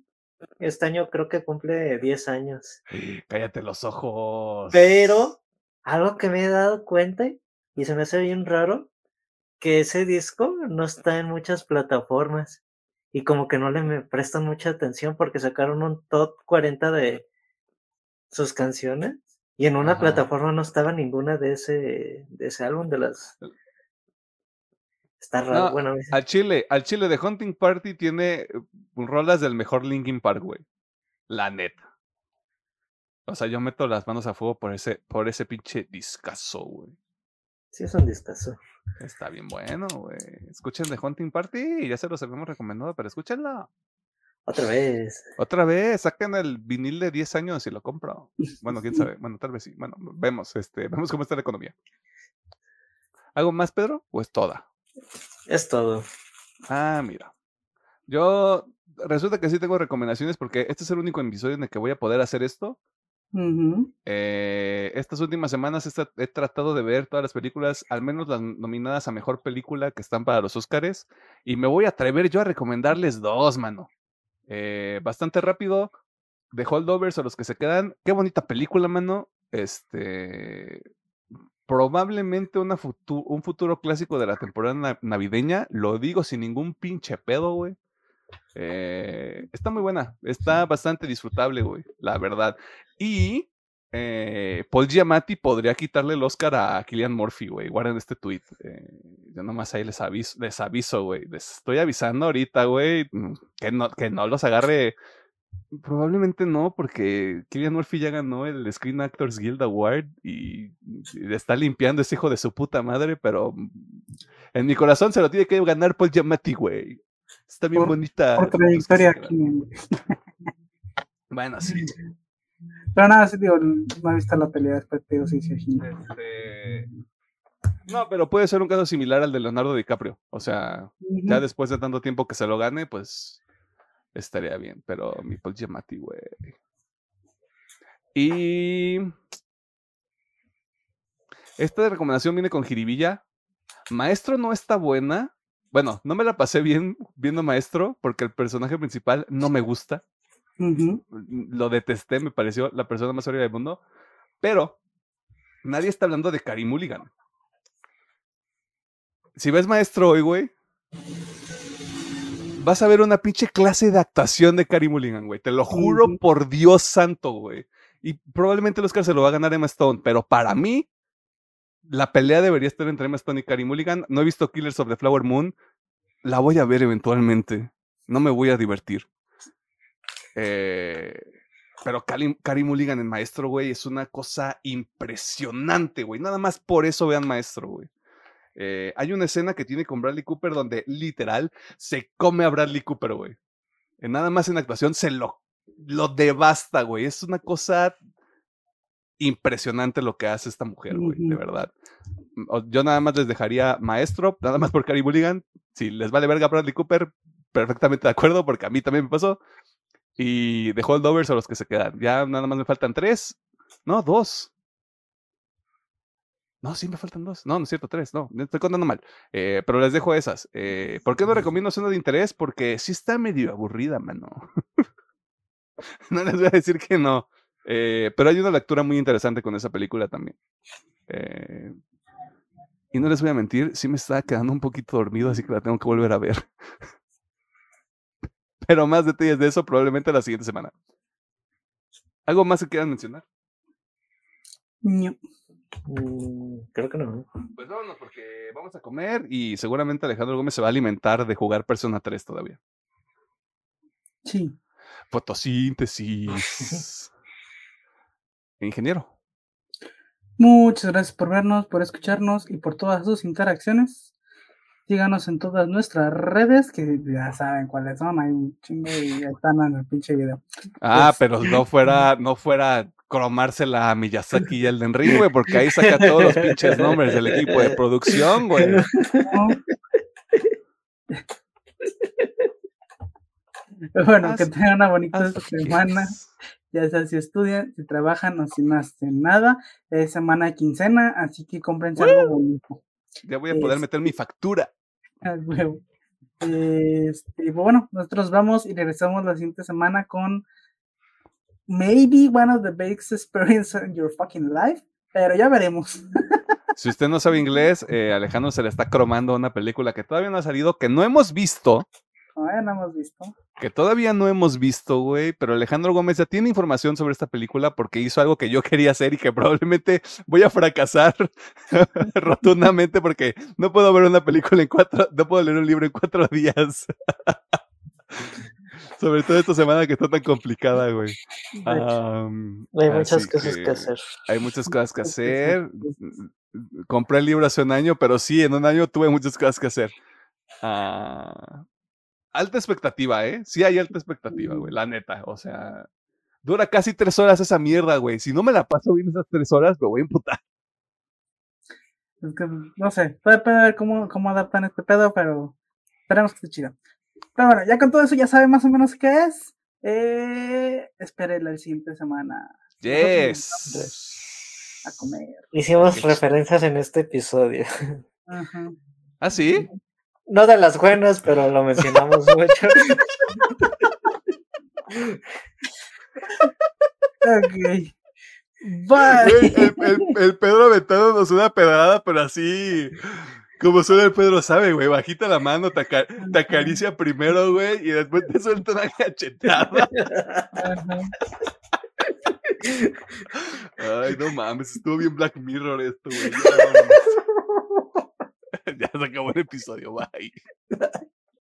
este año creo que cumple 10 años. Cállate los ojos. Pero algo que me he dado cuenta y se me hace bien raro, que ese disco no está en muchas plataformas y como que no le me prestan mucha atención porque sacaron un top 40 de sus canciones y en una plataforma no estaba ninguna de ese, de ese álbum de las. Está raro. bueno, al Chile, al Chile de Hunting Party tiene uh, rolas del mejor Linkin Park, güey. La neta. O sea, yo meto las manos a fuego por ese, por ese pinche discazo, güey. Sí, es un discazo. Está bien bueno, güey. Escuchen The Hunting Party, ya se los habíamos recomendado, pero escúchenlo. Otra vez. Otra vez, saquen el vinil de 10 años y lo compro. Bueno, quién sabe. Bueno, tal vez sí. Bueno, vemos, este, vemos cómo está la economía. ¿Algo más, Pedro? ¿O es toda? Es todo. Ah, mira. Yo resulta que sí tengo recomendaciones porque este es el único episodio en el que voy a poder hacer esto. Eh, estas últimas semanas he, he, tratado de ver todas las películas, al menos las nominadas a mejor película que están para los Oscars, y me voy a atrever yo a recomendarles dos, mano. Eh, bastante rápido. The Holdovers o los que se quedan. Qué bonita película, mano. Este. Probablemente una un futuro clásico de la temporada navideña. Lo digo sin ningún pinche pedo, güey. Eh, está muy buena. Está bastante disfrutable, güey. La verdad. Y eh, Paul Giamatti podría quitarle el Oscar a Killian Murphy, güey. Guarden este tweet. Eh, yo nomás ahí les aviso, les aviso, güey. Les estoy avisando ahorita, güey. Mm, que no, que no los agarre. Probablemente no, porque Killian Murphy ya ganó el Screen Actors Guild Award y, está limpiando ese hijo de su puta madre, pero mm, en mi corazón se lo tiene que ganar Paul Giamatti, güey. Está bien bonita. Por trayectoria aquí. Bueno, sí. Pero nada, sí, digo, no he visto la pelea después, pero sí, sí, este... No, pero puede ser un caso similar al de Leonardo DiCaprio. O sea, ya después de tanto tiempo que se lo gane, pues estaría bien. Pero mi Paul Giamatti, güey. Y esta recomendación viene con jiribilla. Maestro no está buena. Bueno, no me la pasé bien viendo Maestro porque el personaje principal no me gusta. Lo detesté, me pareció la persona más horrible del mundo. Pero nadie está hablando de Karim Mulligan. Si ves maestro hoy, güey, vas a ver una pinche clase de actuación de Karim Mulligan, güey. Te lo juro por Dios santo, güey. Y probablemente el Oscar se lo va a ganar Emma Stone, pero para mí, la pelea debería estar entre Emma Stone y Carey Mulligan. No he visto Killers of the Flower Moon. La voy a ver eventualmente. No me voy a divertir. Eh, pero Carey Mulligan en Maestro, güey, es una cosa impresionante, güey. Nada más por eso vean Maestro, güey. Eh, hay una escena que tiene con Bradley Cooper donde literal se come a Bradley Cooper, güey. Eh, Nada más en actuación se lo, lo devasta, güey. Es una cosa impresionante lo que hace esta mujer, güey, de verdad. Yo nada más les dejaría maestro, nada más por Carey Mulligan. Si les vale verga Bradley Cooper, perfectamente de acuerdo, porque a mí también me pasó. Y de holdovers a los que se quedan. Ya nada más me faltan tres. No, dos. No, sí me faltan dos. No, no es cierto, tres. No, estoy contando mal. Eh, pero les dejo esas. Eh, ¿Por qué no recomiendo Zona de Interés? Porque sí está medio aburrida, mano. no les voy a decir que no. Eh, pero hay una lectura muy interesante con esa película también. Eh, y no les voy a mentir, sí me estaba quedando un poquito dormido, así que la tengo que volver a ver. Pero más detalles de eso probablemente la siguiente semana. ¿Algo más que quieran mencionar? Ño. Mm, creo que no. Pues vámonos porque vamos a comer y seguramente Alejandro Gómez se va a alimentar de jugar Persona 3 todavía. Sí. Fotosíntesis. Ingeniero. Muchas gracias por vernos, por escucharnos y por todas sus interacciones. Síganos en todas nuestras redes, que ya saben cuáles son, hay un chingo y están en el pinche video. Ah, Pues- pero no fuera, no fuera cromársela a Miyazaki y Elden Ring, güey, porque ahí saca todos los pinches nombres del equipo de producción, güey. ¿no? Bueno, que tengan una bonita semana, ya sea si estudian, si trabajan o si no hacen nada. Es semana de quincena, así que cómprense algo bonito. Ya voy a poder Es- meter mi factura. huevo. Este, y bueno, nosotros vamos y regresamos la siguiente semana con maybe one of the biggest experiences in your fucking life, pero ya veremos. Si usted no sabe inglés, eh, Alejandro se le está cromando una película que todavía no ha salido, que no hemos visto, Todavía no hemos visto. Que todavía no hemos visto, güey, pero Alejandro Gómez ya tiene información sobre esta película porque hizo algo que yo quería hacer y que probablemente voy a fracasar rotundamente porque no puedo ver una película en cuatro, no puedo leer un libro en cuatro días. sobre todo esta semana que está tan complicada, güey. Hay muchas cosas que hacer. Hay muchas cosas que que hacer. Compré el libro hace un año, pero sí, en un año tuve muchas cosas que hacer. Ah, alta expectativa, ¿eh? Sí hay alta expectativa, güey, la neta. O sea, dura casi tres horas esa mierda, güey. Si no me la paso bien esas tres horas, me voy a emputar. es que, no sé, depende de ver cómo, cómo adaptan este pedo, pero esperemos que esté chido. Pero bueno, ya con todo eso ya sabe más o menos qué es. Eh, espérenla la siguiente semana Yes. a comer. Hicimos Yes. referencias en este episodio. Ajá. ¿Ah, sí? No de las buenas, pero lo mencionamos mucho. Ok. Güey, Bye. el, el- el Pedro aventándonos una pedrada, pero así. Como solo el Pedro sabe, güey. Bajita la mano, te, aca- te acaricia primero, güey, y después te suelta una cachetada. Ajá. Ay, no mames, estuvo bien Black Mirror esto, güey. Vámonos. Ya se acabó el episodio, bye.